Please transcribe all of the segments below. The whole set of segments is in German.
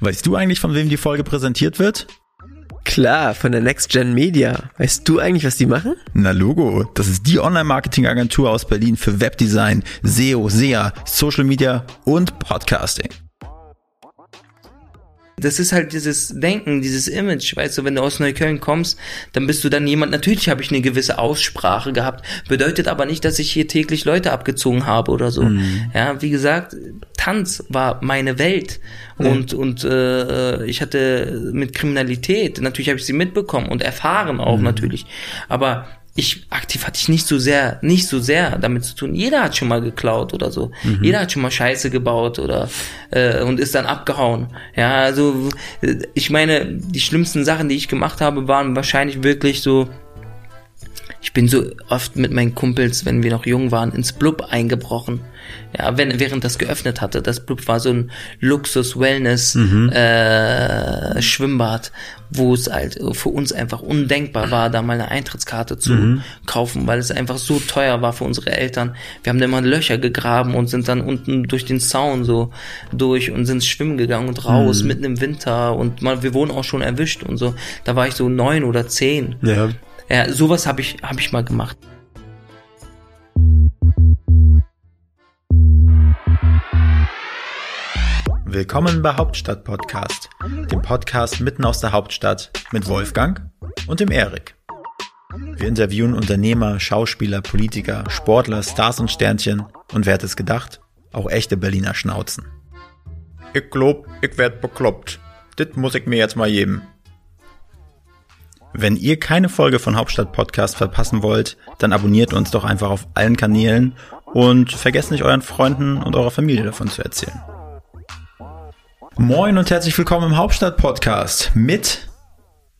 Weißt du eigentlich, von wem die Folge präsentiert wird? Klar, von der Next Gen Media. Weißt du eigentlich, was die machen? Na Logo, das ist die Online-Marketing-Agentur aus Berlin für Webdesign, SEO, SEA, Social Media und Podcasting. Das ist halt dieses Denken, dieses Image, weißt du, wenn du aus Neukölln kommst, dann bist du dann jemand, natürlich habe ich eine gewisse Aussprache gehabt, bedeutet aber nicht, dass ich hier täglich Leute abgezogen habe oder so. Mhm. Ja, wie gesagt, Tanz war meine Welt mhm. und, und äh, ich hatte mit Kriminalität, natürlich habe ich sie mitbekommen und erfahren auch mhm. natürlich, aber ich aktiv hatte ich nicht so sehr, nicht so sehr damit zu tun. Jeder hat schon mal geklaut oder so. Mhm. Jeder hat schon mal Scheiße gebaut oder äh, und ist dann abgehauen. Ja, also ich meine, die schlimmsten Sachen, die ich gemacht habe, waren wahrscheinlich wirklich so ich bin so oft mit meinen Kumpels, wenn wir noch jung waren, ins Blub eingebrochen. Ja, wenn, während das geöffnet hatte. Das Blub war so ein Luxus-Wellness-Schwimmbad, mhm. äh, wo es halt für uns einfach undenkbar war, da mal eine Eintrittskarte zu mhm. kaufen, weil es einfach so teuer war für unsere Eltern. Wir haben da immer Löcher gegraben und sind dann unten durch den Zaun so durch und sind schwimmen gegangen und raus, mhm. mitten im Winter und mal, wir wurden auch schon erwischt und so. Da war ich so neun oder zehn. Ja. Ja, sowas habe ich, hab ich mal gemacht. Willkommen bei Hauptstadt Podcast, dem Podcast mitten aus der Hauptstadt mit Wolfgang und dem Erik. Wir interviewen Unternehmer, Schauspieler, Politiker, Sportler, Stars und Sternchen und wer hat es gedacht? Auch echte Berliner Schnauzen. Ich glaub, ich werd bekloppt. Dit muss ich mir jetzt mal geben. Wenn ihr keine Folge von Hauptstadt Podcast verpassen wollt, dann abonniert uns doch einfach auf allen Kanälen und vergesst nicht euren Freunden und eurer Familie davon zu erzählen. Moin und herzlich willkommen im Hauptstadt Podcast mit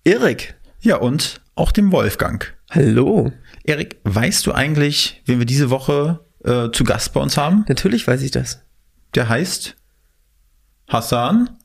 Erik. Ja, und auch dem Wolfgang. Hallo. Erik, weißt du eigentlich, wen wir diese Woche äh, zu Gast bei uns haben? Natürlich weiß ich das. Der heißt Hassan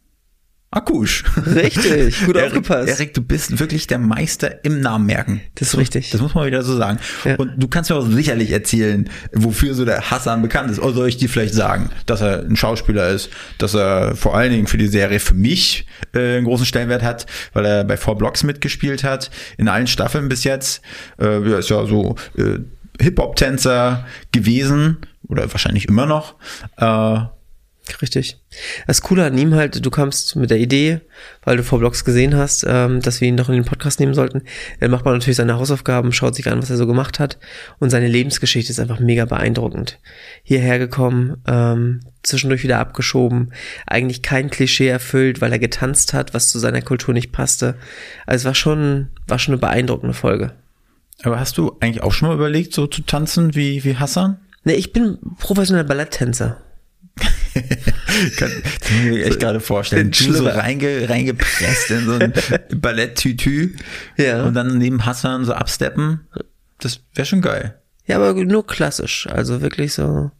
Akush. Richtig, gut Erik, aufgepasst. Erik, du bist wirklich der Meister im Namen merken. Das ist richtig. Das muss man wieder so sagen. Ja. Und du kannst mir auch sicherlich erzählen, wofür so der Hassan bekannt ist. Oder soll ich dir vielleicht sagen, dass er ein Schauspieler ist, dass er vor allen Dingen für die Serie für mich äh, einen großen Stellenwert hat, weil er bei Four Blocks mitgespielt hat, in allen Staffeln bis jetzt. Äh, er ist ja so äh, Hip-Hop-Tänzer gewesen oder wahrscheinlich immer noch. Äh, Richtig. Das Coole an ihm halt, du kamst mit der Idee, weil du vor Blogs gesehen hast, ähm, dass wir ihn doch in den Podcast nehmen sollten. Dann macht man natürlich seine Hausaufgaben, schaut sich an, was er so gemacht hat. Und seine Lebensgeschichte ist einfach mega beeindruckend. Hierher gekommen, ähm, zwischendurch wieder abgeschoben, eigentlich kein Klischee erfüllt, weil er getanzt hat, was zu seiner Kultur nicht passte. Also es war schon, war schon eine beeindruckende Folge. Aber hast du eigentlich auch schon mal überlegt, so zu tanzen wie, wie Hassan? Nee, ich bin professioneller Balletttänzer. kann, kann mir echt gerade vorstellen. Du so reinge, reingepresst in so ein Balletttütü ja. und dann neben Hassan so absteppen. Das wäre schon geil. Ja, aber nur klassisch. Also wirklich so.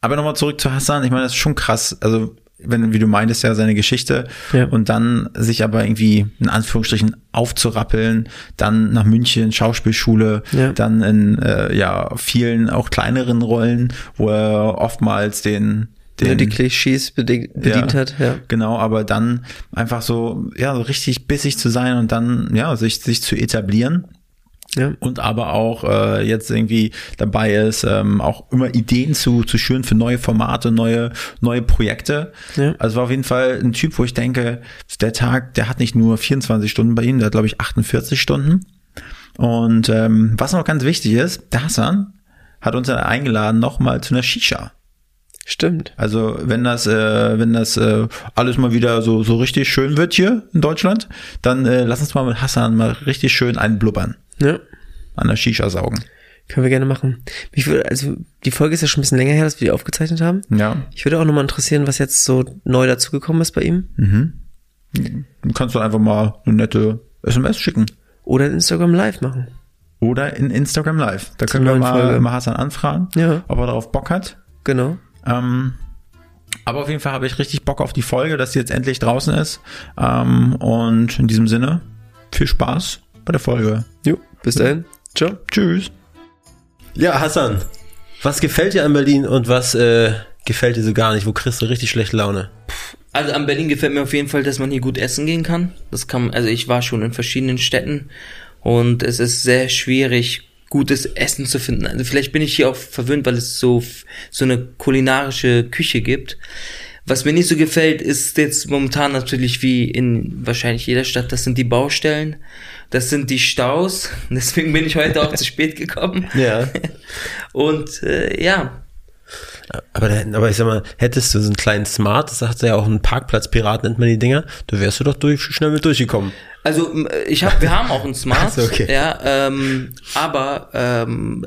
Aber nochmal zurück zu Hassan. Ich meine, das ist schon krass. Also wenn, wie du meintest, ja seine Geschichte ja. und dann sich aber irgendwie in Anführungsstrichen aufzurappeln, dann nach München, Schauspielschule, ja. dann in äh, ja vielen auch kleineren Rollen, wo er oftmals den den, ja, die Klischees bedient, bedient ja, hat, ja. Genau, aber dann einfach so, ja, so richtig bissig zu sein und dann, ja, sich, sich zu etablieren ja. und aber auch äh, jetzt irgendwie dabei ist, ähm, auch immer Ideen zu, zu schüren für neue Formate, neue, neue Projekte. Ja. Also war auf jeden Fall ein Typ, wo ich denke, der Tag, der hat nicht nur 24 Stunden bei ihm, der hat, glaube ich, 48 Stunden. Und ähm, was noch ganz wichtig ist, der Hassan hat uns dann eingeladen nochmal zu einer Shisha. Stimmt. Also wenn das, äh, wenn das äh, alles mal wieder so so richtig schön wird hier in Deutschland, dann äh, lass uns mal mit Hassan mal richtig schön einblubbern. Ja. An der Shisha saugen. Können wir gerne machen. Ich würde, also die Folge ist ja schon ein bisschen länger her, dass wir die aufgezeichnet haben. Ja. Ich würde auch nochmal interessieren, was jetzt so neu dazugekommen ist bei ihm. Mhm. Du kannst doch einfach mal eine nette SMS schicken. Oder in Instagram Live machen. Oder in Instagram Live. Da können wir mal, mal Hassan anfragen, ja. ob er darauf Bock hat. Genau. Ähm, aber auf jeden Fall habe ich richtig Bock auf die Folge, dass sie jetzt endlich draußen ist. Ähm, und in diesem Sinne, viel Spaß bei der Folge. Jo, bis dahin. Ciao. Tschüss. Ja, Hassan, was gefällt dir an Berlin und was äh, gefällt dir so gar nicht? Wo kriegst du richtig schlechte Laune? Also an Berlin gefällt mir auf jeden Fall, dass man hier gut essen gehen kann. Das kann, also ich war schon in verschiedenen Städten und es ist sehr schwierig, gutes Essen zu finden. Also vielleicht bin ich hier auch verwöhnt, weil es so, so eine kulinarische Küche gibt. Was mir nicht so gefällt, ist jetzt momentan natürlich wie in wahrscheinlich jeder Stadt, das sind die Baustellen, das sind die Staus. Deswegen bin ich heute auch zu spät gekommen. Ja. Und äh, ja, aber, aber ich sag mal, hättest du so einen kleinen Smart, das sagt ja auch ein Parkplatzpirat, nennt man die Dinger, da wärst du doch durch, schnell mit durchgekommen. Also ich habe, wir haben auch einen Smart, okay. ja, ähm, aber ähm,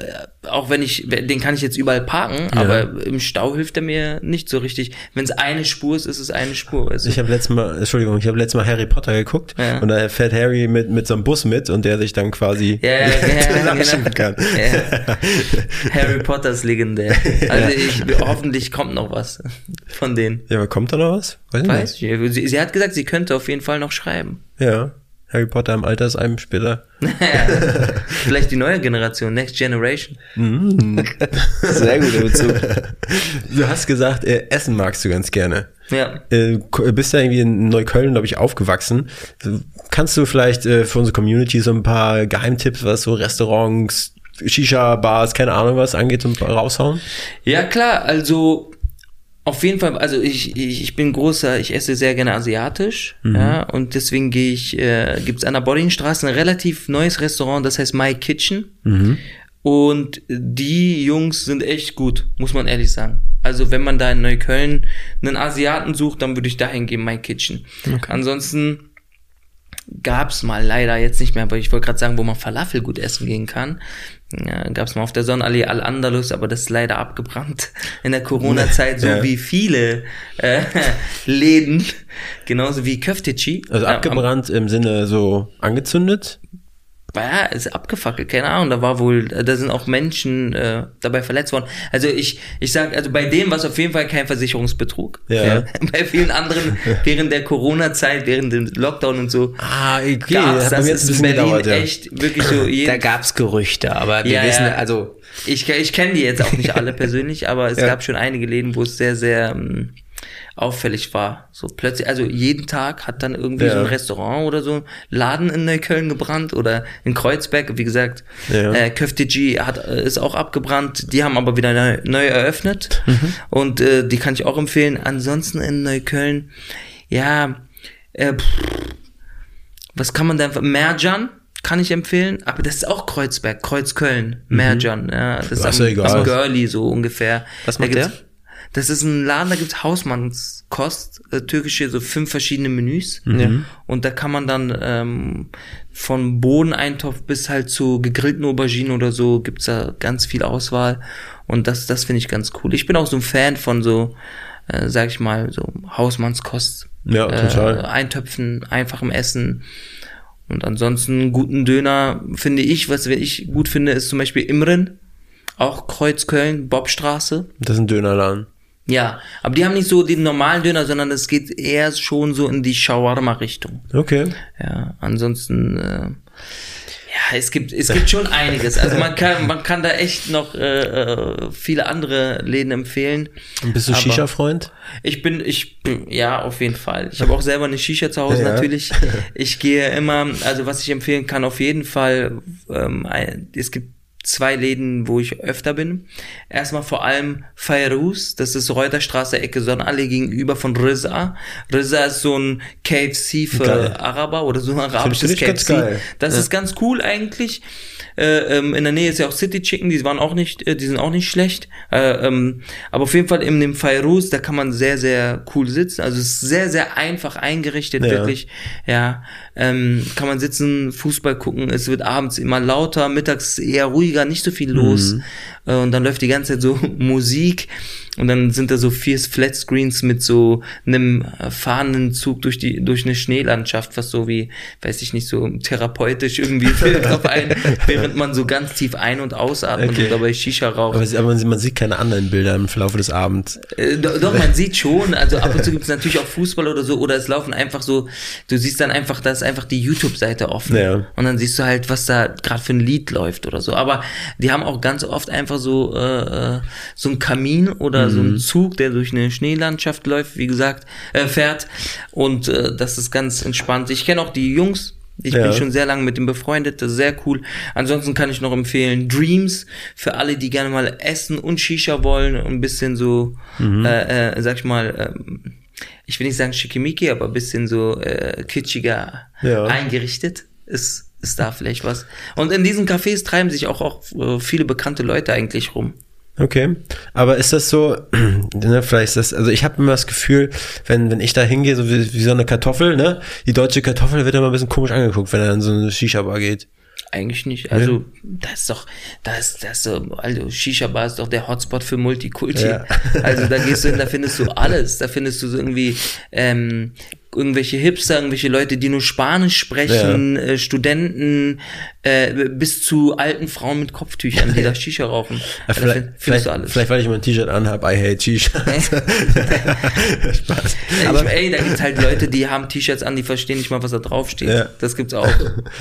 auch wenn ich, den kann ich jetzt überall parken, Ja. aber im Stau hilft er mir nicht so richtig. Wenn es eine Spur ist, ist es eine Spur. Weißt du? Ich habe letztes Mal, Entschuldigung, ich habe letztes Mal Harry Potter geguckt Ja. und da fährt Harry mit, mit so einem Bus mit und der sich dann quasi Ja, ja, ja, ja, abschieben kann. Ja. Harry Potter ist legendär. Also ich, hoffentlich kommt noch was von denen. Ja, aber kommt da noch was? Weiß ich Weiß ich. Sie, sie hat gesagt, sie könnte auf jeden Fall noch schreiben. nicht. Ja. Harry Potter im Altersheim später. Vielleicht die neue Generation, Next Generation. Sehr guter Bezug. Du hast gesagt, äh, Essen magst du ganz gerne. Ja. Äh, ko- bist ja irgendwie in Neukölln, glaube ich, aufgewachsen. Kannst du vielleicht äh, für unsere Community so ein paar Geheimtipps, was so Restaurants, Shisha-Bars, keine Ahnung was angeht, raushauen? Ja, klar, also auf jeden Fall, also ich, ich, ich bin großer, ich esse sehr gerne asiatisch, ja, und deswegen gehe ich, äh, gibt es an der Boddingstraße ein relativ neues Restaurant, das heißt My Kitchen. Und die Jungs sind echt gut, muss man ehrlich sagen. Also wenn man da in Neukölln einen Asiaten sucht, dann würde ich dahin gehen, My Kitchen. Ansonsten gab's mal leider jetzt nicht mehr, aber ich wollte gerade sagen, wo man Falafel gut essen gehen kann. Ja, gab's mal auf der Sonnenallee Al-Andalus, aber das ist leider abgebrannt in der Corona-Zeit, so Ja. wie viele äh, Läden, genauso wie Köfteci. Also abgebrannt im Sinne so angezündet? Ja, ist abgefackelt, keine Ahnung, da war wohl, da sind auch Menschen äh, dabei verletzt worden. Also ich, ich sag, also bei dem war es auf jeden Fall kein Versicherungsbetrug. Ja. Bei vielen anderen, während der Corona-Zeit, während dem Lockdown und so, Ah, okay. gab's, das jetzt ist in Berlin gedauert, ja. echt wirklich so Da gab's Gerüchte, aber wir Ja, wissen, ja. also ich, ich kenne die jetzt auch nicht alle persönlich, aber es Ja. gab schon einige Läden, wo es sehr, sehr ähm, auffällig war. So plötzlich, also jeden Tag hat dann irgendwie Ja. so ein Restaurant oder so Laden in Neukölln gebrannt oder in Kreuzberg, wie gesagt, Ja. äh, Köfteci hat äh, ist auch abgebrannt. Die haben aber wieder neu, neu eröffnet Mhm. und äh, die kann ich auch empfehlen. Ansonsten in Neukölln, ja, äh, pff, was kann man da Merjan kann ich empfehlen, aber das ist auch Kreuzberg, Kreuzköln, Merjan, ja, das ist Mhm. Ist am, ja egal. am Girly so ungefähr. Was Da macht der? Das ist ein Laden, da gibt's Hausmannskost, äh, türkische, so fünf verschiedene Menüs. Ja. Und da kann man dann ähm, von Bohneneintopf bis halt zu gegrillten Auberginen oder so gibt's da ganz viel Auswahl. Und das, das finde ich ganz cool. Ich bin auch so ein Fan von so, äh, sag ich mal, so Hausmannskost. Ja, total. Äh, Eintöpfen, einfachem Essen. Und ansonsten einen guten Döner finde ich, was ich gut finde, ist zum Beispiel Imren. Auch Kreuzköln, Bobstraße. Das ist ein Dönerladen. Ja, aber die haben nicht so den normalen Döner, sondern es geht eher schon so in die Shawarma-Richtung. Okay. Ja, ansonsten, äh, ja, es gibt, es gibt schon einiges. Also man kann, man kann da echt noch äh, äh, viele andere Läden empfehlen. Und bist du Shisha-Freund? Ich bin, ich, ja, auf jeden Fall. Ich habe auch selber eine Shisha zu Hause Ja. natürlich. Ich gehe immer, also was ich empfehlen kann, auf jeden Fall, ähm, es gibt zwei Läden, wo ich öfter bin. Erstmal vor allem Fairuz, das ist Reuterstraße, Ecke Sonnenallee gegenüber von Riza. Riza ist so ein KFC für Geil. Araber oder so ein arabisches KFC. Das ist ganz cool eigentlich. Äh, ähm, in der Nähe ist ja auch City Chicken, die waren auch nicht, äh, die sind auch nicht schlecht. Äh, ähm, aber auf jeden Fall in dem Fairuz, da kann man sehr, sehr cool sitzen. Also es ist sehr, sehr einfach eingerichtet, Ja. wirklich. Ja, ähm, kann man sitzen, Fußball gucken. Es wird abends immer lauter, mittags eher ruhiger, nicht so viel los. Äh, und dann läuft die ganze Zeit so Musik. Und dann sind da so vier Flatscreens mit so einem äh, fahrenden Zug durch die durch eine Schneelandschaft, was so wie, weiß ich nicht, so therapeutisch irgendwie wirkt auf einen, während man so ganz tief ein- und ausatmet Okay. und dabei Shisha raucht. Aber, aber man, sieht- man sieht keine anderen Bilder im Verlauf des Abends. Äh, do- doch, man sieht schon, also ab und zu gibt es natürlich auch Fußball oder so, oder es laufen einfach so, du siehst dann einfach, da ist einfach die YouTube-Seite offen. Ja. Und dann siehst du halt, was da gerade für ein Lied läuft oder so. Aber die haben auch ganz oft einfach einfach so äh, äh so ein Kamin oder mhm. so ein mhm. Zug, der durch eine Schneelandschaft läuft, wie gesagt, äh, fährt und äh, das ist ganz entspannt. Ich kenne auch die Jungs, ich ja. bin schon sehr lange mit dem befreundet, das ist sehr cool. Ansonsten kann ich noch empfehlen Dreams für alle, die gerne mal essen und Shisha wollen und ein bisschen so, mhm. äh, äh, sag ich mal, äh, ich will nicht sagen schickimicki, aber ein bisschen so äh, kitschiger ja. eingerichtet ist ist da vielleicht was. Und in diesen Cafés treiben sich auch, auch äh, viele bekannte Leute eigentlich rum. Okay, aber ist das so, ne, vielleicht ist das, also ich habe immer das Gefühl, wenn, wenn ich da hingehe, so wie, wie so eine Kartoffel, ne, die deutsche Kartoffel wird immer ein bisschen komisch angeguckt, wenn er in so eine Shisha-Bar geht. Eigentlich nicht. Also, ja. das ist doch, das ist, das so, also Shisha-Bar ist doch der Hotspot für Multikulti. Ja. Also da gehst du hin, da findest du alles. Da findest du so irgendwie ähm, irgendwelche Hipster, irgendwelche Leute, die nur Spanisch sprechen, ja. äh, Studenten, äh, bis zu alten Frauen mit Kopftüchern, die da Shisha rauchen. Ja, vielleicht, vielleicht, vielleicht, weil ich mal ein T-Shirt anhab, I hate Shisha. Spaß. Aber ich, ey, da gibt's halt Leute, die haben T-Shirts an, die verstehen nicht mal, was da draufsteht. Ja. Das gibt's auch.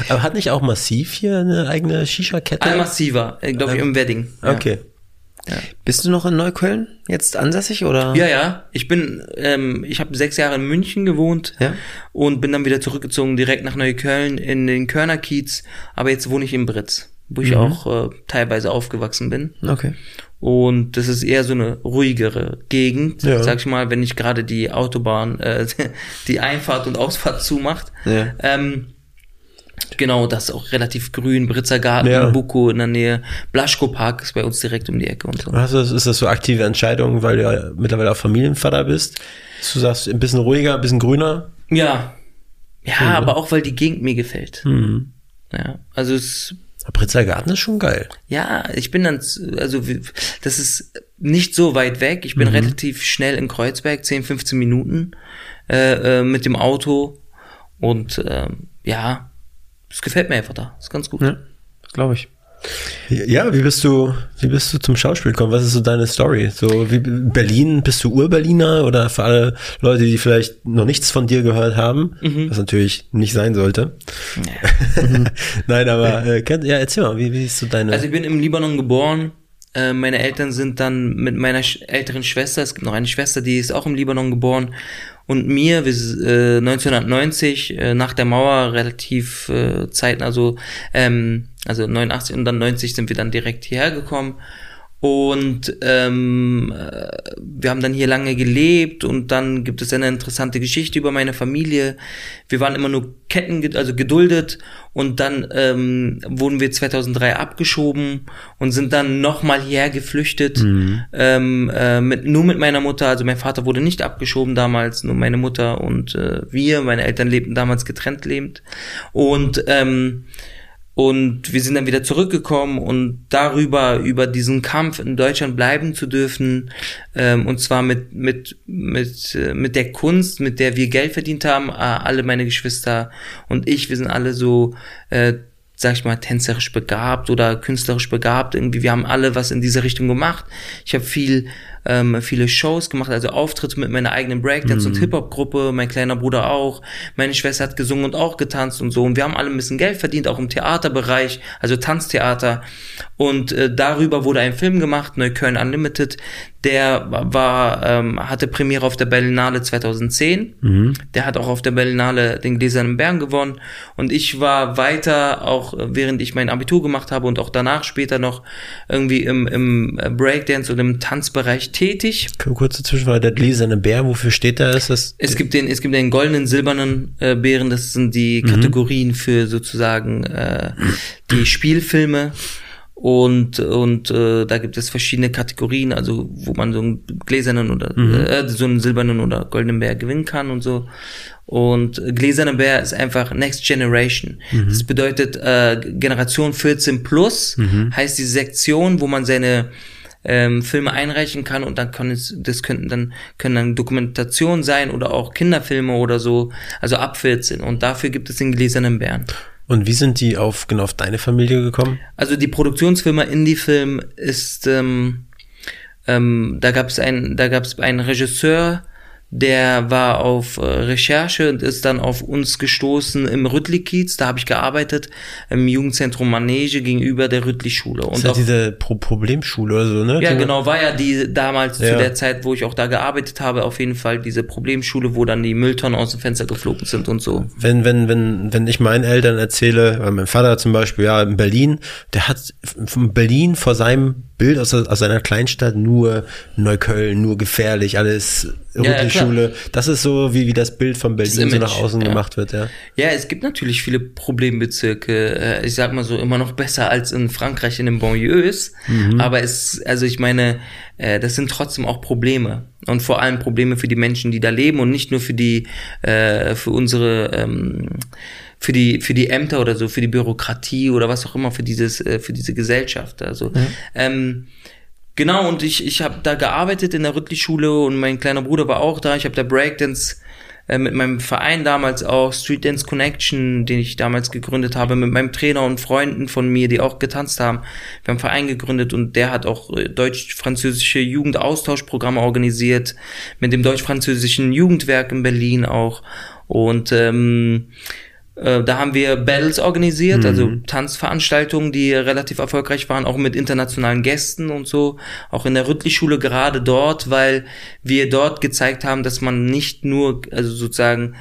Aber hat nicht auch Massiv hier eine eigene Shisha-Kette? Massiver, äh, glaube ich, im Wedding. Okay. Ja. Bist du noch in Neukölln jetzt ansässig oder? Ja, ja. Ich bin, ähm, ich habe sechs Jahre in München gewohnt ja. und bin dann wieder zurückgezogen direkt nach Neukölln in den Körnerkiez. Aber jetzt wohne ich in Britz, wo ich mhm. auch äh, teilweise aufgewachsen bin. Okay. Und das ist eher so eine ruhigere Gegend, ja. sag ich mal, wenn nicht gerade die Autobahn äh, die Einfahrt und Ausfahrt zumacht. Ja. Ähm, Genau, das ist auch relativ grün. Britzer Garten, ja. Buko in der Nähe. Blaschko Park ist bei uns direkt um die Ecke und so. Also ist das so aktive Entscheidung, weil du ja mittlerweile auch Familienvater bist? Du sagst, ein bisschen ruhiger, ein bisschen grüner? Ja. Ja, mhm. aber auch, weil die Gegend mir gefällt. Mhm. Ja, also es Britzer Garten ist schon geil. Ja, ich bin dann, also das ist nicht so weit weg. Ich bin mhm. relativ schnell in Kreuzberg, 10, 15 Minuten äh, äh, mit dem Auto. Und ähm, ja, das gefällt mir einfach da. Das ist ganz gut. Ja, glaube ich. Ja, wie bist du, wie bist du zum Schauspiel gekommen? Was ist so deine Story? So wie Berlin, bist du Ur-Berliner oder für alle Leute, die vielleicht noch nichts von dir gehört haben, mhm. was natürlich nicht sein sollte. Ja. Nein, aber äh, ja, erzähl mal, wie, wie ist so deine? Also ich bin im Libanon geboren. Äh, meine Eltern sind dann mit meiner älteren Schwester, es gibt noch eine Schwester, die ist auch im Libanon geboren und mir, wir, äh, 1990, äh, nach der Mauer relativ äh, zeitnah, also, ähm, also 89 und dann 90 sind wir dann direkt hierher gekommen und ähm, äh, wir haben dann hier lange gelebt und dann gibt es eine interessante Geschichte über meine Familie. Wir waren immer nur Ketten, also geduldet und dann ähm, wurden wir 2003 abgeschoben und sind dann nochmal hierher geflüchtet. Mhm. Ähm, äh, mit, nur mit meiner Mutter, also mein Vater wurde nicht abgeschoben damals, nur meine Mutter und äh, wir, meine Eltern lebten damals getrennt lebend. Und ähm, und wir sind dann wieder zurückgekommen und darüber, über diesen Kampf in Deutschland bleiben zu dürfen, ähm, und zwar mit, mit, mit, äh, mit der Kunst, mit der wir Geld verdient haben, äh, alle meine Geschwister und ich, wir sind alle so, äh, sag ich mal, tänzerisch begabt oder künstlerisch begabt. Irgendwie, wir haben alle was in diese Richtung gemacht. Ich habe viel ähm, viele Shows gemacht, also Auftritte mit meiner eigenen Breakdance- mhm. und Hip-Hop-Gruppe, mein kleiner Bruder auch, meine Schwester hat gesungen und auch getanzt und so und wir haben alle ein bisschen Geld verdient, auch im Theaterbereich, also Tanztheater und äh, darüber wurde ein Film gemacht, Neukölln Unlimited, der war, ähm, hatte Premiere auf der Berlinale 2010. Mhm. Der hat auch auf der Berlinale den Gläsernen Bären gewonnen. Und ich war weiter, auch während ich mein Abitur gemacht habe und auch danach später noch irgendwie im, im Breakdance und im Tanzbereich tätig. Kurze Zwischenfrage, der gläserne Bär, wofür steht da? Ist das es gibt den, es gibt den goldenen, silbernen äh, Bären, das sind die mhm. Kategorien für sozusagen äh, die Spielfilme. Und, und äh, da gibt es verschiedene Kategorien, also wo man so einen gläsernen oder mhm. äh, so einen silbernen oder goldenen Bär gewinnen kann und so. Und gläserner Bär ist einfach Next Generation. Mhm. Das bedeutet äh, Generation 14 plus mhm. heißt die Sektion, wo man seine ähm, Filme einreichen kann und dann kann es, das könnten dann, können dann Dokumentationen sein oder auch Kinderfilme oder so, also ab 14. Und dafür gibt es den gläsernen Bären. Und wie sind die auf genau auf deine Familie gekommen? Also die Produktionsfirma Indie-Film ist, ähm, ähm, da gab es einen, da gab es einen Regisseur, der war auf äh, Recherche und ist dann auf uns gestoßen im Rüttli-Kiez. Da habe ich gearbeitet im Jugendzentrum Manege gegenüber der Rüttli-Schule. Und ist ja diese Pro Problemschule oder so, ne? Ja, genau, war ja die damals ja. zu der Zeit, wo ich auch da gearbeitet habe, auf jeden Fall diese Problemschule, wo dann die Mülltonnen aus dem Fenster geflogen sind und so. Wenn, wenn, wenn, wenn ich meinen Eltern erzähle, mein Vater zum Beispiel, ja, in Berlin, der hat von Berlin vor seinem Bild aus, aus einer Kleinstadt nur Neukölln, nur gefährlich, alles Rüttelschule. Ja, das ist so, wie, wie das Bild von Berlin so nach außen ja. gemacht wird, ja. Ja, es gibt natürlich viele Problembezirke. Äh, ich sag mal so, immer noch besser als in Frankreich in den Banlieues. Mhm. Aber es, also ich meine, äh, das sind trotzdem auch Probleme. Und vor allem Probleme für die Menschen, die da leben und nicht nur für die, äh, für unsere, ähm, für die für die Ämter oder so, für die Bürokratie oder was auch immer für dieses äh, für diese Gesellschaft. Also mhm. ähm, genau und ich ich habe da gearbeitet in der Rüttli-Schule und mein kleiner Bruder war auch da. Ich habe da Breakdance äh, mit meinem Verein damals auch Street Dance Connection, den ich damals gegründet habe, mit meinem Trainer und Freunden von mir, die auch getanzt haben. Wir haben einen Verein gegründet und der hat auch äh, deutsch-französische Jugendaustauschprogramme organisiert, mit dem deutsch-französischen Jugendwerk in Berlin auch. Und ähm, äh, da haben wir Battles organisiert, mhm. also Tanzveranstaltungen, die relativ erfolgreich waren, auch mit internationalen Gästen und so. Auch in der Rüttli-Schule gerade dort, weil wir dort gezeigt haben, dass man nicht nur, also sozusagen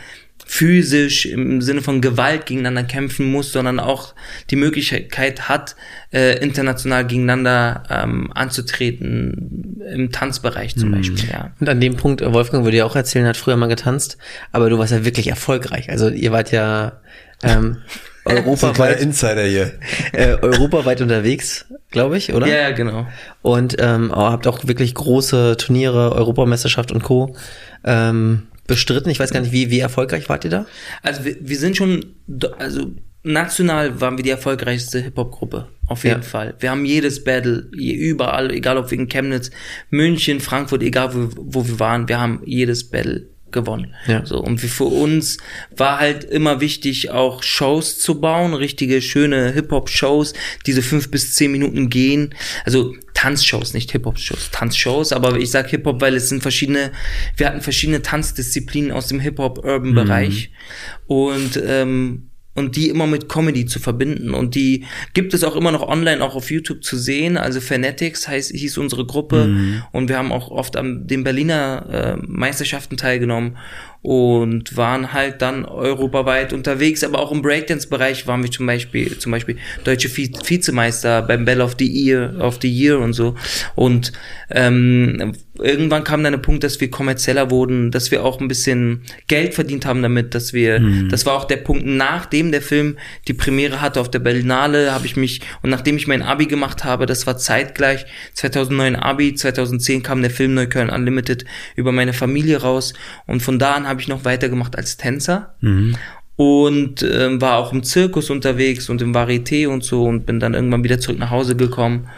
physisch im Sinne von Gewalt gegeneinander kämpfen muss, sondern auch die Möglichkeit hat, äh, international gegeneinander ähm, anzutreten, im Tanzbereich zum mhm. Beispiel, ja. Und an dem Punkt, Wolfgang würde ja auch erzählen, hat früher mal getanzt, aber du warst ja wirklich erfolgreich. Also ihr wart ja ähm, europaweit Insider hier. Äh, europaweit unterwegs, glaube ich, oder? Ja, genau. Und ähm, habt auch wirklich große Turniere, Europameisterschaft und Co. Ähm, bestritten. Ich weiß gar nicht, wie, wie erfolgreich wart ihr da? Also wir, wir sind schon, also national waren wir die erfolgreichste Hip-Hop-Gruppe. Auf jeden ja. Fall. Wir haben jedes Battle, überall, egal ob wegen Chemnitz, München, Frankfurt, egal wo, wo wir waren, wir haben jedes Battle gewonnen. Ja. So, und für uns war halt immer wichtig, auch Shows zu bauen, richtige, schöne Hip-Hop-Shows, diese fünf bis zehn Minuten gehen. Also Tanzshows, nicht Hip-Hop-Shows, Tanzshows, aber ich sag Hip-Hop, weil es sind verschiedene, wir hatten verschiedene Tanzdisziplinen aus dem Hip-Hop-Urban-Bereich. Mhm. Und ähm, und die immer mit Comedy zu verbinden. Und die gibt es auch immer noch online, auch auf YouTube zu sehen. Also Fanatics heißt, hieß unsere Gruppe. Mhm. Und wir haben auch oft an den Berliner äh, Meisterschaften teilgenommen und waren halt dann europaweit unterwegs, aber auch im Breakdance-Bereich waren wir zum Beispiel, zum Beispiel deutsche Vizemeister beim Bell of the Year, of the Year und so. Und ähm, irgendwann kam dann der Punkt, dass wir kommerzieller wurden, dass wir auch ein bisschen Geld verdient haben damit, dass wir, mhm. das war auch der Punkt, nachdem der Film die Premiere hatte auf der Berlinale, habe ich mich, und nachdem ich mein Abi gemacht habe, das war zeitgleich, 2009 Abi, 2010 kam der Film Neukölln Unlimited über meine Familie raus und von da an habe ich noch weitergemacht als Tänzer. Mhm. Und ähm, war auch im Zirkus unterwegs und im Varieté und so und bin dann irgendwann wieder zurück nach Hause gekommen.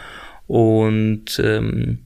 Und ähm,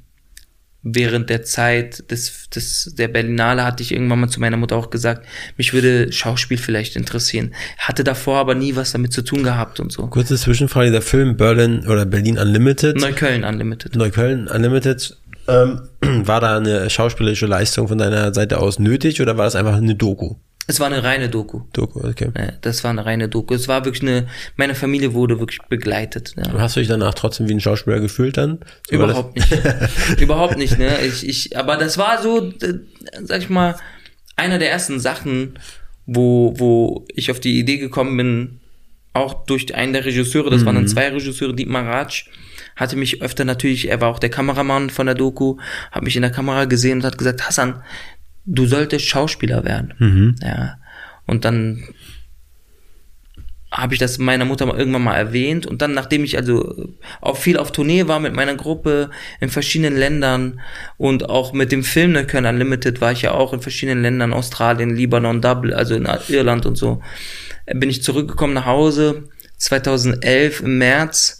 während der Zeit des, des, der Berlinale hatte ich irgendwann mal zu meiner Mutter auch gesagt, mich würde Schauspiel vielleicht interessieren. Hatte davor aber nie was damit zu tun gehabt und so. Kurze Zwischenfrage, der Film Berlin oder Berlin Unlimited. Neukölln Unlimited. Neukölln Unlimited ähm, war da eine schauspielerische Leistung von deiner Seite aus nötig oder war das einfach eine Doku? Es war eine reine Doku. Doku, okay. Ja, das war eine reine Doku. Es war wirklich eine, meine Familie wurde wirklich begleitet. Ja. Hast du dich danach trotzdem wie ein Schauspieler gefühlt dann? So Überhaupt nicht. Überhaupt nicht, ne? Ich, ich, aber das war so, sag ich mal, einer der ersten Sachen, wo, wo ich auf die Idee gekommen bin, auch durch einen der Regisseure, das mhm. waren dann zwei Regisseure, Dietmar Ratsch, hatte mich öfter natürlich, er war auch der Kameramann von der Doku, hat mich in der Kamera gesehen und hat gesagt, Hassan, du solltest Schauspieler werden. Mhm. Ja. Und dann habe ich das meiner Mutter irgendwann mal erwähnt und dann, nachdem ich also auch viel auf Tournee war mit meiner Gruppe in verschiedenen Ländern und auch mit dem Film Neukölln Unlimited war ich ja auch in verschiedenen Ländern, Australien, Libanon, Dublin, also in Irland und so, bin ich zurückgekommen nach Hause 2011 im März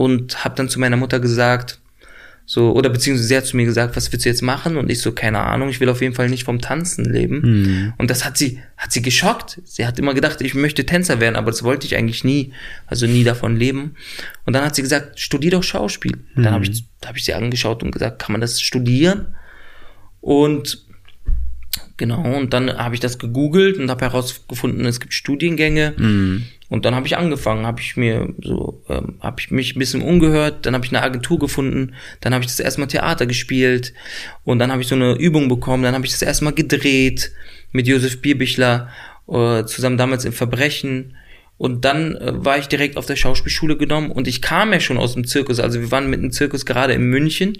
und habe dann zu meiner Mutter gesagt, so, oder beziehungsweise sie hat zu mir gesagt, was willst du jetzt machen? Und ich so, keine Ahnung, ich will auf jeden Fall nicht vom Tanzen leben. Mhm. Und das hat sie, hat sie geschockt. Sie hat immer gedacht, ich möchte Tänzer werden, aber das wollte ich eigentlich nie, also nie davon leben. Und dann hat sie gesagt, studier doch Schauspiel. Mhm. Dann habe ich, hab ich sie angeschaut und gesagt, kann man das studieren? Und Genau, und dann habe ich das gegoogelt und habe herausgefunden, es gibt Studiengänge. Mhm. Und dann habe ich angefangen, habe ich mir so, ähm, habe ich mich ein bisschen umgehört, dann habe ich eine Agentur gefunden, dann habe ich das erstmal Theater gespielt und dann habe ich so eine Übung bekommen, dann habe ich das erstmal gedreht mit Josef Bierbichler, äh, zusammen damals im Verbrechen. Und dann äh, war ich direkt auf der Schauspielschule genommen und ich kam ja schon aus dem Zirkus. Also wir waren mit dem Zirkus gerade in München,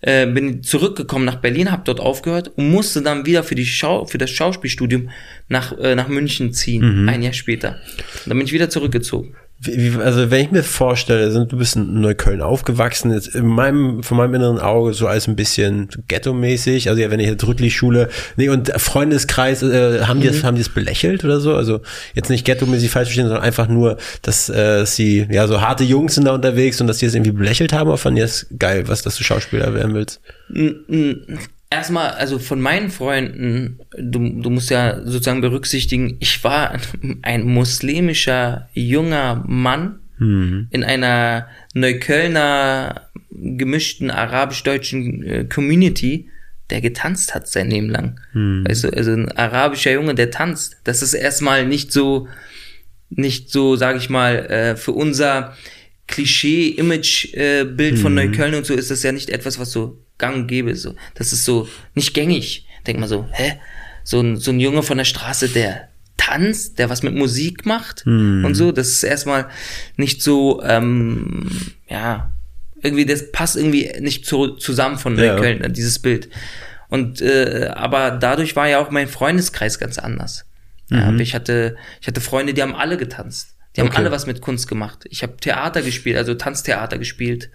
äh, bin zurückgekommen nach Berlin, habe dort aufgehört und musste dann wieder für die Schau für das Schauspielstudium nach äh, nach München ziehen, Mhm. ein Jahr später. Und dann bin ich wieder zurückgezogen. Wie, also wenn ich mir vorstelle, sind, du bist in Neukölln aufgewachsen, jetzt in meinem, von meinem inneren Auge so als ein bisschen ghetto-mäßig, also ja, wenn ich jetzt Rüttli-Schule, nee, und Freundeskreis, äh, haben die das, haben die das belächelt oder so? Also jetzt nicht ghetto-mäßig falsch verstehen, sondern einfach nur, dass, äh, sie, ja, so harte Jungs sind da unterwegs und dass die das irgendwie belächelt haben, oder fanden die das geil, was, dass du Schauspieler werden willst? Erstmal, also von meinen Freunden, du, du musst ja sozusagen berücksichtigen, ich war ein muslimischer junger Mann in einer Neuköllner gemischten arabisch-deutschen äh, Community, der getanzt hat sein Leben lang. Weißt du, also ein arabischer Junge, der tanzt. Das ist erstmal nicht so, nicht so, sag ich mal, äh, für unser Klischee-Image-Bild von Neukölln und so ist das ja nicht etwas, was so gang und gäbe. So. Das ist so nicht gängig. Denkt man so, hä? So ein, so ein Junge von der Straße, der tanzt, der was mit Musik macht und so, das ist erstmal nicht so, ähm, ja, irgendwie, das passt irgendwie nicht zu, zusammen von Ja. Neukölln, dieses Bild. Und äh, aber dadurch war ja auch mein Freundeskreis ganz anders. Ja, ich hatte ich hatte Freunde, die haben alle getanzt. Die haben Okay. alle was mit Kunst gemacht. Ich habe Theater gespielt, also Tanztheater gespielt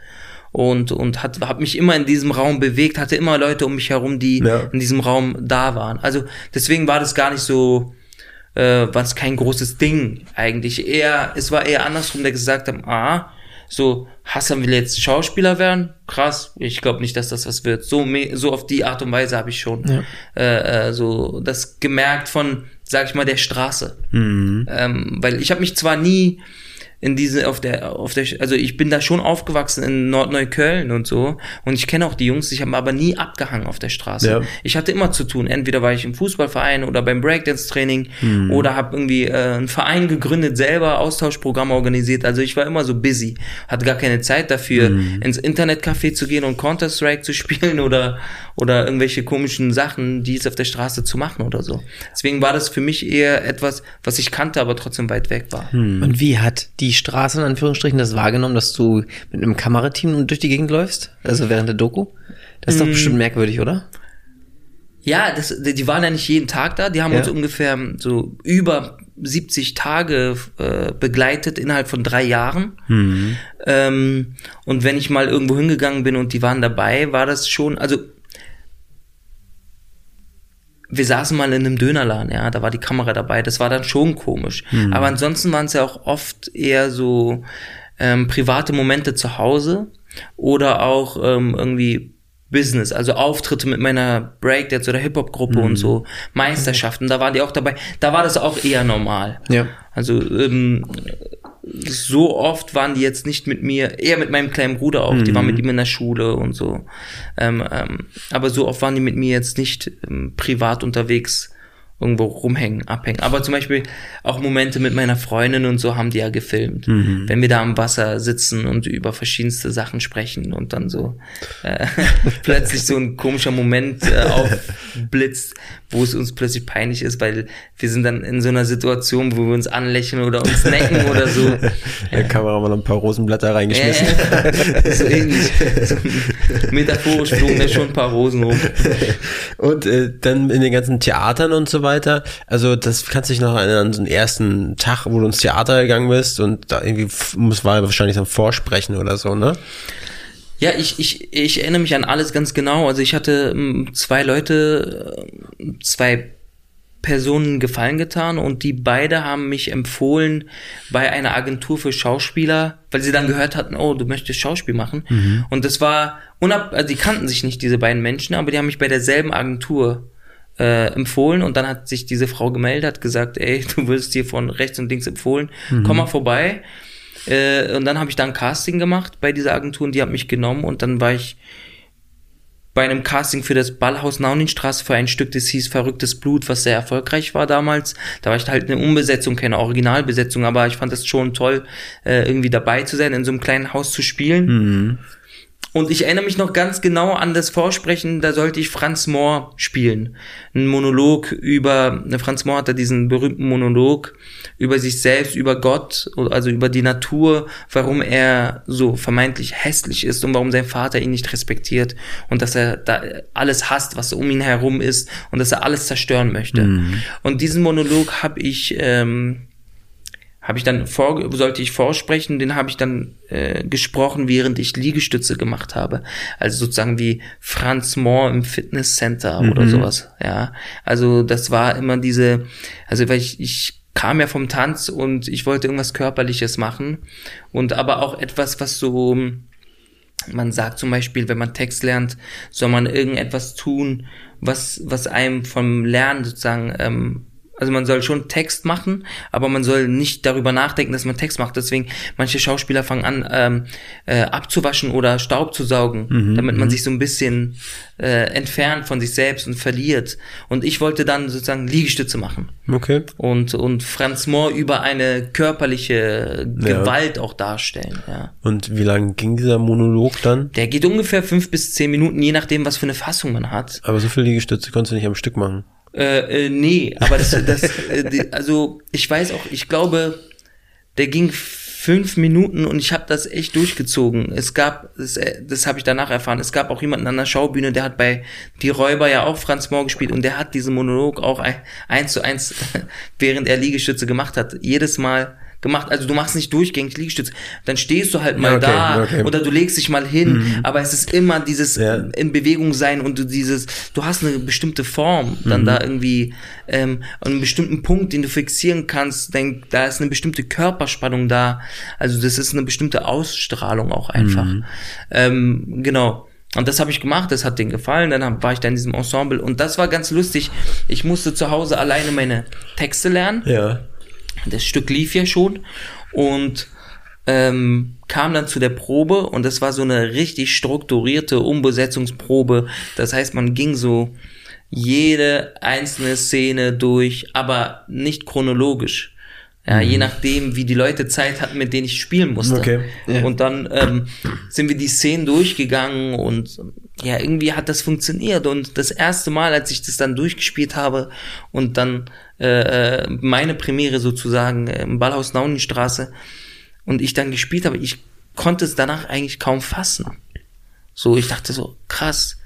und und hat habe mich immer in diesem Raum bewegt, hatte immer Leute um mich herum, die Ja. in diesem Raum da waren. Also deswegen war das gar nicht so äh, war es kein großes Ding eigentlich. Eher es war eher andersrum, der gesagt haben, ah, so Hassan will jetzt Schauspieler werden, krass. Ich glaube nicht, dass das was wird. So so auf die Art und Weise habe ich schon äh, äh, so das gemerkt von, sag ich mal, der Straße. Ähm, weil ich habe mich zwar nie in diese auf der auf der also ich bin da schon aufgewachsen in Nordneukölln und so und ich kenne auch die Jungs, ich habe aber nie abgehangen auf der Straße. Ja. Ich hatte immer zu tun, entweder war ich im Fußballverein oder beim Breakdance Training Hm. oder habe irgendwie äh, einen Verein gegründet, selber Austauschprogramme organisiert. Also ich war immer so busy, hatte gar keine Zeit dafür Hm. ins Internetcafé zu gehen und Counter Strike zu spielen oder oder irgendwelche komischen Sachen, die es auf der Straße zu machen oder so. Deswegen war das für mich eher etwas, was ich kannte, aber trotzdem weit weg war. Und wie hat die Straße in Anführungsstrichen das wahrgenommen, dass du mit einem Kamerateam durch die Gegend läufst? Also während der Doku? Das ist doch bestimmt merkwürdig, oder? Ja, das, die waren ja nicht jeden Tag da. Die haben Ja. uns ungefähr so über 70 Tage äh, begleitet innerhalb von drei Jahren. Ähm, und wenn ich mal irgendwo hingegangen bin und die waren dabei, war das schon, also wir saßen mal in einem Dönerladen, ja, da war die Kamera dabei, das war dann schon komisch. Aber ansonsten waren es ja auch oft eher so ähm, private Momente zu Hause oder auch ähm, irgendwie Business, also Auftritte mit meiner Breakdance oder Hip-Hop-Gruppe und so, Meisterschaften, da waren die auch dabei. Da war das auch eher normal. Ja. Also ähm, so oft waren die jetzt nicht mit mir, eher mit meinem kleinen Bruder auch, die waren mit ihm in der Schule und so. Ähm, ähm, aber so oft waren die mit mir jetzt nicht ähm, privat unterwegs irgendwo rumhängen, abhängen. Aber zum Beispiel auch Momente mit meiner Freundin und so haben die ja gefilmt. Wenn wir da am Wasser sitzen und über verschiedenste Sachen sprechen und dann so äh, plötzlich so ein komischer Moment äh, aufblitzt, wo es uns plötzlich peinlich ist, weil wir sind dann in so einer Situation, wo wir uns anlächeln oder uns necken oder so. Der Kameramann ein paar Rosenblätter reingeschmissen. Äh, so ähnlich. So, metaphorisch flogen da schon ein paar Rosen rum. Und äh, dann in den ganzen Theatern und so weiter. Also das kannst du dich noch erinnern an so einen ersten Tag, wo du ins Theater gegangen bist und da irgendwie muss war wahrscheinlich dann Vorsprechen oder so, ne? Ja, ich, ich, ich erinnere mich an alles ganz genau. Also ich hatte ähm, zwei Leute, äh, zwei Personen Gefallen getan und die beide haben mich empfohlen bei einer Agentur für Schauspieler, weil sie dann gehört hatten, oh, du möchtest Schauspiel machen. Und das war unab, also die kannten sich nicht, diese beiden Menschen, aber die haben mich bei derselben Agentur äh, empfohlen und dann hat sich diese Frau gemeldet, hat gesagt, ey, du wirst dir von rechts und links empfohlen, komm mal vorbei. Äh, und dann habe ich da ein Casting gemacht bei dieser Agentur und die hat mich genommen und dann war ich bei einem Casting für das Ballhaus Nauninstraße für ein Stück, das hieß Verrücktes Blut, was sehr erfolgreich war damals. Da war ich halt eine Umbesetzung, keine Originalbesetzung, aber ich fand es schon toll, äh, irgendwie dabei zu sein, in so einem kleinen Haus zu spielen. Mhm. Und ich erinnere mich noch ganz genau an das Vorsprechen, da sollte ich Franz Mohr spielen. Ein Monolog über, Franz Mohr hatte diesen berühmten Monolog über sich selbst, über Gott, also über die Natur, warum er so vermeintlich hässlich ist und warum sein Vater ihn nicht respektiert und dass er da alles hasst, was um ihn herum ist und dass er alles zerstören möchte. Mhm. Und diesen Monolog habe ich ähm, habe ich dann vor, sollte ich vorsprechen, den habe ich dann äh, gesprochen, während ich Liegestütze gemacht habe. Also sozusagen wie Franz Mohr im Fitnesscenter mhm. oder sowas. Ja, also das war immer diese, also weil ich, ich kam ja vom Tanz und ich wollte irgendwas körperliches machen und aber auch etwas, was so man sagt zum Beispiel, wenn man Text lernt, soll man irgendetwas tun, was was einem vom Lernen sozusagen ähm, also man soll schon Text machen, aber man soll nicht darüber nachdenken, dass man Text macht. Deswegen manche Schauspieler fangen an ähm, äh, abzuwaschen oder Staub zu saugen, mhm, damit man mhm. sich so ein bisschen äh, entfernt von sich selbst und verliert. Und ich wollte dann sozusagen Liegestütze machen. Okay. Und und Franz Mohr über eine körperliche Gewalt ja. auch darstellen. Ja. Und wie lang ging dieser Monolog dann? Der geht ungefähr fünf bis zehn Minuten, je nachdem, was für eine Fassung man hat. Aber so viele Liegestütze konntest du nicht am Stück machen. Äh, äh, nee, aber das, das äh, also ich weiß auch, ich glaube, der ging fünf Minuten und ich habe das echt durchgezogen. Es gab, das, äh, das habe ich danach erfahren, es gab auch jemanden an der Schaubühne, der hat bei Die Räuber ja auch Franz Mohr gespielt und der hat diesen Monolog auch ein, eins zu eins, während er Liegestütze gemacht hat, jedes Mal gemacht. Also du machst nicht durchgängig Liegestütz. Dann stehst du halt mal okay, da okay. oder du legst dich mal hin. Mhm. Aber es ist immer dieses ja. in Bewegung sein und du dieses, du hast eine bestimmte Form dann mhm. da irgendwie ähm, einen bestimmten Punkt, den du fixieren kannst. Denk, da ist eine bestimmte Körperspannung da. Also das ist eine bestimmte Ausstrahlung auch einfach. Mhm. Ähm, genau. Und das habe ich gemacht, das hat denen gefallen, dann war ich da in diesem Ensemble und das war ganz lustig. Ich musste zu Hause alleine meine Texte lernen. Ja. Das Stück lief ja schon und ähm, kam dann zu der Probe und das war so eine richtig strukturierte Umbesetzungsprobe. Das heißt, man ging so jede einzelne Szene durch, aber nicht chronologisch. Ja, mhm. je nachdem, wie die Leute Zeit hatten, mit denen ich spielen musste. Okay. Ja. Und dann ähm, sind wir die Szenen durchgegangen und ja, irgendwie hat das funktioniert. Und das erste Mal, als ich das dann durchgespielt habe und dann äh, äh meine Premiere sozusagen äh, im Ballhaus Naunenstraße und ich dann gespielt habe, ich konnte es danach eigentlich kaum fassen. So, ich dachte so, krass,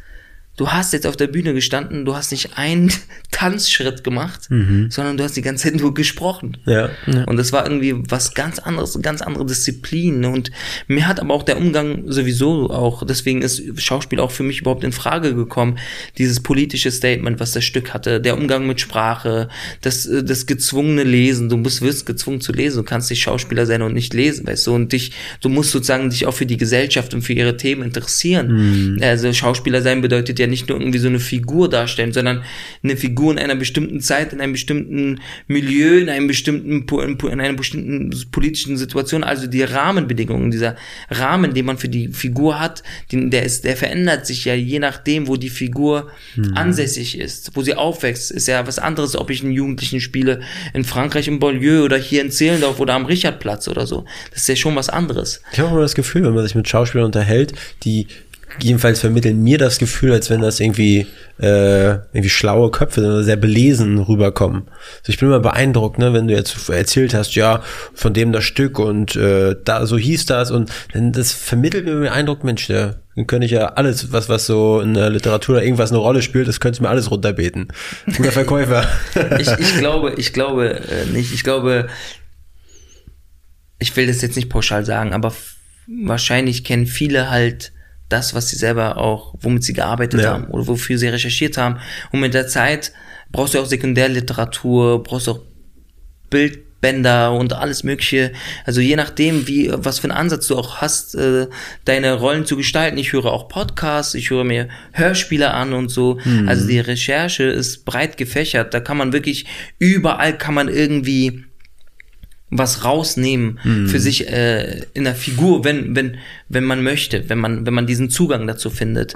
du hast jetzt auf der Bühne gestanden, du hast nicht einen Tanzschritt gemacht, mhm. sondern du hast die ganze Zeit nur gesprochen. Ja. Und das war irgendwie was ganz anderes, ganz andere Disziplin. Und mir hat aber auch der Umgang sowieso auch, deswegen ist Schauspiel auch für mich überhaupt in Frage gekommen, dieses politische Statement, was das Stück hatte, der Umgang mit Sprache, das, das gezwungene Lesen, du musst, wirst gezwungen zu lesen, du kannst nicht Schauspieler sein und nicht lesen, weißt du, und dich, du musst sozusagen dich auch für die Gesellschaft und für ihre Themen interessieren. Mhm. Also Schauspieler sein bedeutet ja ja nicht nur irgendwie so eine Figur darstellen, sondern eine Figur in einer bestimmten Zeit, in einem bestimmten Milieu, in einem bestimmten, in einer bestimmten politischen Situation, also die Rahmenbedingungen, dieser Rahmen, den man für die Figur hat, den, der ist, der verändert sich ja je nachdem, wo die Figur mhm. ansässig ist, wo sie aufwächst, ist ja was anderes, ob ich einen Jugendlichen spiele in Frankreich im Beaulieu oder hier in Zehlendorf oder am Richardplatz oder so. Das ist ja schon was anderes. Ich habe immer das Gefühl, wenn man sich mit Schauspielern unterhält, die jedenfalls vermitteln mir das Gefühl, als wenn das irgendwie äh, irgendwie schlaue Köpfe, sehr belesen rüberkommen. Also ich bin immer beeindruckt, ne, wenn du jetzt erzählt hast, ja, von dem das Stück und äh, da so hieß das und dann das vermittelt mir den Eindruck, Mensch, der dann könnte ich ja alles, was was so in der Literatur oder irgendwas eine Rolle spielt, das könnte mir alles runterbeten. Guter Verkäufer. ich, ich glaube, ich glaube äh, nicht. Ich glaube, ich will das jetzt nicht pauschal sagen, aber wahrscheinlich kennen viele halt das, was sie selber auch, womit sie gearbeitet ja. haben oder wofür sie recherchiert haben. Und mit der Zeit brauchst du auch Sekundärliteratur, brauchst auch Bildbänder und alles Mögliche. Also je nachdem, wie, was für einen Ansatz du auch hast, äh, deine Rollen zu gestalten. Ich höre auch Podcasts, ich höre mir Hörspiele an und so. Mhm. Also die Recherche ist breit gefächert. Da kann man wirklich, überall kann man irgendwie was rausnehmen mhm. für sich äh, in der Figur, wenn, wenn, wenn man möchte, wenn man, wenn man diesen Zugang dazu findet.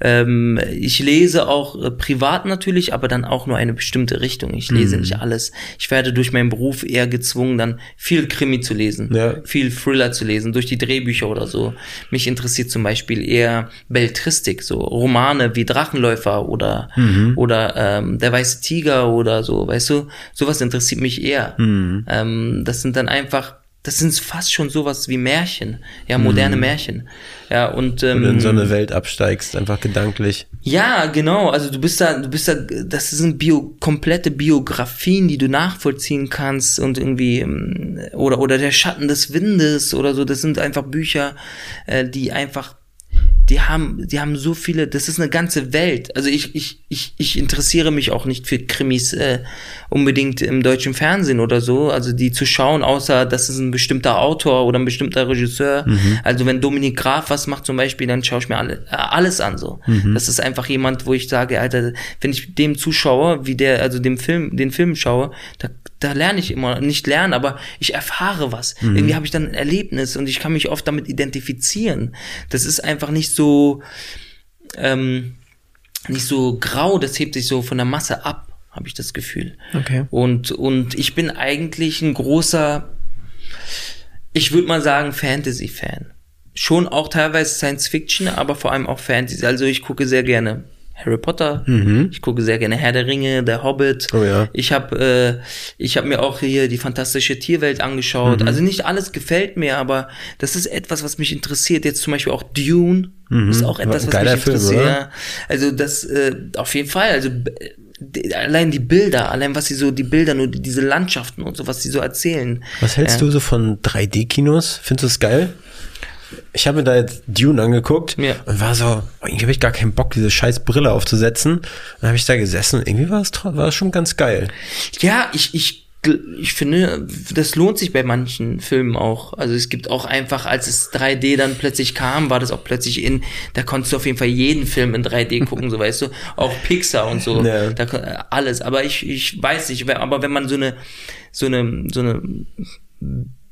Ähm, ich lese auch äh, privat natürlich, aber dann auch nur eine bestimmte Richtung. Ich lese Mhm. nicht alles. Ich werde durch meinen Beruf eher gezwungen, dann viel Krimi zu lesen, Ja. viel Thriller zu lesen, durch die Drehbücher oder so. Mich interessiert zum Beispiel eher Belletristik, so Romane wie Drachenläufer oder, Mhm. oder ähm, Der weiße Tiger oder so, weißt du? Sowas interessiert mich eher. Ähm, das sind dann einfach, das sind fast schon sowas wie Märchen, ja, moderne Märchen. Ja, und ähm, Wenn du in so eine Welt absteigst, einfach gedanklich. ja, genau. Also du bist da, du bist da, das sind Bio, komplette Biografien, die du nachvollziehen kannst und irgendwie ähm, oder oder der Schatten des Windes oder so. Das sind einfach Bücher, äh, die einfach, die haben, die haben so viele. Das ist eine ganze Welt. Also ich ich ich ich interessiere mich auch nicht für Krimis äh, unbedingt im deutschen Fernsehen oder so. Also die zu schauen, außer das ist ein bestimmter Autor oder ein bestimmter Regisseur. Also wenn Dominik Graf was macht zum Beispiel, dann schaue ich mir alle, äh, alles an so. Das ist einfach jemand, wo ich sage, Alter, wenn ich dem zuschaue, wie der, also dem Film, den Film schaue, da, da lerne ich immer, nicht lernen, aber ich erfahre was. Irgendwie habe ich dann ein Erlebnis und ich kann mich oft damit identifizieren. Das ist einfach nicht so, ähm, nicht so grau, das hebt sich so von der Masse ab, habe ich das Gefühl. Okay. Und, und ich bin eigentlich ein großer, ich würde mal sagen, Fantasy-Fan. Schon auch teilweise Science Fiction, aber vor allem auch Fantasy. Also ich gucke sehr gerne Harry Potter. Ich gucke sehr gerne Herr der Ringe, Der Hobbit. Oh ja. Ich habe äh, ich habe mir auch hier die fantastische Tierwelt angeschaut. Also nicht alles gefällt mir, aber das ist etwas, was mich interessiert. Jetzt zum Beispiel auch Dune ist auch etwas, was mich Film, interessiert. Ja. Also das äh, auf jeden Fall. Also äh, allein die Bilder, allein was sie so die Bilder, nur die, diese Landschaften und so, was sie so erzählen. Was hältst ja. du so von 3D-Kinos? Findest du es geil? Ich habe mir da jetzt Dune angeguckt Ja. und war so, irgendwie habe ich gar keinen Bock, diese scheiß Brille aufzusetzen. Dann habe ich da gesessen und irgendwie war es war es schon ganz geil. Ja, ich, ich, ich finde, das lohnt sich bei manchen Filmen auch. Also es gibt auch einfach, als es 3D dann plötzlich kam, war das auch plötzlich in, da konntest du auf jeden Fall jeden Film in 3D gucken, so weißt du, auch Pixar und so, Ja. da, alles. Aber ich, ich weiß nicht, aber wenn man so eine, so eine, so eine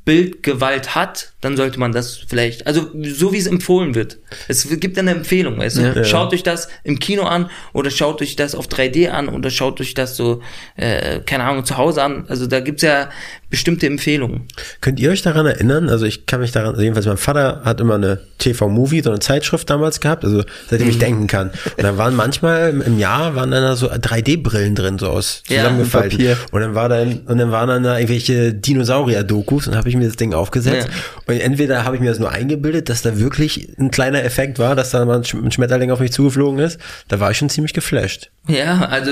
Bildgewalt hat, dann sollte man das vielleicht, also so wie es empfohlen wird. Es gibt eine Empfehlung, weißt du? Ja. Schaut euch das im Kino an oder schaut euch das auf 3D an oder schaut euch das so, äh, keine Ahnung, zu Hause an. Also da gibt's ja bestimmte Empfehlungen. Könnt ihr euch daran erinnern? Also ich kann mich daran, also jedenfalls mein Vater hat immer eine TV-Movie, so eine Zeitschrift damals gehabt, also seitdem Mhm. ich denken kann. Und dann waren manchmal im- Jahr waren dann da so 3D-Brillen drin, so aus Ja, zusammengefaltet. Papier. und dann war dann, und dann waren dann da irgendwelche Dinosaurier-Dokus und habe ich mir das Ding aufgesetzt. Ja. Und entweder habe ich mir das nur eingebildet, dass da wirklich ein kleiner Effekt war, dass da mal ein Sch- ein Schmetterling auf mich zugeflogen ist. Da war ich schon ziemlich geflasht. Ja, also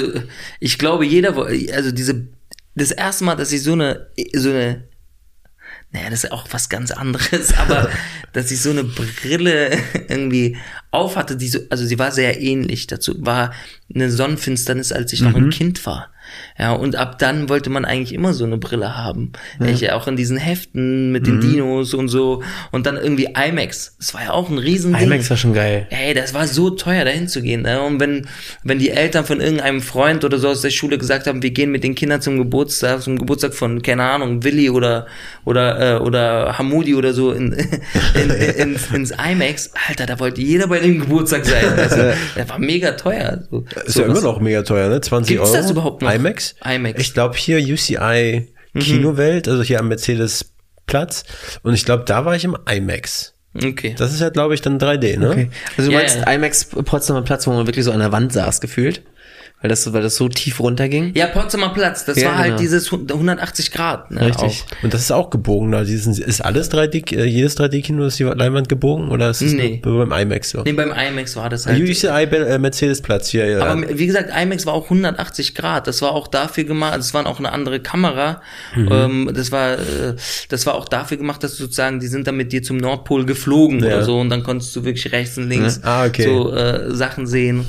ich glaube, jeder, also diese, das erste Mal, dass ich so eine, so eine, naja, das ist auch was ganz anderes, aber dass ich so eine Brille irgendwie aufhatte, die so, also sie war sehr ähnlich dazu, war eine Sonnenfinsternis, als ich noch ein Kind war. Ja, und ab dann wollte man eigentlich immer so eine Brille haben. Ich auch in diesen Heften mit den Dinos und so. Und dann irgendwie IMAX. Das war ja auch ein riesen IMAX war schon geil. Ey, das war so teuer, dahin zu gehen. Ne? Und wenn, wenn die Eltern von irgendeinem Freund oder so aus der Schule gesagt haben, wir gehen mit den Kindern zum Geburtstag, zum Geburtstag von, keine Ahnung, Willi oder, oder, äh, oder Hamudi oder so in, in, in, ins IMAX, Alter, da wollte jeder bei dem Geburtstag sein. Also, der war mega teuer. So, Ist ja immer noch mega teuer, ne? 20 Gibt's Euro. das überhaupt noch? IMAX? IMAX. Ich glaube hier UCI Kinowelt, also hier am Mercedes-Platz. Und ich glaube, da war ich im IMAX. Okay. Das ist ja, glaube ich, dann 3D, ne? Okay. Also du Ja, meinst. IMAX Potsdamer Platz, wo man wirklich so an der Wand saß, gefühlt? Weil das, weil das so tief runterging? Ja, Potsdamer Platz, das Ja, war halt genau. dieses 180 Grad. Ne, Richtig. Auch. Und das ist auch gebogen. Da diesen, ist alles 3D, äh, jedes 3D-Kino ist die Leinwand gebogen oder ist es Nee. nur beim IMAX so? Nee, beim IMAX war das halt. UCI Be- äh, Mercedes-Platz hier, ja. Aber wie gesagt, IMAX war auch 180 Grad. Das war auch dafür gemacht, also es war auch eine andere Kamera. Mhm. Ähm, das war, äh, das war auch dafür gemacht, dass du sozusagen, die sind dann mit dir zum Nordpol geflogen Ja. oder so und dann konntest du wirklich rechts und links Ah, okay. so äh, Sachen sehen.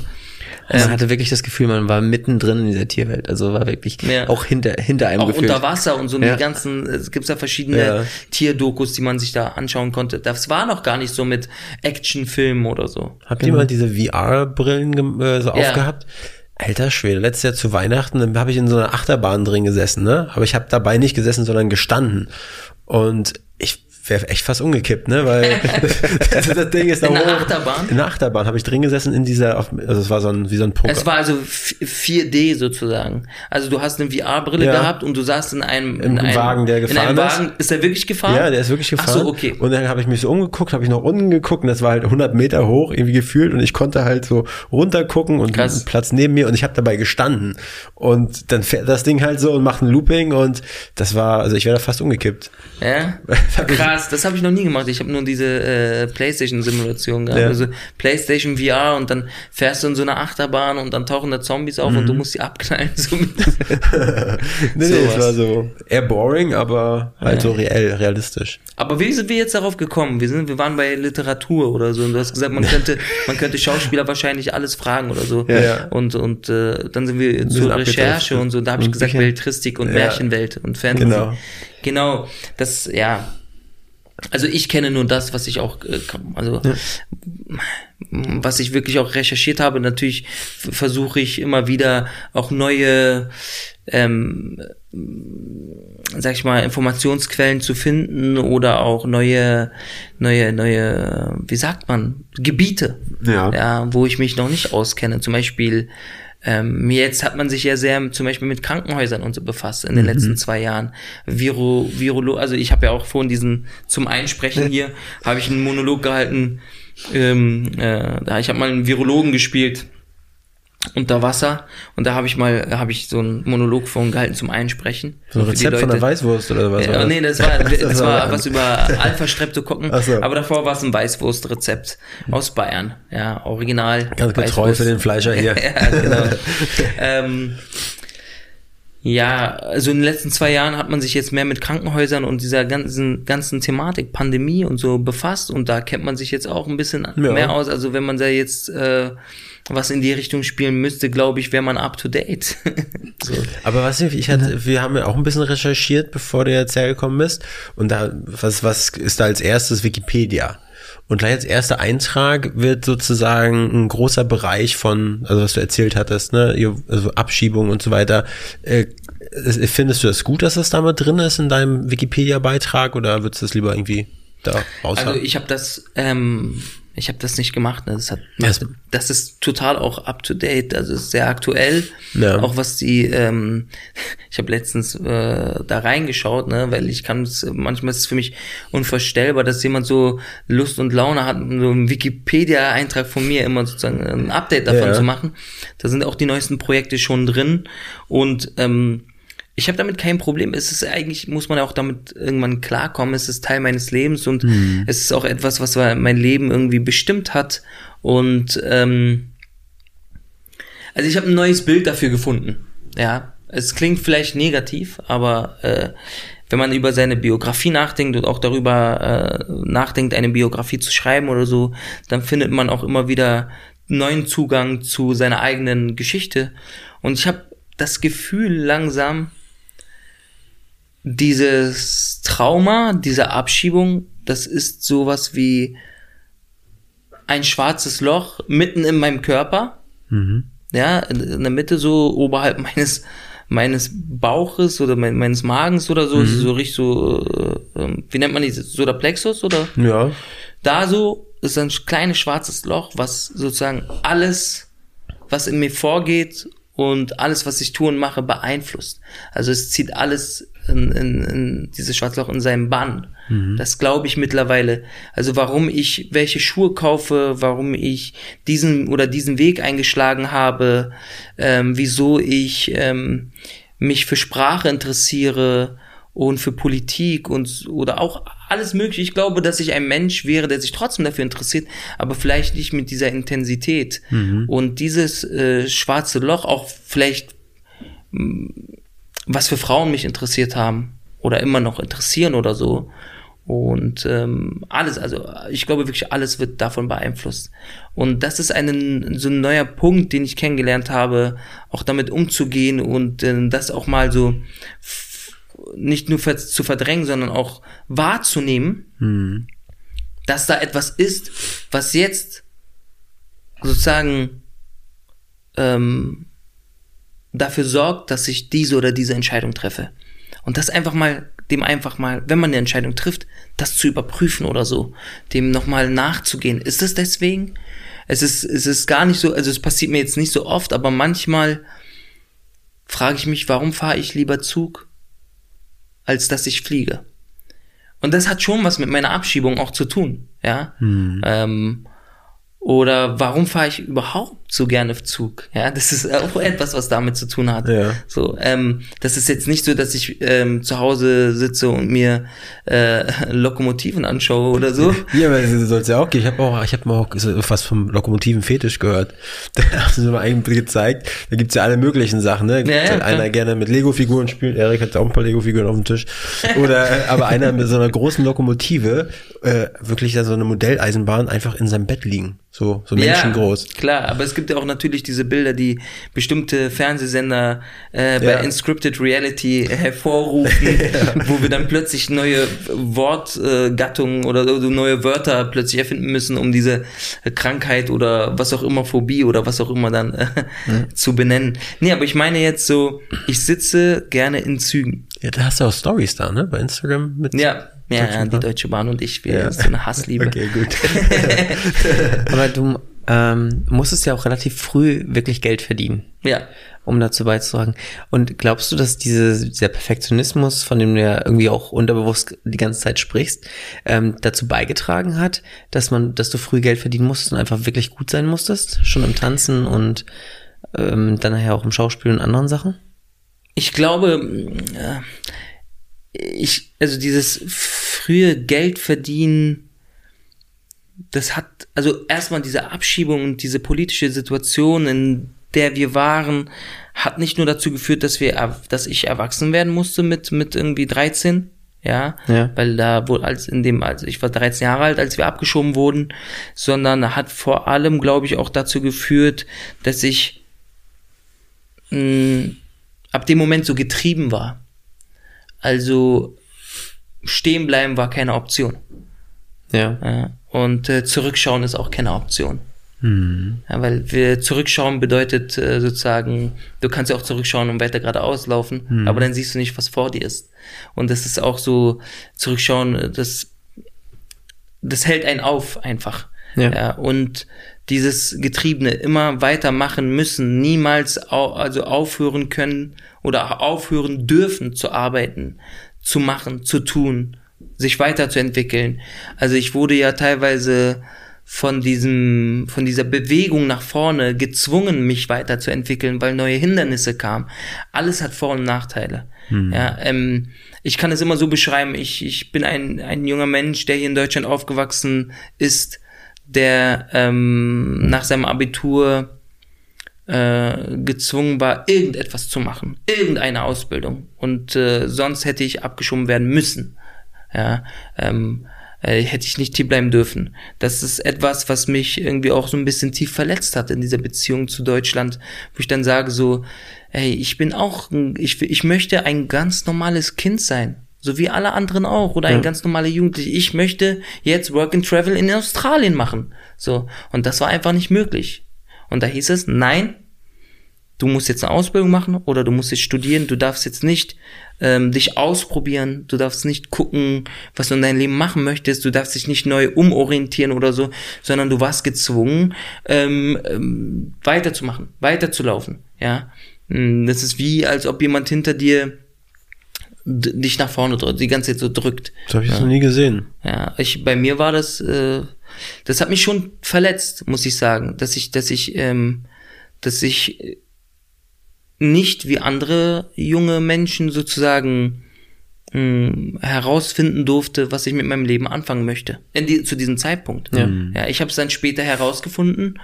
Man hatte wirklich das Gefühl, man war mittendrin in dieser Tierwelt. Also war wirklich Ja. auch hinter, hinter einem Auch gefühlt. unter Wasser und so Ja. die ganzen, es gibt ja verschiedene Ja. Tierdokus, die man sich da anschauen konnte. Das war noch gar nicht so mit Actionfilmen oder so. Habt ihr mal diese VR-Brillen äh, so genau. Ja. aufgehabt? Alter Schwede, letztes Jahr zu Weihnachten, dann habe ich in so einer Achterbahn drin gesessen, ne? Aber ich habe dabei nicht gesessen, sondern gestanden. Und wäre echt fast umgekippt, ne? Weil das, das Ding ist da In hoch. der Achterbahn? In der Achterbahn habe ich drin gesessen in dieser, also es war so ein, wie so ein Poker. Es war also f- 4D sozusagen. Also du hast eine VR-Brille Ja. gehabt und du saßt in einem, in einem Wagen, der in gefahren einem ist. Wagen. Ist der wirklich gefahren? Ja, der ist wirklich gefahren. Ach so, okay. Und dann habe ich mich so umgeguckt, habe ich nach unten geguckt und das war halt 100 Meter hoch irgendwie gefühlt und ich konnte halt so runtergucken und Krass. einen Platz neben mir und ich habe dabei gestanden und dann fährt das Ding halt so und macht ein Looping und das war, also ich wäre da fast umgekippt. Ja? ich- Krass, das habe ich noch nie gemacht. Ich habe nur diese äh, PlayStation-Simulation gehabt. Ja. Also PlayStation VR und dann fährst du in so einer Achterbahn und dann tauchen da Zombies auf und du musst sie abknallen. So mit, Nee, nee, es war so eher boring, aber halt so reell, realistisch. Aber wie sind wir jetzt darauf gekommen? Wir sind, wir waren bei Literatur oder so und du hast gesagt, man könnte, man könnte Schauspieler wahrscheinlich alles fragen oder so. Ja, ja. Und und äh, dann sind wir zur. Recherche und so. Da habe ich gesagt Bücher. Belletristik und Ja. Märchenwelt und Fantasy. Genau. Genau. Das ja. Also ich kenne nur das, was ich auch, äh, also was ich wirklich auch recherchiert habe. Natürlich versuche ich immer wieder auch neue, ähm, sag ich mal, Informationsquellen zu finden oder auch neue, neue, neue, wie sagt man, Gebiete, Ja. ja wo ich mich noch nicht auskenne. Zum Beispiel ähm, jetzt hat man sich ja sehr zum Beispiel mit Krankenhäusern und so befasst in den letzten zwei Jahren. Viro, Virolo, also ich habe ja auch vorhin diesen zum Einsprechen hier habe ich einen Monolog gehalten. Ähm, äh, ich habe mal einen Virologen gespielt unter Wasser und da habe ich mal habe ich so einen Monolog von gehalten zum Einsprechen. So ein Rezept von der. Weißwurst oder was? Ja, war nee, das war, das, Das war war- was über Alpha-Streptokokken, Ach so. aber davor war es ein Weißwurstrezept aus Bayern. Ja, original. Ganz getreu für den Fleischer hier. ja, genau. ähm, ja, also in den letzten zwei Jahren hat man sich jetzt mehr mit Krankenhäusern und dieser ganzen, ganzen Thematik, Pandemie und so befasst und da kennt man sich jetzt auch ein bisschen Ja. mehr aus. Also wenn man da jetzt äh, was in die Richtung spielen müsste, glaube ich, wäre man up to date. so. Aber was ich, ich hatte, wir haben ja auch ein bisschen recherchiert, bevor du jetzt hergekommen bist. Und da, was, was ist da als erstes Wikipedia? Und gleich als erster Eintrag wird sozusagen ein großer Bereich von, also was du erzählt hattest, ne, also Abschiebung und so weiter. Äh, es- findest du das gut, dass das da mal drin ist in deinem Wikipedia-Beitrag oder würdest du das lieber irgendwie da raus Also ich habe das, ähm, ich habe das nicht gemacht. Ne? Das, hat, Ja, es- das ist total auch up to date. Also ist sehr aktuell. Ja. Auch was die, ähm, ich habe letztens äh, da reingeschaut, ne, weil ich kann es, manchmal ist es für mich unvorstellbar, dass jemand so Lust und Laune hat, so einen Wikipedia-Eintrag von mir immer sozusagen ein Update davon Ja. zu machen. Da sind auch die neuesten Projekte schon drin und ähm, ich habe damit kein Problem. Es ist eigentlich, muss man auch damit irgendwann klarkommen. Es ist Teil meines Lebens und es ist auch etwas, was mein Leben irgendwie bestimmt hat. Und ähm, also ich habe ein neues Bild dafür gefunden. Ja, es klingt vielleicht negativ, aber äh, wenn man über seine Biografie nachdenkt und auch darüber äh, nachdenkt, eine Biografie zu schreiben oder so, dann findet man auch immer wieder neuen Zugang zu seiner eigenen Geschichte. Und ich habe das Gefühl langsam, dieses Trauma, diese Abschiebung, das ist sowas wie ein schwarzes Loch mitten in meinem Körper. Ja, in, der Mitte so oberhalb meines meines Bauches oder mein, meines Magens oder so, so richtig so, äh, ähm, wie nennt man die, so der Plexus oder? ja. Da so ist ein kleines schwarzes Loch, was sozusagen alles, was in mir vorgeht und alles, was ich tue und mache, beeinflusst. Also es zieht alles in, in, in dieses schwarze Loch in seinen Bann. Das glaube ich mittlerweile. Also warum ich welche Schuhe kaufe, warum ich diesen oder diesen Weg eingeschlagen habe, ähm, wieso ich ähm, mich für Sprache interessiere und für Politik und oder auch alles mögliche. Ich glaube, dass ich ein Mensch wäre, der sich trotzdem dafür interessiert, aber vielleicht nicht mit dieser Intensität. Und dieses äh, schwarze Loch auch vielleicht, mh, was für Frauen mich interessiert haben oder immer noch interessieren oder so. Und ähm, alles, also ich glaube wirklich, alles wird davon beeinflusst. Und das ist ein, so ein neuer Punkt, den ich kennengelernt habe, auch damit umzugehen und äh, das auch mal so nicht nur zu verdrängen, sondern auch wahrzunehmen, dass da etwas ist, was jetzt sozusagen ähm, dafür sorgt, dass ich diese oder diese Entscheidung treffe. Und das einfach mal dem einfach mal, wenn man eine Entscheidung trifft, das zu überprüfen oder so, dem nochmal nachzugehen. Ist es deswegen? Es ist, es ist gar nicht so, also es passiert mir jetzt nicht so oft, aber manchmal frage ich mich, warum fahre ich lieber Zug, als dass ich fliege? Und das hat schon was mit meiner Abschiebung auch zu tun, ja. Hm. Ähm, oder warum fahre ich überhaupt so gerne Zug? Ja, das ist auch etwas, was damit zu tun hat. Ja. So, ähm, das ist jetzt nicht so, dass ich ähm, zu Hause sitze und mir äh, Lokomotiven anschaue oder so. Ja, aber das soll es ja auch gehen. Ich habe auch, ich habe mal auch was vom Lokomotiven-Fetisch gehört. Da haben sie mir eigentlich gezeigt. Da gibt's ja alle möglichen Sachen. Ne? Ja, ja, halt einer gerne mit Lego-Figuren spielt. Erik hat auch ein paar Lego-Figuren auf dem Tisch. Oder äh, aber einer mit so einer großen Lokomotive äh, wirklich da so eine Modelleisenbahn einfach in seinem Bett liegen. So, so menschengroß. Ja, klar, aber es gibt ja auch natürlich diese Bilder, die bestimmte Fernsehsender äh, bei ja. Inscripted Reality hervorrufen, ja. wo wir dann plötzlich neue Wortgattungen äh, oder neue Wörter plötzlich erfinden müssen, um diese Krankheit oder was auch immer, Phobie oder was auch immer dann äh, mhm. zu benennen. Nee, aber ich meine jetzt so, ich sitze gerne in Zügen. Ja, da hast du auch Stories da, ne? Bei Instagram mit. Ja, ja, ja die Deutsche Bahn und ich, wir ja. so eine Hassliebe. Okay, gut. Aber du ähm, musstest ja auch relativ früh wirklich Geld verdienen. Ja. Um dazu beizutragen. Und glaubst du, dass diese, dieser Perfektionismus, von dem du ja irgendwie auch unterbewusst die ganze Zeit sprichst, ähm, dazu beigetragen hat, dass man, dass du früh Geld verdienen musstest und einfach wirklich gut sein musstest? Schon im Tanzen und ähm, dann nachher auch im Schauspiel und anderen Sachen? Ich glaube, äh, ich, also dieses frühe Geld verdienen, das hat, also erstmal diese Abschiebung und diese politische Situation, in der wir waren, hat nicht nur dazu geführt, dass wir, dass ich erwachsen werden musste mit, mit irgendwie 13, ja, ja. weil da wohl als in dem, also ich war 13 Jahre alt, als wir abgeschoben wurden, sondern hat vor allem, glaube ich, auch dazu geführt, dass ich mh, ab dem Moment so getrieben war. Also stehen bleiben war keine Option. Ja. und äh, zurückschauen ist auch keine Option. Mhm. Ja, weil wir zurückschauen bedeutet äh, sozusagen, du kannst ja auch zurückschauen und weiter geradeaus laufen, mhm. aber dann siehst du nicht, was vor dir ist. Und das ist auch so, zurückschauen, das, das hält einen auf einfach. Ja. ja und dieses Getriebene immer weitermachen müssen, niemals au also aufhören können oder aufhören dürfen zu arbeiten, zu machen, zu tun, sich weiterzuentwickeln. Also ich wurde ja teilweise von diesem, von dieser Bewegung nach vorne gezwungen, mich weiterzuentwickeln, weil neue Hindernisse kamen. Alles hat Vor- und Nachteile. Hm. Ja, ähm, ich kann es immer so beschreiben, ich, ich bin ein, ein junger Mensch, der hier in Deutschland aufgewachsen ist, der ähm, nach seinem Abitur äh, gezwungen war, irgendetwas zu machen, irgendeine Ausbildung. Und äh, sonst hätte ich abgeschoben werden müssen. Ja, ähm, äh, hätte ich nicht hier bleiben dürfen. Das ist etwas, was mich irgendwie auch so ein bisschen tief verletzt hat in dieser Beziehung zu Deutschland, wo ich dann sage so, hey, ich bin auch, ich, ich möchte ein ganz normales Kind sein. So wie alle anderen auch. Oder ein ganz normaler Jugendlicher. Ich möchte jetzt Work and Travel in Australien machen. So. Und das war einfach nicht möglich. Und da hieß es, nein, du musst jetzt eine Ausbildung machen oder du musst jetzt studieren, du darfst jetzt nicht ähm, dich ausprobieren, du darfst nicht gucken, was du in deinem Leben machen möchtest, du darfst dich nicht neu umorientieren oder so, sondern du warst gezwungen, ähm, ähm, weiterzumachen, weiterzulaufen, ja. Hm, das ist wie, als ob jemand hinter dir dich nach vorne drückt, die ganze Zeit so drückt. Das habe ich ja. noch nie gesehen. Ja, ich, bei mir war das, äh, das hat mich schon verletzt, muss ich sagen, dass ich, dass ich, ähm, dass ich nicht wie andere junge Menschen sozusagen mh, hm, herausfinden durfte, was ich mit meinem Leben anfangen möchte. Die, zu diesem Zeitpunkt. Ja, ja ich habe es dann später herausgefunden,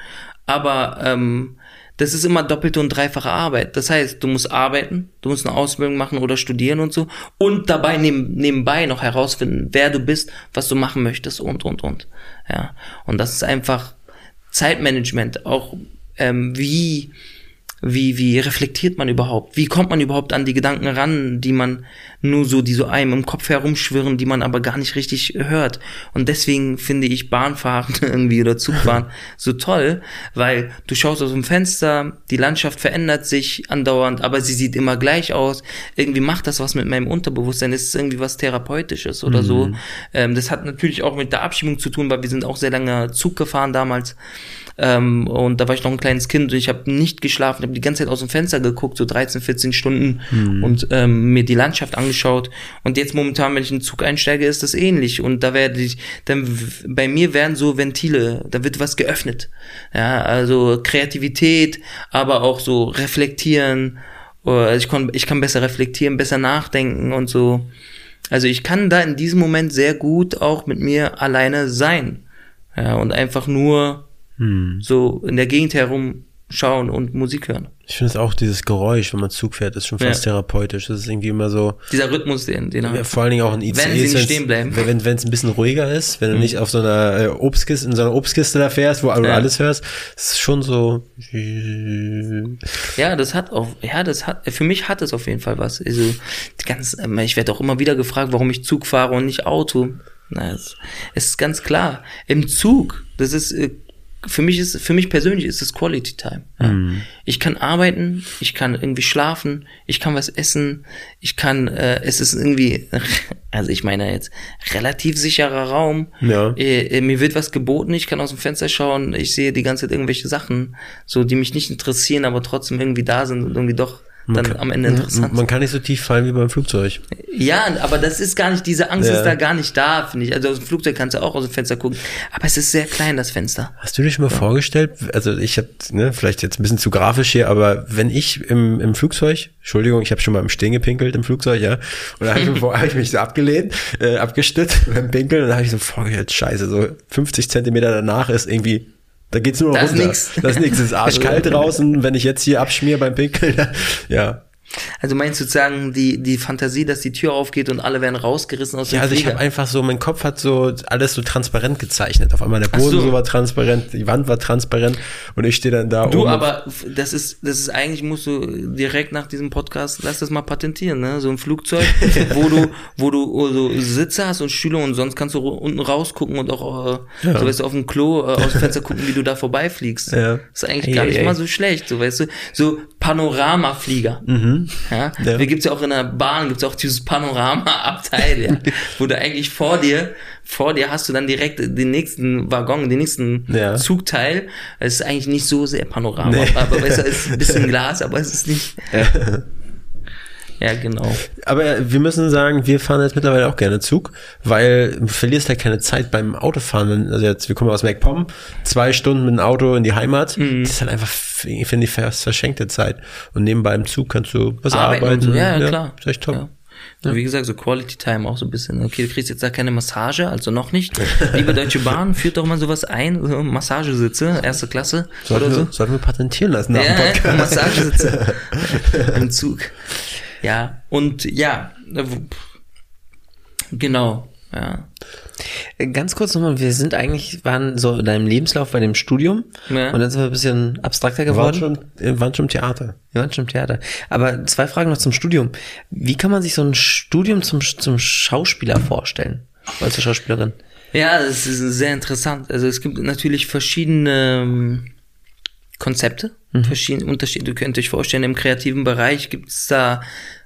aber ähm, das ist immer doppelte und dreifache Arbeit. Das heißt, du musst arbeiten, du musst eine Ausbildung machen oder studieren und so und dabei neben, nebenbei noch herausfinden, wer du bist, was du machen möchtest und und und. Ja, und das ist einfach Zeitmanagement, auch ähm, wie wie, wie reflektiert man überhaupt? Wie kommt man überhaupt an die Gedanken ran, die man nur so, die so einem im Kopf herumschwirren, die man aber gar nicht richtig hört? Und deswegen finde ich Bahnfahren irgendwie oder Zugfahren so toll, weil du schaust aus dem Fenster, die Landschaft verändert sich andauernd, aber sie sieht immer gleich aus. Irgendwie macht das was mit meinem Unterbewusstsein. Es ist irgendwie was Therapeutisches oder mhm. so. Ähm, das hat natürlich auch mit der Abschiebung zu tun, weil wir sind auch sehr lange Zug gefahren damals. Ähm, und da war ich noch ein kleines Kind und ich habe nicht geschlafen, habe die ganze Zeit aus dem Fenster geguckt, so 13, 14 Stunden mhm. und ähm, mir die Landschaft angeschaut. Und jetzt momentan, wenn ich in den Zug einsteige, ist das ähnlich. Und da werde ich, dann bei mir werden so Ventile, da wird was geöffnet. Ja, also Kreativität, aber auch so reflektieren. Also ich kann, ich kann besser reflektieren, besser nachdenken und so. Also ich kann da in diesem Moment sehr gut auch mit mir alleine sein. Ja, und einfach nur hm. so in der Gegend herumschauen und Musik hören. Ich finde es auch, dieses Geräusch, wenn man Zug fährt, ist schon fast ja. therapeutisch. Das ist irgendwie immer so. Dieser Rhythmus, den, den ja, Vor allen Dingen auch in ICE. Wenn sie nicht stehen bleiben. Wenn es ein bisschen ruhiger ist, wenn du mhm. nicht auf so einer äh, Obstkiste, in so einer Obstkiste da fährst, wo ja. du alles hörst, ist schon so. Ja, das hat auch, ja, das hat, für mich hat es auf jeden Fall was. Also, ganz, ähm, ich werde auch immer wieder gefragt, warum ich Zug fahre und nicht Auto. Na, es, es ist ganz klar. Im Zug, das ist, äh, für mich ist, für mich persönlich ist es Quality Time. Ja. Mm. Ich kann arbeiten, ich kann irgendwie schlafen, ich kann was essen, ich kann, äh, es ist irgendwie, also ich meine jetzt relativ sicherer Raum. Ja. Äh, äh, mir wird was geboten, ich kann aus dem Fenster schauen, ich sehe die ganze Zeit irgendwelche Sachen, so die mich nicht interessieren, aber trotzdem irgendwie da sind und irgendwie doch dann kann, am Ende interessant. Man kann nicht so tief fallen wie beim Flugzeug. Ja, aber das ist gar nicht, diese Angst ja. ist da gar nicht da, finde ich. Also aus dem Flugzeug kannst du auch aus dem Fenster gucken, aber es ist sehr klein, das Fenster. Hast du dir schon mal ja. vorgestellt, also ich habe, ne, vielleicht jetzt ein bisschen zu grafisch hier, aber wenn ich im, im Flugzeug, Entschuldigung, ich habe schon mal im Stehen gepinkelt im Flugzeug, ja, und da habe ich, hab ich mich so abgelehnt, äh, abgestützt beim Pinkeln und da habe ich so vorgestellt, scheiße, so 50 Zentimeter danach ist irgendwie da geht's nur noch das runter. Ist nix. Das ist. Es ist arschkalt draußen. Wenn ich jetzt hier abschmier beim Pinkeln, ja. Also meinst du sozusagen die, die Fantasie, dass die Tür aufgeht und alle werden rausgerissen aus dem Ja, also Flieger? ich habe einfach so, mein Kopf hat so alles so transparent gezeichnet. Auf einmal der Boden so. so. war transparent, die Wand war transparent und ich stehe dann da Du, aber das ist, das ist eigentlich, musst du direkt nach diesem Podcast, lass das mal patentieren, ne? So ein Flugzeug, wo du, wo du so Sitze hast und Stühle und sonst kannst du unten rausgucken und auch, äh, ja. so weißt du, auf dem Klo äh, aus dem Fenster gucken, wie du da vorbeifliegst. Ja. Das ist eigentlich ey, gar nicht ey. mal so schlecht, so weißt du. So Panoramaflieger. Mhm. Ja? ja. Da gibt's ja auch in der Bahn, gibt's auch dieses Panorama-Abteil, ja? wo du eigentlich vor dir, vor dir hast du dann direkt den nächsten Waggon, den nächsten ja. Zugteil. Es ist eigentlich nicht so sehr Panorama, nee. aber besser ist ein bisschen Glas, aber es ist nicht. Ja. Genau. Aber wir müssen sagen, wir fahren jetzt mittlerweile auch gerne Zug, weil du verlierst halt keine Zeit beim Autofahren. Also jetzt, wir kommen aus MacPom, zwei Stunden mit dem Auto in die Heimat. Mhm. Das ist halt einfach, finde ich, verschenkte Zeit. Und nebenbei im Zug kannst du was arbeiten. arbeiten. Ja, ja, klar. Ist echt top. Ja. Ja. Wie gesagt, so Quality Time auch so ein bisschen. Okay, du kriegst jetzt da keine Massage, also noch nicht. Liebe Deutsche Bahn, führt doch mal sowas ein, so Massagesitze, erste Klasse sollten oder so. Wir, sollten wir patentieren lassen nach ja. Massagesitze im Zug. Ja, und ja, äh, genau, ja. Ganz kurz nochmal, wir sind eigentlich, waren so in deinem Lebenslauf bei dem Studium ja. und dann sind wir ein bisschen abstrakter geworden. Wir waren schon, waren schon im Theater. Wir waren schon im Theater. Aber zwei Fragen noch zum Studium. Wie kann man sich so ein Studium zum, zum Schauspieler vorstellen? Als Schauspielerin? Ja, das ist sehr interessant. Also es gibt natürlich verschiedene ähm, Konzepte, mhm. verschiedene Unterschiede. Du könnt euch vorstellen, im kreativen Bereich gibt es da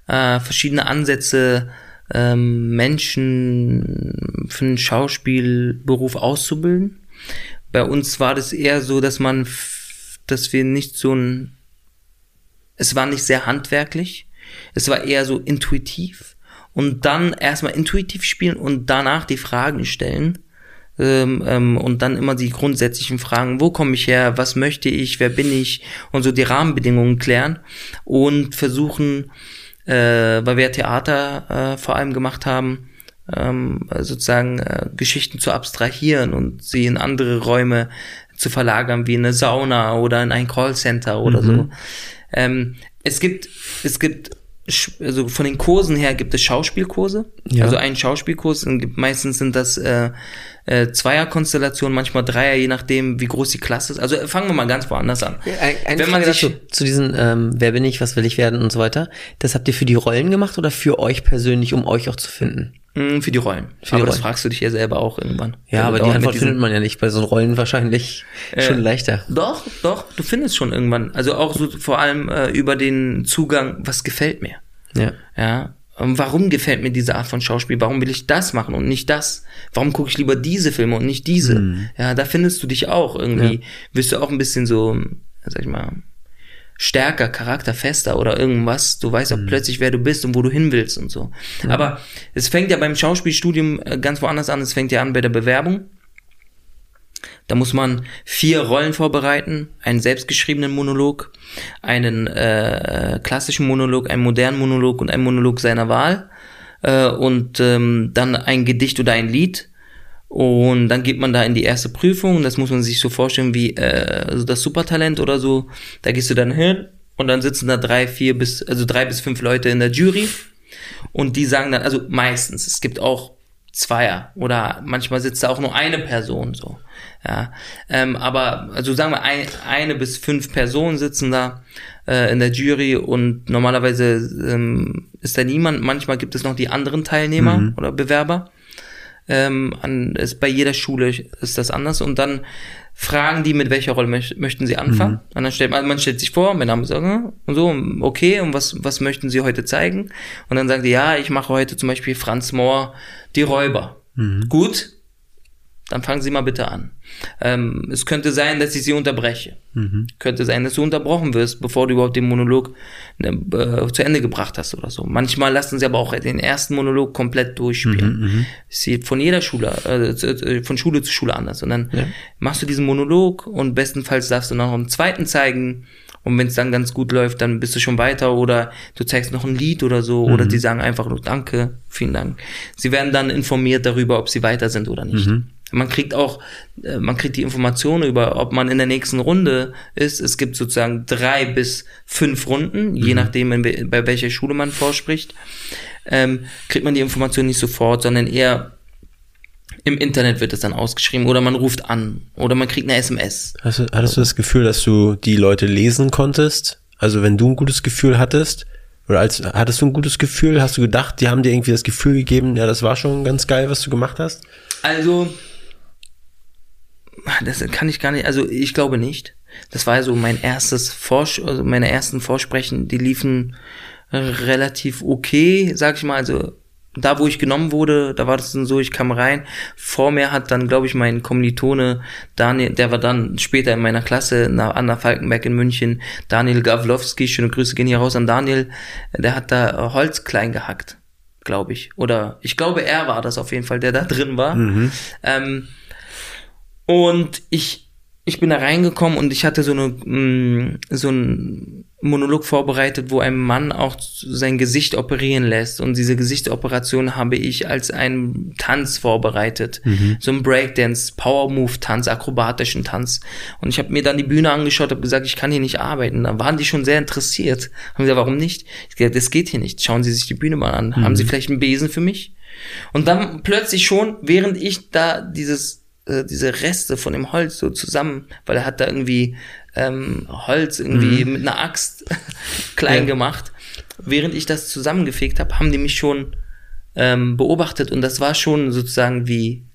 äh, verschiedene Ansätze, ähm, Menschen für einen Schauspielberuf auszubilden. Bei uns war das eher so, dass man, dass wir nicht so ein, es war nicht sehr handwerklich, es war eher so intuitiv und dann erstmal intuitiv spielen und danach die Fragen stellen ähm, ähm, und dann immer die grundsätzlichen Fragen, wo komme ich her, was möchte ich, wer bin ich und so die Rahmenbedingungen klären und versuchen, äh, weil wir Theater äh, vor allem gemacht haben, ähm, sozusagen äh, Geschichten zu abstrahieren und sie in andere Räume zu verlagern, wie in eine Sauna oder in ein Callcenter oder mhm. so. Ähm, es gibt, es gibt also von den Kursen her gibt es Schauspielkurse. Ja. Also einen Schauspielkurs, und meistens sind das äh, äh, Zweierkonstellationen, manchmal Dreier, je nachdem, wie groß die Klasse ist. Also äh, fangen wir mal ganz woanders an. Ein, Wenn man sich- dazu, zu diesen, ähm, wer bin ich, was will ich werden und so weiter. Das habt ihr für die Rollen gemacht oder für euch persönlich, um euch auch zu finden? Mm, Für die Rollen. die aber das Rollen. fragst du dich ja selber auch irgendwann. Ja, Wenn aber du die Antwort findet man ja nicht. Bei so Rollen wahrscheinlich schon leichter. Doch, doch, du findest schon irgendwann. Also auch so vor allem äh, über den Zugang, was gefällt mir. Ja. Ja. Und warum gefällt mir diese Art von Schauspiel? Warum will ich das machen und nicht das? Warum gucke ich lieber diese Filme und nicht diese? Mhm. Ja, da findest du dich auch irgendwie. Wirst du auch ein bisschen so, sag ich mal, stärker, charakterfester oder irgendwas. Du weißt auch Mhm. plötzlich, wer du bist und wo du hin willst und so. Aber es fängt ja beim Schauspielstudium äh, ganz woanders an. Es fängt ja an bei der Bewerbung. Da muss man vier Rollen vorbereiten, einen selbstgeschriebenen Monolog, einen äh, klassischen Monolog, einen modernen Monolog und einen Monolog seiner Wahl äh, und ähm, dann ein Gedicht oder ein Lied. Und dann geht man da in die erste Prüfung. Das muss man sich so vorstellen wie äh, also das Supertalent oder so. Da gehst du dann hin und dann sitzen da drei, vier bis, also drei bis fünf Leute in der Jury. Und die sagen dann, also meistens, es gibt auch Zweier oder manchmal sitzt da auch nur eine Person so. Ja, ähm, aber also sagen wir ein, eine bis fünf Personen sitzen da äh, in der Jury und normalerweise ähm, ist da niemand. Manchmal gibt es noch die anderen Teilnehmer oder Bewerber. Ähm, an, ist bei jeder Schule ist das anders und dann fragen die, mit welcher Rolle möch, möchten sie anfangen. Und dann stellt man, man stellt sich vor, mein Name ist so, und so, okay, und was, was möchten sie heute zeigen? Und dann sagen die, ja, ich mache heute zum Beispiel Franz Mohr, die Räuber. Gut, dann fangen Sie mal bitte an. Ähm, es könnte sein, dass ich Sie unterbreche. Könnte sein, dass du unterbrochen wirst, bevor du überhaupt den Monolog ne, äh, zu Ende gebracht hast oder so. Manchmal lassen sie aber auch den ersten Monolog komplett durchspielen. Das sieht von jeder Schule, äh, von Schule zu Schule anders. Und dann machst du diesen Monolog und bestenfalls darfst du noch einen zweiten zeigen. Und wenn es dann ganz gut läuft, dann bist du schon weiter oder du zeigst noch ein Lied oder so oder die sagen einfach nur Danke, vielen Dank. Sie werden dann informiert darüber, ob sie weiter sind oder nicht. Man kriegt auch, äh, man kriegt die Informationen über, ob man in der nächsten Runde ist. Es gibt sozusagen drei bis fünf Runden, je nachdem, in, bei welcher Schule man vorspricht. Ähm, kriegt man die Information nicht sofort, sondern eher im Internet wird es dann ausgeschrieben oder man ruft an oder man kriegt eine SMS. Hast du, hattest du das Gefühl, dass du die Leute lesen konntest? Also wenn du ein gutes Gefühl hattest, oder als hattest du ein gutes Gefühl, hast du gedacht, die haben dir irgendwie das Gefühl gegeben, ja, das war schon ganz geil, was du gemacht hast? Also, das kann ich gar nicht, also ich glaube nicht. Das war so mein erstes Vorsch also meine ersten Vorsprechen, die liefen relativ okay, sag ich mal, also da, wo ich genommen wurde, da war das dann so, ich kam rein. Vor mir hat dann, glaube ich, mein Kommilitone Daniel, der war dann später in meiner Klasse na- an der Falkenberg in München, Daniel Gawlowski, schöne Grüße gehen hier raus an Daniel, der hat da Holz klein gehackt, glaube ich. Oder ich glaube, er war das auf jeden Fall, der da drin war. Ähm, und ich, ich bin da reingekommen und ich hatte so eine, mh, so ein Monolog vorbereitet, wo ein Mann auch sein Gesicht operieren lässt. Und diese Gesichtsoperation habe ich als einen Tanz vorbereitet. So ein Breakdance, Power Move Tanz, akrobatischen Tanz. Und ich habe mir dann die Bühne angeschaut, habe gesagt, ich kann hier nicht arbeiten. Da waren die schon sehr interessiert. Haben gesagt, warum nicht? Ich gesagt, das geht hier nicht. Schauen Sie sich die Bühne mal an. Haben Sie vielleicht einen Besen für mich? Und dann plötzlich schon, während ich da dieses, äh, diese Reste von dem Holz so zusammen, weil er hat da irgendwie ähm, Holz irgendwie mit einer Axt klein Ja. gemacht, während ich das zusammengefegt habe, haben die mich schon ähm, beobachtet und das war schon sozusagen wie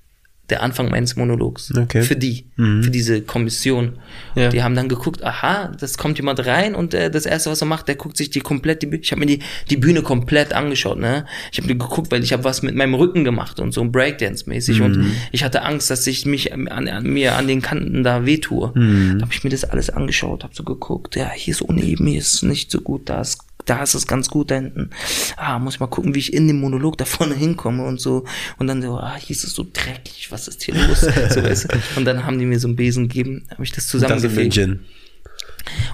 der Anfang meines Monologs. Okay. Für die, für diese Kommission. Ja. Die haben dann geguckt, aha, das kommt jemand rein und äh, das erste, was er macht, der guckt sich die komplett, die Bühne, ich habe mir die, die Bühne komplett angeschaut, ne? Ich habe mir geguckt, weil ich habe was mit meinem Rücken gemacht und so ein Breakdance-mäßig und ich hatte Angst, dass ich mich an, an mir an den Kanten da wehtue. Da habe ich mir das alles angeschaut, habe so geguckt, ja, hier ist uneben, hier ist nicht so gut, da ist da ist es ganz gut da hinten. Ah, muss ich mal gucken, wie ich in dem Monolog da vorne hinkomme und so. Und dann so, ah, hier ist es so dreckig, was ist hier los? so, weißt du? Und dann haben die mir so einen Besen gegeben, habe ich das Das zusammengefegt. München.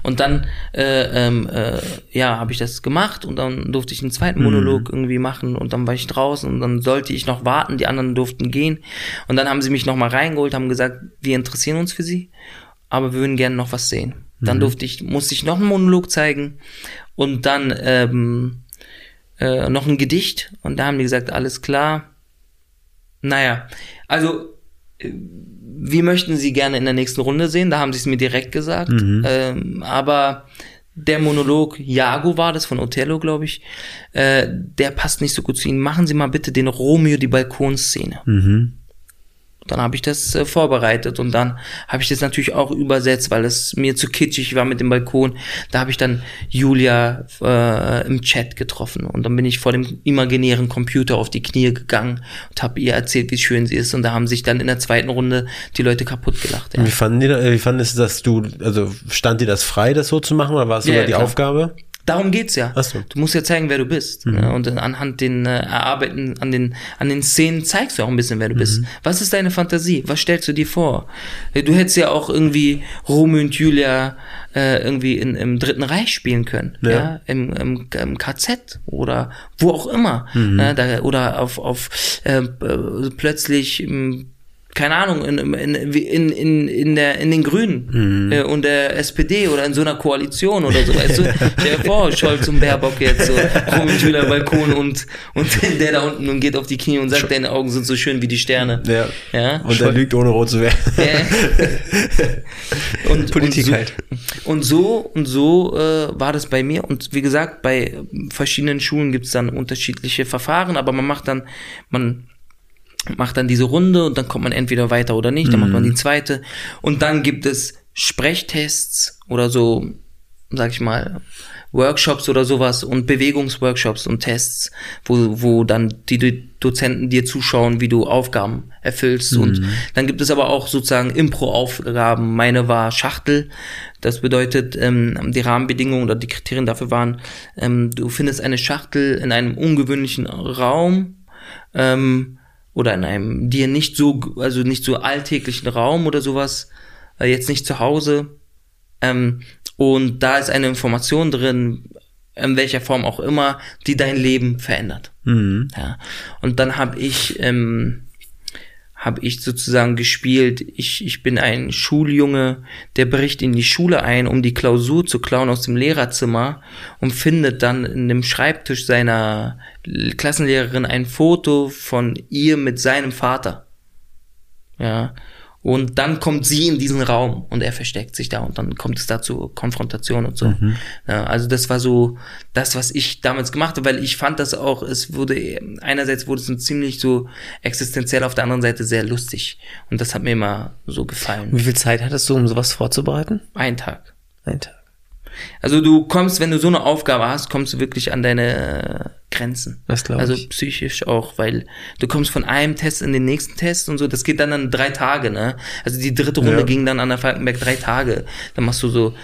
Und dann, äh, ähm, äh, ja, habe ich das gemacht und dann durfte ich einen zweiten Monolog irgendwie machen und dann war ich draußen und dann sollte ich noch warten, die anderen durften gehen. Und dann haben sie mich nochmal reingeholt, haben gesagt, wir interessieren uns für sie, aber wir würden gerne noch was sehen. Dann durfte ich, musste ich noch einen Monolog zeigen und dann ähm, äh, noch ein Gedicht und da haben die gesagt, alles klar. Naja, also äh, wie möchten Sie gerne in der nächsten Runde sehen? Da haben Sie es mir direkt gesagt. Mhm. Ähm, aber der Monolog Jago war das von Othello, glaube ich, äh, der passt nicht so gut zu Ihnen. Machen Sie mal bitte den Romeo die Balkonszene. Mhm. Dann habe ich das äh, vorbereitet und dann habe ich das natürlich auch übersetzt, weil es mir zu kitschig war mit dem Balkon. Da habe ich dann Julia äh, im Chat getroffen und dann bin ich vor dem imaginären Computer auf die Knie gegangen und habe ihr erzählt, wie schön sie ist und da haben sich dann in der zweiten Runde die Leute kaputt gelacht. Ja. Wie fanden die, wie fanden es, dass du, also stand dir das frei, das so zu machen oder war es sogar ja, die klar. Aufgabe? Darum geht's ja. Ach so. Du musst ja zeigen, wer du bist. Mhm. Ne? Und anhand den äh, Erarbeiten, an den, an den Szenen zeigst du auch ein bisschen, wer du mhm. bist. Was ist deine Fantasie? Was stellst du dir vor? Du hättest ja auch irgendwie Romeo und Julia äh, irgendwie in, im Dritten Reich spielen können. Ja. ja? Im, im, Im KZ oder wo auch immer. Mhm. Ja, ne? da, oder auf, auf äh, plötzlich im keine Ahnung, in, in, in, in, in, der, in den Grünen mhm. äh, und der SPD oder in so einer Koalition oder so. Weißt du? Stell dir vor, Scholz und Baerbock jetzt so rum im Balkon und, und der da unten und geht auf die Knie und sagt, deine Augen sind so schön wie die Sterne. Ja. ja? Und er lügt ohne rot zu werden. Ja. und, Politik und so, halt. Und so und so äh, war das bei mir. Und wie gesagt, bei verschiedenen Schulen gibt es dann unterschiedliche Verfahren, aber man macht dann, man macht dann diese Runde und dann kommt man entweder weiter oder nicht, dann mhm. macht man die mhm. zweite und dann gibt es Sprechtests oder so, sag ich mal, Workshops oder sowas und Bewegungsworkshops und Tests, wo, wo dann die Dozenten dir zuschauen, wie du Aufgaben erfüllst. Mhm. Und dann gibt es aber auch sozusagen Impro-Aufgaben. Meine war Schachtel. Das bedeutet, ähm, die Rahmenbedingungen oder die Kriterien dafür waren, ähm, du findest eine Schachtel in einem ungewöhnlichen Raum, ähm, oder in einem dir nicht so, also nicht so alltäglichen Raum oder sowas, äh, jetzt nicht zu Hause. Ähm, und da ist eine Information drin, in welcher Form auch immer, die dein Leben verändert. Mhm. Ja. Und dann habe ich ähm, habe ich sozusagen gespielt. Ich, ich bin ein Schuljunge, der bricht in die Schule ein, um die Klausur zu klauen aus dem Lehrerzimmer und findet dann in dem Schreibtisch seiner Klassenlehrerin ein Foto von ihr mit seinem Vater. Ja. Und dann kommt sie in diesen Raum und er versteckt sich da und dann kommt es da zu Konfrontation und so. Mhm. Ja, also das war so das, was ich damals gemacht habe, weil ich fand das auch, es wurde, einerseits wurde es ziemlich so existenziell, auf der anderen Seite sehr lustig. Und das hat mir immer so gefallen. Wie viel Zeit hattest du, um sowas vorzubereiten? Ein Tag. Ein Tag. Also du kommst, wenn du so eine Aufgabe hast, kommst du wirklich an deine Grenzen. Das glaube also ich. Also psychisch auch, weil du kommst von einem Test in den nächsten Test und so, das geht dann an drei Tage, ne? Also die dritte Runde ja. ging dann an der Falkenberg drei Tage. Dann machst du so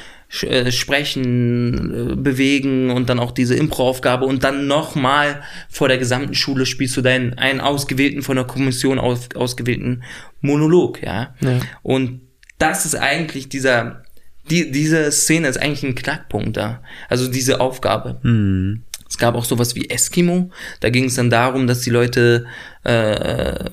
äh, sprechen, äh, bewegen und dann auch diese Impro-Aufgabe und dann nochmal vor der gesamten Schule spielst du deinen einen ausgewählten, von der Kommission aus, ausgewählten Monolog, ja? ja. Und das ist eigentlich dieser die, diese Szene ist eigentlich ein Knackpunkt da. Also diese Aufgabe. Mhm. Es gab auch sowas wie Eskimo. Da ging es dann darum, dass die Leute äh,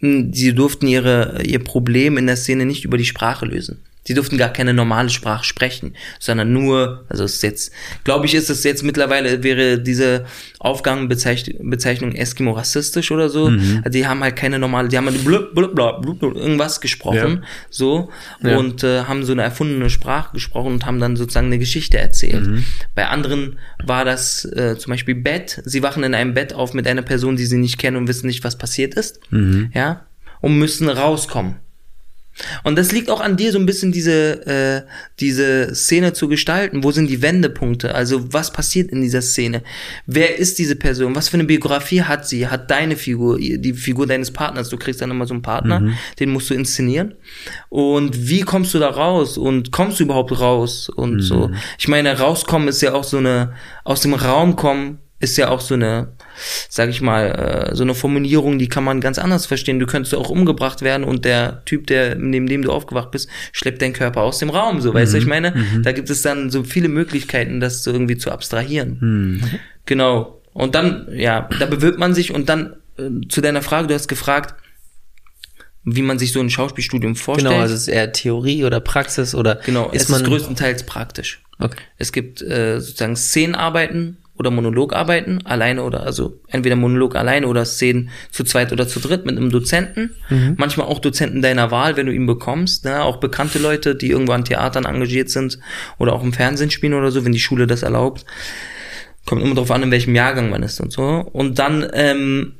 sie durften ihre ihr Problem in der Szene nicht über die Sprache lösen. Sie durften gar keine normale Sprache sprechen, sondern nur, also es ist jetzt, glaube ich, ist es jetzt mittlerweile, wäre diese Aufgabenbezeichnung Eskimo rassistisch oder so. Mhm. Also die haben halt keine normale, die haben halt blub, blub, blub, blub, irgendwas gesprochen, ja. so, ja. und äh, haben so eine erfundene Sprache gesprochen und haben dann sozusagen eine Geschichte erzählt. Mhm. Bei anderen war das äh, zum Beispiel Bett, sie wachen in einem Bett auf mit einer Person, die sie nicht kennen und wissen nicht, was passiert ist, mhm. ja, und müssen rauskommen. Und das liegt auch an dir, so ein bisschen diese, äh, diese Szene zu gestalten. Wo sind die Wendepunkte? Also was passiert in dieser Szene? Wer ist diese Person? Was für eine Biografie hat sie? Hat deine Figur, die Figur deines Partners? Du kriegst dann immer so einen Partner, mhm. den musst du inszenieren. Und wie kommst du da raus? Und kommst du überhaupt raus? Und mhm. so. Ich meine, rauskommen ist ja auch so eine, aus dem Raum kommen ist ja auch so eine, sag ich mal, äh, so eine Formulierung, die kann man ganz anders verstehen. Du könntest auch umgebracht werden und der Typ, der neben dem du aufgewacht bist, schleppt deinen Körper aus dem Raum. So, mhm. weißt du, ich mhm. meine, mhm. da gibt es dann so viele Möglichkeiten, das so irgendwie zu abstrahieren. Mhm. Genau. Und dann, ja, da bewirbt man sich und dann äh, zu deiner Frage, du hast gefragt, wie man sich so ein Schauspielstudium vorstellt. Genau, also ist eher Theorie oder Praxis oder genau, ist es man ist größtenteils praktisch. Okay. Es gibt äh, sozusagen Szenenarbeiten oder Monolog arbeiten, alleine oder also entweder Monolog alleine oder Szenen zu zweit oder zu dritt mit einem Dozenten. Mhm. Manchmal auch Dozenten deiner Wahl, wenn du ihn bekommst. Ne? Auch bekannte Leute, die irgendwo an Theatern engagiert sind oder auch im Fernsehen spielen oder so, wenn die Schule das erlaubt. Kommt immer darauf an, in welchem Jahrgang man ist und so. Und dann ähm,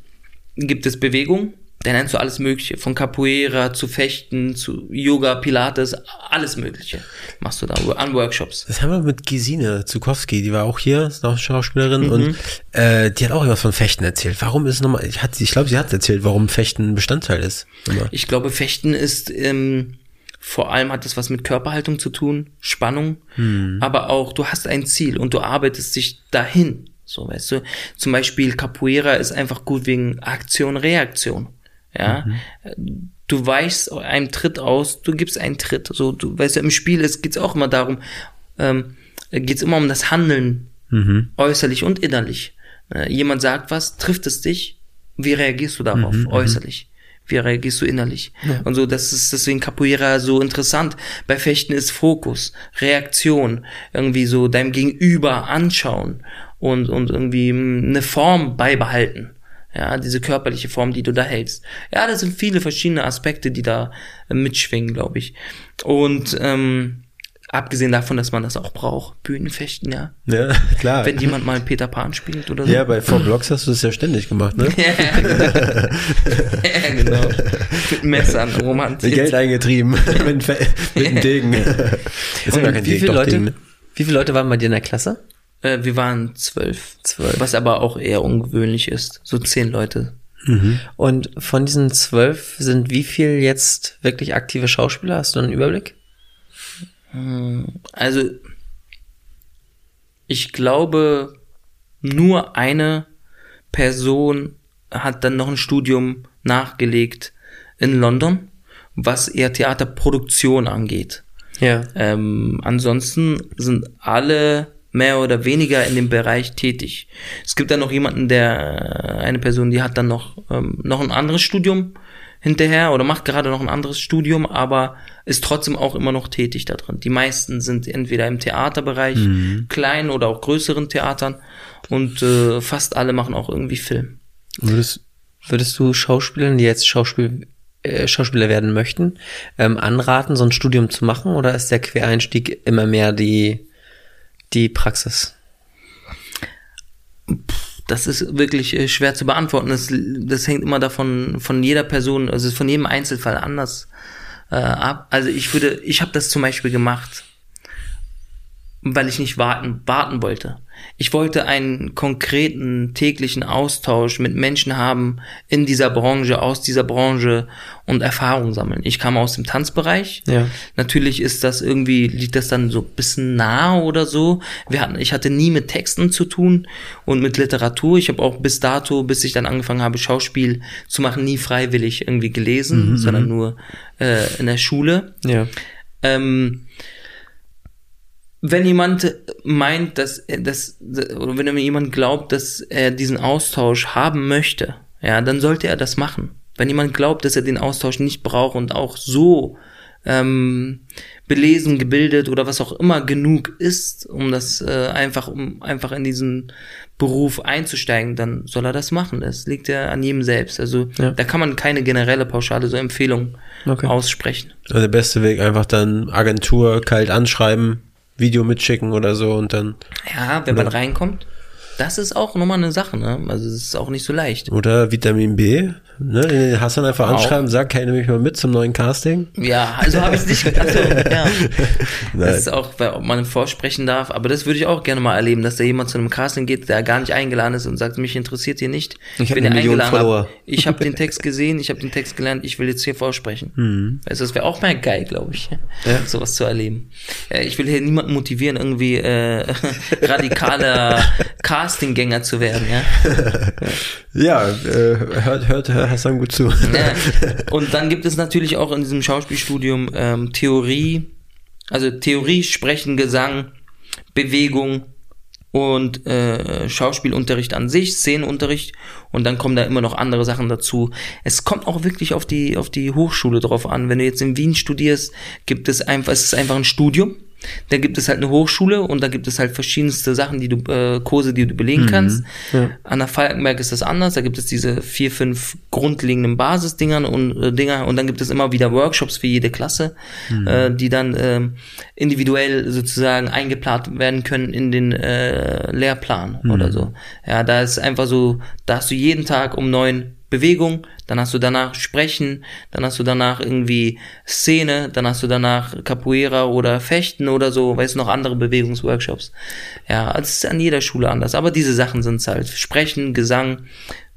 gibt es Bewegung da nennst du alles Mögliche. Von Capoeira zu Fechten, zu Yoga, Pilates, alles Mögliche machst du da an Workshops. Das haben wir mit Gesine Zukowski, die war auch hier, ist auch Schauspielerin mhm. und äh, die hat auch etwas von Fechten erzählt. Warum ist nochmal, ich, hat, ich glaube, sie hat erzählt, warum Fechten Bestandteil ist. Immer. Ich glaube, Fechten ist, ähm, vor allem hat das was mit Körperhaltung zu tun, Spannung, hm. aber auch du hast ein Ziel und du arbeitest dich dahin. So, weißt du, zum Beispiel Capoeira ist einfach gut wegen Aktion, Reaktion. Ja, mhm. du weichst einem Tritt aus, du gibst einen Tritt. So, du weißt ja, im Spiel ist, geht's auch immer darum, ähm, geht's immer um das Handeln, mhm. äußerlich und innerlich. Äh, jemand sagt was, trifft es dich, wie reagierst du darauf, mhm, mhm. äußerlich? Wie reagierst du innerlich? Ja. Und so, das ist deswegen Capoeira so interessant. Bei Fechten ist Fokus, Reaktion, irgendwie so deinem Gegenüber anschauen und, und irgendwie eine Form beibehalten. Ja, diese körperliche Form, die du da hältst. Ja, das sind viele verschiedene Aspekte, die da äh, mitschwingen, glaube ich. Und ähm, abgesehen davon, dass man das auch braucht, Bühnenfechten, ja. Ja, klar. Wenn jemand mal Peter Pan spielt oder so. Ja, bei Four Blocks hast du das ja ständig gemacht, ne? ja, genau. Mit Messern romantisch. Geld eingetrieben. mit, mit einem Degen. Ist ja gar kein wie Degen, viele Leute, Degen, ne? Wie viele Leute waren bei dir in der Klasse? Äh, wir waren zwölf. Zwölf. Was aber auch eher ungewöhnlich ist. So zehn Leute. Mhm. Und von diesen zwölf sind wie viel jetzt wirklich aktive Schauspieler? Hast du einen Überblick? Hm, also, ich glaube, nur eine Person hat dann noch ein Studium nachgelegt in London, was eher Theaterproduktion angeht. Ja. Ähm, ansonsten sind alle mehr oder weniger in dem Bereich tätig. Es gibt dann noch jemanden, der, eine Person, die hat dann noch, ähm, noch ein anderes Studium hinterher oder macht gerade noch ein anderes Studium, aber ist trotzdem auch immer noch tätig da drin. Die meisten sind entweder im Theaterbereich, mhm. kleinen oder auch größeren Theatern und äh, fast alle machen auch irgendwie Film. Würdest, würdest du Schauspielern, die jetzt Schauspiel, äh, Schauspieler werden möchten, ähm, anraten, so ein Studium zu machen oder ist der Quereinstieg immer mehr die die Praxis? Das ist wirklich äh, schwer zu beantworten. Das, das hängt immer davon von jeder Person, also von jedem Einzelfall anders äh, ab. Also ich würde, ich habe das zum Beispiel gemacht, weil ich nicht warten, warten wollte. Ich wollte einen konkreten täglichen Austausch mit Menschen haben in dieser Branche, aus dieser Branche und Erfahrung sammeln. Ich kam aus dem Tanzbereich. Ja. Natürlich ist das irgendwie, liegt das dann so ein bisschen nah oder so. Wir hatten, ich hatte nie mit Texten zu tun und mit Literatur. Ich habe auch bis dato, bis ich dann angefangen habe, Schauspiel zu machen, nie freiwillig irgendwie gelesen, mhm, sondern mhm. nur äh, in der Schule. Ja. Ähm, wenn jemand meint, dass er das, oder wenn jemand glaubt, dass er diesen Austausch haben möchte, ja, dann sollte er das machen. Wenn jemand glaubt, dass er den Austausch nicht braucht und auch so ähm, belesen, gebildet oder was auch immer genug ist, um das äh, einfach, um einfach in diesen Beruf einzusteigen, dann soll er das machen. Das liegt ja an jedem selbst. Also ja. da kann man keine generelle pauschale so Empfehlung okay. aussprechen. Also der beste Weg einfach dann Agentur kalt anschreiben, Video mitschicken oder so und dann. Ja, wenn man reinkommt. Das ist auch nochmal eine Sache, ne? Also es ist auch nicht so leicht. Oder Vitamin B, ne? Den hast du dann einfach auch. anschreiben, sag, kann ich nämlich mal mit zum neuen Casting? Ja, also habe ich es nicht. Also, ja. Das ist auch, ob man vorsprechen darf, aber das würde ich auch gerne mal erleben, dass da jemand zu einem Casting geht, der gar nicht eingeladen ist und sagt, mich interessiert hier nicht. Ich, ich bin eingeladen. Hab, ich habe den Text gesehen, ich habe den Text gelernt, ich will jetzt hier vorsprechen. Mhm. Also das wäre auch mal geil, glaube ich, ja. sowas zu erleben. Ich will hier niemanden motivieren, irgendwie äh, radikaler Casting Castinggänger zu werden, ja. ja, äh, hört, hört Herr Hassan gut zu. Ja. Und dann gibt es natürlich auch in diesem Schauspielstudium ähm, Theorie, also Theorie, Sprechen, Gesang, Bewegung und äh, Schauspielunterricht an sich, Szenenunterricht und dann kommen da immer noch andere Sachen dazu. Es kommt auch wirklich auf die auf die Hochschule drauf an. Wenn du jetzt in Wien studierst, gibt es einfach es ist einfach ein Studium Da gibt es halt eine Hochschule und da gibt es halt verschiedenste Sachen, die du, äh, Kurse, die du belegen Mhm. kannst. An der Falkenberg ist das anders. Da gibt es diese vier, fünf grundlegenden Basisdingern und äh, Dinger und dann gibt es immer wieder Workshops für jede Klasse, Mhm. äh, die dann ähm, individuell sozusagen eingeplant werden können in den äh, Lehrplan Mhm. oder so. Ja, da ist einfach so, da hast du jeden Tag um neun Bewegung, dann hast du danach Sprechen, dann hast du danach irgendwie Szene, dann hast du danach Capoeira oder Fechten oder so, weißt du, noch andere Bewegungsworkshops. Ja, es ist an jeder Schule anders, aber diese Sachen sind halt Sprechen, Gesang,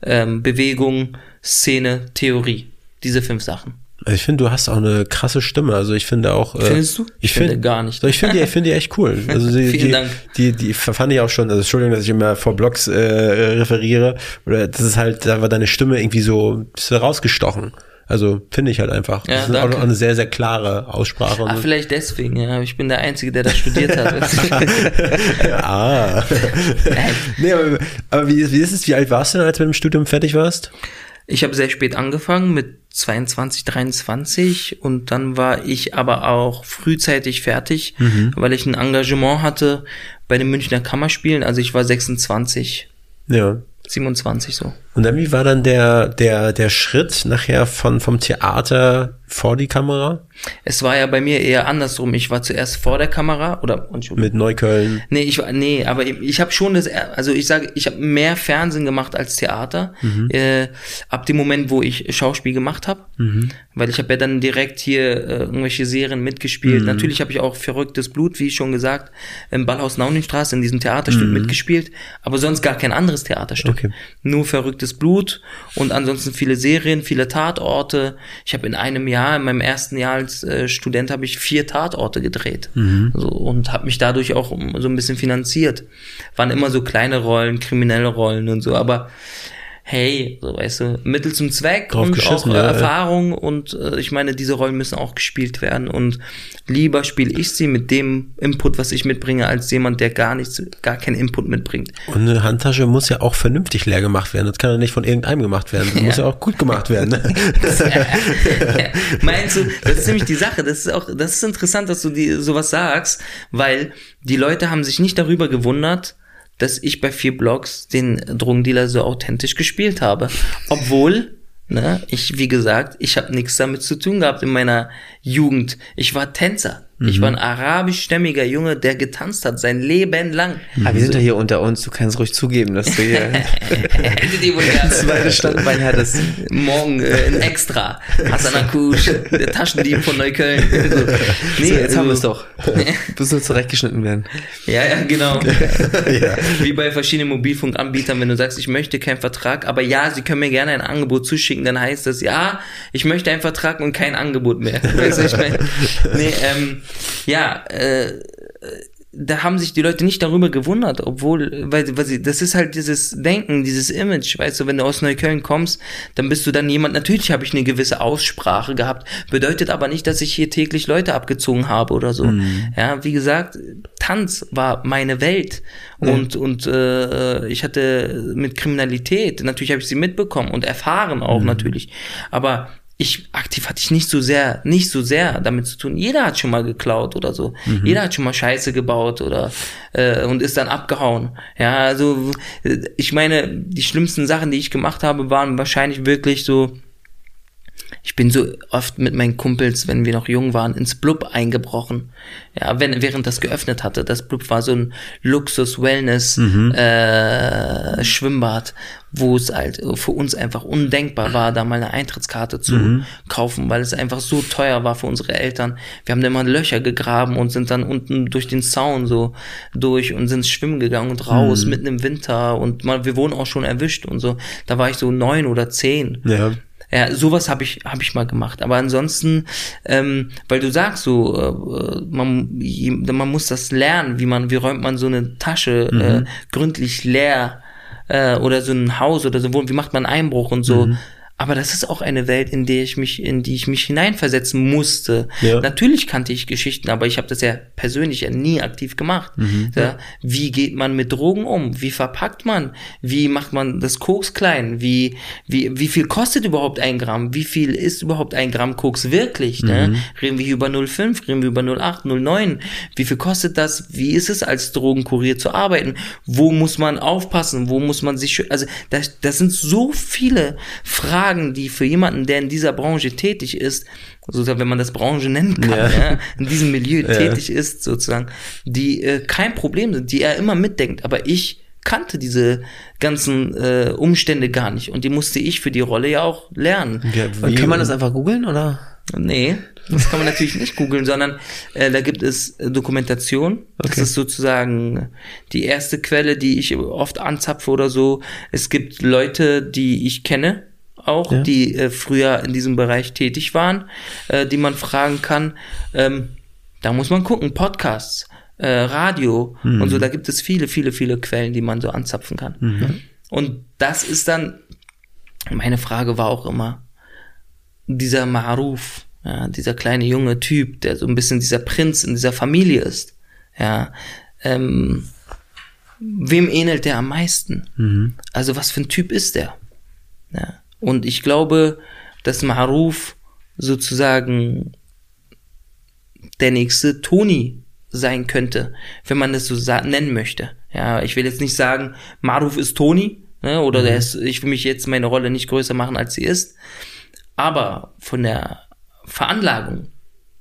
ähm, Bewegung, Szene, Theorie. Diese fünf Sachen. Also ich finde, du hast auch eine krasse Stimme. Also ich finde auch. äh, Findest du? Ich Ich finde finde gar nicht. Ich finde die, ich finde die echt cool. Also die, Vielen die, Dank. Die, die fand ich auch schon. Also Entschuldigung, dass ich immer vor Blogs äh, referiere. Oder das ist halt, da war deine Stimme irgendwie so bist du rausgestochen. Also finde ich halt einfach. Ja, das ist auch danke. noch eine sehr, sehr klare Aussprache. Ah, vielleicht deswegen, ja. Ich bin der Einzige, der das studiert hat. ah. nee, aber, aber wie, wie ist es? Wie alt warst du denn, als du mit dem Studium fertig warst? Ich habe sehr spät angefangen mit 22, 23 und dann war ich aber auch frühzeitig fertig, weil ich ein Engagement hatte bei den Münchner Kammerspielen. Also ich war 26, Ja. 27 so. Und dann wie war dann der, der, der Schritt nachher von, vom Theater vor die Kamera? Es war ja bei mir eher andersrum. Ich war zuerst vor der Kamera oder. Mit Neukölln. Nee, ich war nee, aber ich, ich habe schon das also ich sage, ich habe mehr Fernsehen gemacht als Theater. Äh, ab dem Moment, wo ich Schauspiel gemacht habe, weil ich habe ja dann direkt hier äh, irgendwelche Serien mitgespielt. Natürlich habe ich auch verrücktes Blut, wie schon gesagt, im Ballhaus Nauningstraße in diesem Theaterstück mitgespielt, aber sonst gar kein anderes Theaterstück. Okay. Nur verrücktes Blut und ansonsten viele Serien, viele Tatorte. Ich habe in einem Jahr, in meinem ersten Jahr als äh, Student, habe ich vier Tatorte gedreht so, und habe mich dadurch auch so ein bisschen finanziert. Waren immer so kleine Rollen, kriminelle Rollen und so, aber hey, so weißt du, Mittel zum Zweck Drauf und auch äh, ja, ja. Erfahrung und äh, ich meine, diese Rollen müssen auch gespielt werden und lieber spiele ich sie mit dem Input, was ich mitbringe, als jemand, der gar nichts, gar keinen Input mitbringt. Und eine Handtasche muss ja auch vernünftig leer gemacht werden. Das kann ja nicht von irgendeinem gemacht werden. Das muss ja auch gut gemacht werden. Ne? Meinst du, das ist nämlich die Sache, das ist auch, das ist interessant, dass du die sowas sagst, weil die Leute haben sich nicht darüber gewundert, dass ich bei vier Blogs den Drogendealer so authentisch gespielt habe. Obwohl, ne, ich, wie gesagt, ich habe nichts damit zu tun gehabt in meiner Jugend. Ich war Tänzer. Ich war ein arabischstämmiger Junge, der getanzt hat, sein Leben lang. Aber wir sind ja hier unter uns, du kannst ruhig zugeben, dass du hier zweite Standbein hattest. Morgen äh, ein Extra. Hassan Akush, der Taschendieb von Neukölln. So. Nee, So, jetzt haben wir es also- doch. Du sollst zurechtgeschnitten werden. Ja, ja, genau. Wie bei verschiedenen Mobilfunkanbietern, wenn du sagst, ich möchte keinen Vertrag, aber ja, sie können mir gerne ein Angebot zuschicken, dann heißt das, ja, ich möchte einen Vertrag und kein Angebot mehr. Weißt du, ich meine, nee, ähm, ja, äh, da haben sich die Leute nicht darüber gewundert, obwohl, weil, weil sie, das ist halt dieses Denken, dieses Image, weißt du, wenn du aus Neukölln kommst, dann bist du dann jemand, natürlich habe ich eine gewisse Aussprache gehabt, bedeutet aber nicht, dass ich hier täglich Leute abgezogen habe oder so. Ja, wie gesagt, Tanz war meine Welt und, und äh, ich hatte mit Kriminalität, natürlich habe ich sie mitbekommen und erfahren auch natürlich, aber ich aktiv hatte ich nicht so sehr, nicht so sehr damit zu tun. Jeder hat schon mal geklaut oder so. Jeder hat schon mal Scheiße gebaut oder äh, und ist dann abgehauen. Ja, also äh, ich meine, die schlimmsten Sachen, die ich gemacht habe, waren wahrscheinlich wirklich so. Ich bin so oft mit meinen Kumpels, wenn wir noch jung waren, ins Blub eingebrochen. Ja, wenn, während das geöffnet hatte. Das Blub war so ein Luxus-Wellness äh, Schwimmbad, wo es halt für uns einfach undenkbar war, da mal eine Eintrittskarte zu kaufen, weil es einfach so teuer war für unsere Eltern. Wir haben da immer Löcher gegraben und sind dann unten durch den Zaun so durch und sind schwimmen gegangen und raus, mitten im Winter und mal, wir wurden auch schon erwischt und so. Da war ich so neun oder zehn. ja. Ja, sowas habe ich hab ich mal gemacht. Aber ansonsten, ähm, weil du sagst so, äh, man, man muss das lernen, wie man, wie räumt man so eine Tasche äh, gründlich leer äh, oder so ein Haus oder so, wie macht man Einbruch und so. Aber das ist auch eine Welt, in der ich mich, in die ich mich hineinversetzen musste. Ja. Natürlich kannte ich Geschichten, aber ich habe das ja persönlich ja nie aktiv gemacht. Mhm. ja. Wie geht man mit Drogen um? Wie verpackt man? Wie macht man das Koks klein? Wie, wie, wie viel kostet überhaupt ein Gramm? Wie viel ist überhaupt ein Gramm Koks wirklich? Ne? Mhm. Reden wir hier über 0,5? Reden wir über 0,8, 0,9? Wie viel kostet das? Wie ist es als Drogenkurier zu arbeiten? Wo muss man aufpassen? Wo muss man sich, also das, das sind so viele Fragen, die für jemanden, der in dieser Branche tätig ist, sozusagen, wenn man das Branche nennen kann, Ja. ja. in diesem Milieu Ja. tätig ist, sozusagen, die äh, kein Problem sind, die er immer mitdenkt. Aber ich kannte diese ganzen äh, Umstände gar nicht und die musste ich für die Rolle ja auch lernen. Kann man das einfach googeln oder? Nee, das kann man natürlich nicht googeln, sondern äh, da gibt es äh, Dokumentation. Das Okay. ist sozusagen die erste Quelle, die ich oft anzapfe oder so. Es gibt Leute, die ich kenne, auch, Ja. die äh, früher in diesem Bereich tätig waren, äh, die man fragen kann. Ähm, da muss man gucken, Podcasts, äh, Radio und so, da gibt es viele, viele, viele Quellen, die man so anzapfen kann. Und das ist dann, meine Frage war auch immer, dieser Maruf, ja, dieser kleine junge Typ, der so ein bisschen dieser Prinz in dieser Familie ist, ja, ähm, wem ähnelt der am meisten? Also was für ein Typ ist der? Ja. Und ich glaube, dass Maruf sozusagen der nächste Toni sein könnte, wenn man das so nennen möchte. Ja, ich will jetzt nicht sagen, Maruf ist Toni, ne, oder der ist, ich will mich jetzt meine Rolle nicht größer machen, als sie ist. Aber von der Veranlagung,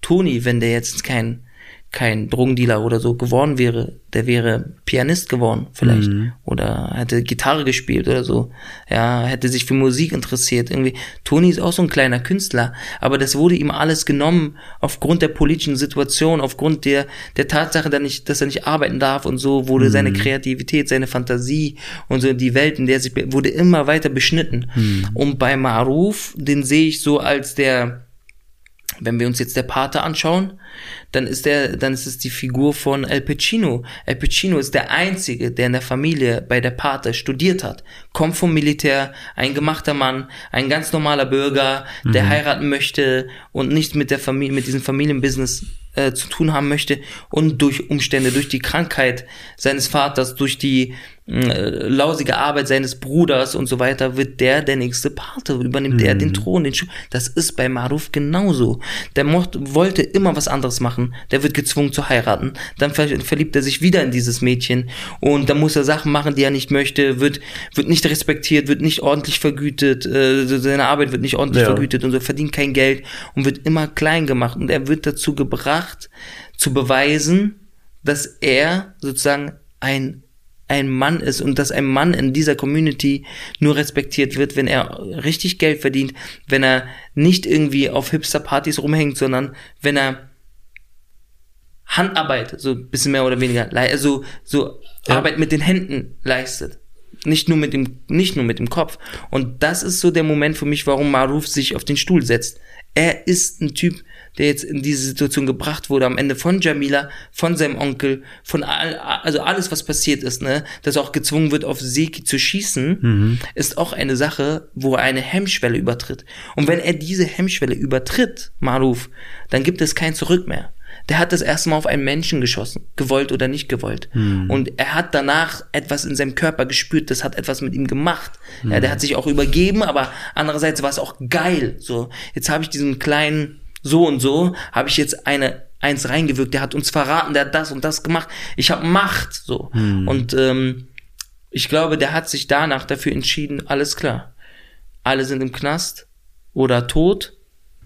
Toni, wenn der jetzt kein, kein Drogendealer oder so geworden wäre, der wäre Pianist geworden, vielleicht. Oder hätte Gitarre gespielt oder so. Ja, hätte sich für Musik interessiert. Irgendwie. Toni ist auch so ein kleiner Künstler. Aber das wurde ihm alles genommen aufgrund der politischen Situation, aufgrund der, der Tatsache, dass, nicht, dass er nicht arbeiten darf und so, wurde seine Kreativität, seine Fantasie und so die Welt, in der er sich, wurde immer weiter beschnitten. Und bei Maruf, den sehe ich so als der, wenn wir uns jetzt der Pate anschauen, dann ist der, dann ist es die Figur von El Pacino. El Pacino ist der einzige, der in der Familie bei der Pate studiert hat, kommt vom Militär, ein gemachter Mann, ein ganz normaler Bürger, der heiraten möchte und nicht mit der Familie, mit diesem Familienbusiness äh, zu tun haben möchte und durch Umstände, durch die Krankheit seines Vaters, durch die äh, lausige Arbeit seines Bruders und so weiter, wird der der nächste Pate, übernimmt der den Thron, den Schu Das ist bei Maruf genauso. Der mocht, wollte immer was anderes machen. Der wird gezwungen zu heiraten. Dann ver verliebt er sich wieder in dieses Mädchen und dann muss er Sachen machen, die er nicht möchte, wird, wird nicht respektiert, wird nicht ordentlich vergütet, äh, seine Arbeit wird nicht ordentlich Ja. vergütet und so, verdient kein Geld und wird immer klein gemacht und er wird dazu gebracht, zu beweisen, dass er sozusagen ein ein Mann ist und dass ein Mann in dieser Community nur respektiert wird, wenn er richtig Geld verdient, wenn er nicht irgendwie auf Hipster-Partys rumhängt, sondern wenn er Handarbeit, so ein bisschen mehr oder weniger, also so Arbeit mit den Händen leistet. Nicht nur mit dem, nicht nur mit dem Kopf. Und das ist so der Moment für mich, warum Maruf sich auf den Stuhl setzt. Er ist ein Typ, der jetzt in diese Situation gebracht wurde, am Ende von Jamila, von seinem Onkel, von all, also alles, was passiert ist, ne, dass er auch gezwungen wird, auf Seki zu schießen, ist auch eine Sache, wo er eine Hemmschwelle übertritt. Und wenn er diese Hemmschwelle übertritt, Maruf, dann gibt es kein Zurück mehr. Der hat das erste Mal auf einen Menschen geschossen, gewollt oder nicht gewollt. Und er hat danach etwas in seinem Körper gespürt, das hat etwas mit ihm gemacht. Ja, der hat sich auch übergeben, aber andererseits war es auch geil. So, jetzt habe ich diesen kleinen so und so, habe ich jetzt eine eins reingewirkt, der hat uns verraten, der hat das und das gemacht. Ich habe Macht, so. Und ähm, ich glaube, der hat sich danach dafür entschieden, alles klar. Alle sind im Knast oder tot.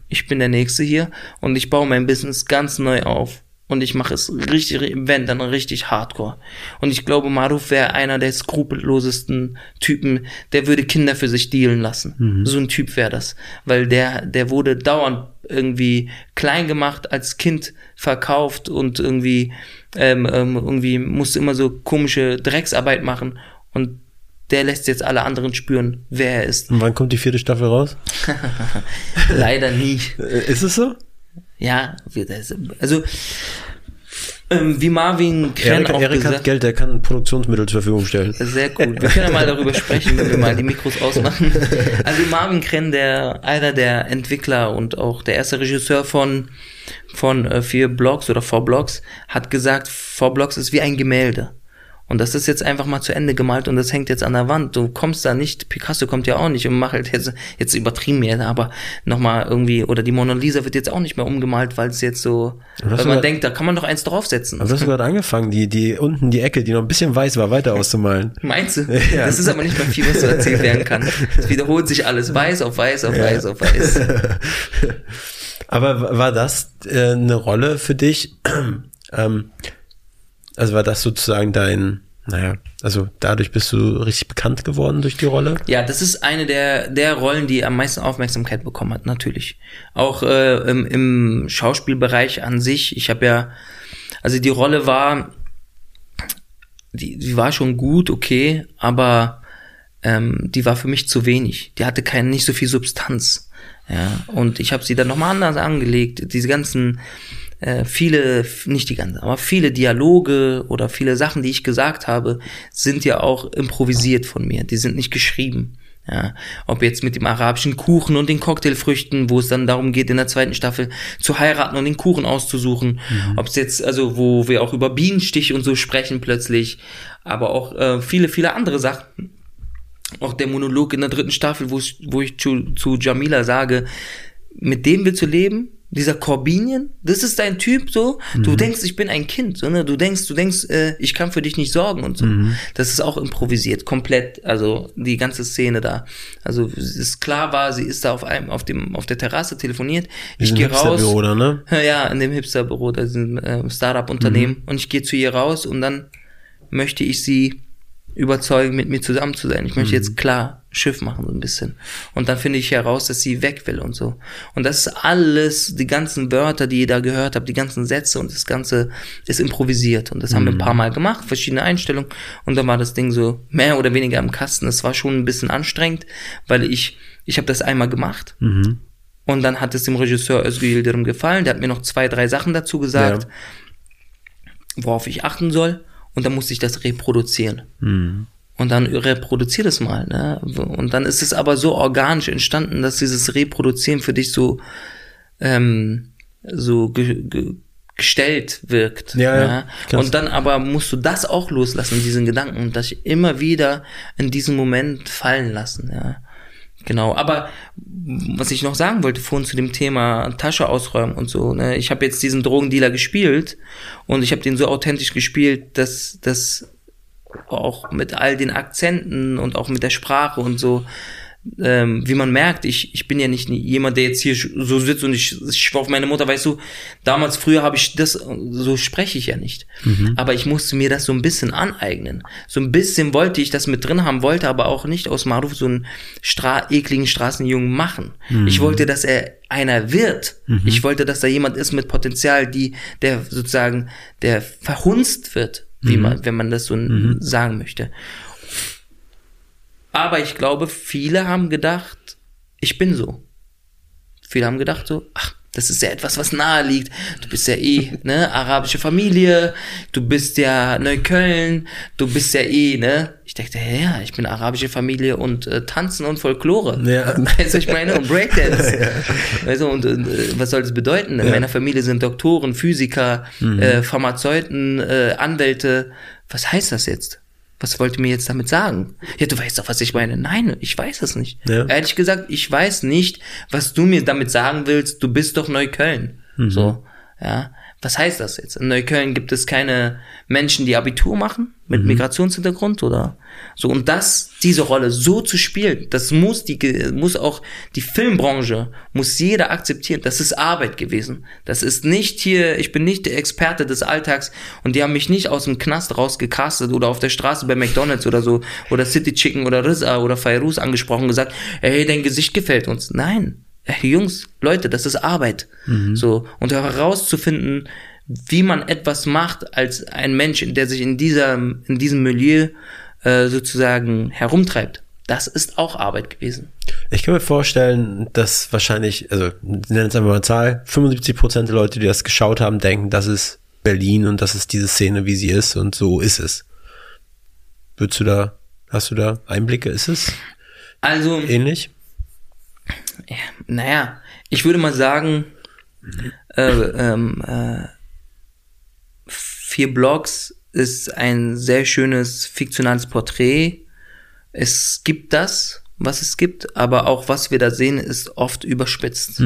Ich bin der Nächste hier und ich baue mein Business ganz neu auf. Und ich mache es richtig, wenn, dann richtig hardcore. Und ich glaube, Maruf wäre einer der skrupellosesten Typen, der würde Kinder für sich dealen lassen. So ein Typ wäre das. Weil der, der wurde dauernd irgendwie klein gemacht, als Kind verkauft und irgendwie, ähm, ähm, irgendwie musste immer so komische Drecksarbeit machen. Und der lässt jetzt alle anderen spüren, wer er ist. Und wann kommt die vierte Staffel raus? Leider nie. Äh, Ist es so? Ja, also Ähm, wie Marvin Krenn Erik, auch Erik gesagt hat Geld, der kann Produktionsmittel zur Verfügung stellen. Sehr gut. Wir können ja mal darüber sprechen, wenn wir mal die Mikros ausmachen. Also Marvin Krenn, der einer der Entwickler und auch der erste Regisseur von von äh, vier Blogs oder Four Blogs, hat gesagt, Four Blogs ist wie ein Gemälde. Und das ist jetzt einfach mal zu Ende gemalt und das hängt jetzt an der Wand. Du kommst da nicht, Picasso kommt ja auch nicht und macht halt jetzt, jetzt übertrieben mir, aber nochmal irgendwie, oder die Mona Lisa wird jetzt auch nicht mehr umgemalt, weil es jetzt so, weil man denkt, da kann man doch eins draufsetzen. Aber du hast gerade angefangen, die, die unten die Ecke, die noch ein bisschen weiß war, weiter auszumalen. Meinst du? Das ist aber nicht mehr viel, was so erzählt werden kann. Es wiederholt sich alles. Weiß auf weiß auf weiß auf weiß. Aber war das äh, eine Rolle für dich? ähm, also war das sozusagen dein, naja, also dadurch bist du richtig bekannt geworden durch die Rolle? Ja, das ist eine der, der Rollen, die am meisten Aufmerksamkeit bekommen hat, natürlich. Auch äh, im, im Schauspielbereich an sich. Ich habe ja, also die Rolle war, die, die war schon gut, okay, aber ähm, die war für mich zu wenig. Die hatte keine, nicht so viel Substanz. Ja, und ich habe sie dann nochmal anders angelegt. Diese ganzen, äh, viele, nicht die ganzen, aber viele Dialoge oder viele Sachen, die ich gesagt habe, sind ja auch improvisiert von mir. Die sind nicht geschrieben. Ja, ob jetzt mit dem arabischen Kuchen und den Cocktailfrüchten, wo es dann darum geht, in der zweiten Staffel zu heiraten und den Kuchen auszusuchen. Ob es jetzt, also wo wir auch über Bienenstich und so sprechen plötzlich, aber auch äh, viele, viele andere Sachen auch der Monolog in der dritten Staffel, wo ich, wo ich zu, zu Jamila sage, mit dem willst du leben? Dieser Corbinian, das ist dein Typ so. Du denkst, ich bin ein Kind, so, ne? Du denkst, du denkst, äh, ich kann für dich nicht sorgen und so. Das ist auch improvisiert, komplett. Also die ganze Szene da. Also es ist klar war, sie ist da auf einem, auf dem, auf der Terrasse telefoniert. Ich gehe raus. Oder, ne? Ja, in dem Hipsterbüro, da sind äh, Startup-Unternehmen. Und ich gehe zu ihr raus und dann möchte ich sie überzeugen, mit mir zusammen zu sein. Ich möchte jetzt klar Schiff machen, so ein bisschen. Und dann finde ich heraus, dass sie weg will und so. Und das ist alles, die ganzen Wörter, die ihr da gehört habt, die ganzen Sätze und das Ganze ist improvisiert. Und das haben wir ein paar Mal gemacht, verschiedene Einstellungen. Und dann war das Ding so mehr oder weniger im Kasten. Es war schon ein bisschen anstrengend, weil ich, ich habe das einmal gemacht. Und dann hat es dem Regisseur Özgür Yildirim gefallen. Der hat mir noch zwei, drei Sachen dazu gesagt, Ja. worauf ich achten soll. Und dann musste ich das reproduzieren. Und dann reproduzier das mal. Ne? Und dann ist es aber so organisch entstanden, dass dieses Reproduzieren für dich so, ähm, so ge ge gestellt wirkt. Ja, ja, klar. Und dann aber musst du das auch loslassen, diesen Gedanken, und das immer wieder in diesen Moment fallen lassen. Ja. Genau, aber was ich noch sagen wollte vorhin zu dem Thema Tasche ausräumen und so, ne, ich habe jetzt diesen Drogendealer gespielt und ich habe den so authentisch gespielt, dass das auch mit all den Akzenten und auch mit der Sprache und so, ähm, wie man merkt, ich, ich bin ja nicht jemand, der jetzt hier so sitzt und ich, ich schwör auf meine Mutter, weißt du, damals früher habe ich das, so spreche ich ja nicht. Aber ich musste mir das so ein bisschen aneignen. So ein bisschen wollte ich das mit drin haben, wollte aber auch nicht aus Maruf so einen stra ekligen Straßenjungen machen. Ich wollte, dass er einer wird. Ich wollte, dass da jemand ist mit Potenzial, die, der sozusagen, der verhunzt wird, wie man, wenn man das so sagen möchte. Aber ich glaube, viele haben gedacht, ich bin so. Viele haben gedacht so, ach, das ist ja etwas, was nahe liegt. Du bist ja eh, ne, arabische Familie, du bist ja Neukölln, du bist ja eh, ne. Ich dachte, ja, ich bin arabische Familie und äh, Tanzen und Folklore. Ja. Weißt du, ich meine, und Breakdance. Weißt du, und äh, was soll das bedeuten? In meiner Familie sind Doktoren, Physiker, äh, Pharmazeuten, äh, Anwälte. Was heißt das jetzt? Was wollt ihr mir jetzt damit sagen? Ja, du weißt doch, was ich meine. Nein, ich weiß es nicht. Ja. Ehrlich gesagt, ich weiß nicht, was du mir damit sagen willst. Du bist doch Neukölln. So, ja. Was heißt das jetzt? In Neukölln gibt es keine Menschen, die Abitur machen mit Migrationshintergrund oder so. Und das, diese Rolle so zu spielen, das muss die, muss auch die Filmbranche, muss jeder akzeptieren. Das ist Arbeit gewesen. Das ist nicht hier, ich bin nicht der Experte des Alltags und die haben mich nicht aus dem Knast rausgecastet oder auf der Straße bei McDonalds oder so oder City Chicken oder Rizza oder Fairuz angesprochen und gesagt, hey, dein Gesicht gefällt uns. Nein. Hey, Jungs, Leute, das ist Arbeit. So. Und herauszufinden, wie man etwas macht als ein Mensch, der sich in dieser, in diesem Milieu äh, sozusagen herumtreibt. Das ist auch Arbeit gewesen. Ich kann mir vorstellen, dass wahrscheinlich, also nennen es einfach mal eine Zahl, 75 Prozent der Leute, die das geschaut haben, denken, das ist Berlin und das ist diese Szene, wie sie ist und so ist es. Würdest du da, hast du da Einblicke? Ist es Also, ähnlich? Ja, naja, ich würde mal sagen, äh, ähm, äh, vier Blogs ist ein sehr schönes fiktionales Porträt. Es gibt das, was es gibt, aber auch was wir da sehen, ist oft überspitzt.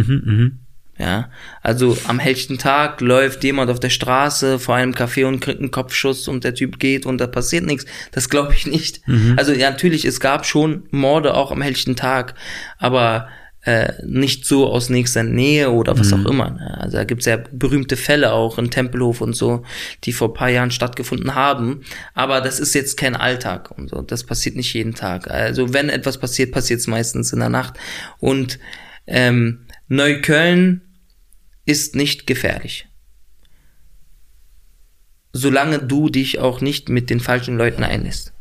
Ja, also am hellsten Tag läuft jemand auf der Straße vor einem Café und kriegt einen Kopfschuss und der Typ geht und da passiert nichts. Das glaube ich nicht. Also ja, natürlich, es gab schon Morde auch am hellsten Tag, aber äh, nicht so aus nächster Nähe oder was auch immer. ne? Also da gibt's ja berühmte Fälle auch in Tempelhof und so, die vor paar Jahren stattgefunden haben. Aber das ist jetzt kein Alltag und so. Das passiert nicht jeden Tag. Also wenn etwas passiert, passiert es meistens in der Nacht. Und ähm, Neukölln ist nicht gefährlich. Solange du dich auch nicht mit den falschen Leuten einlässt.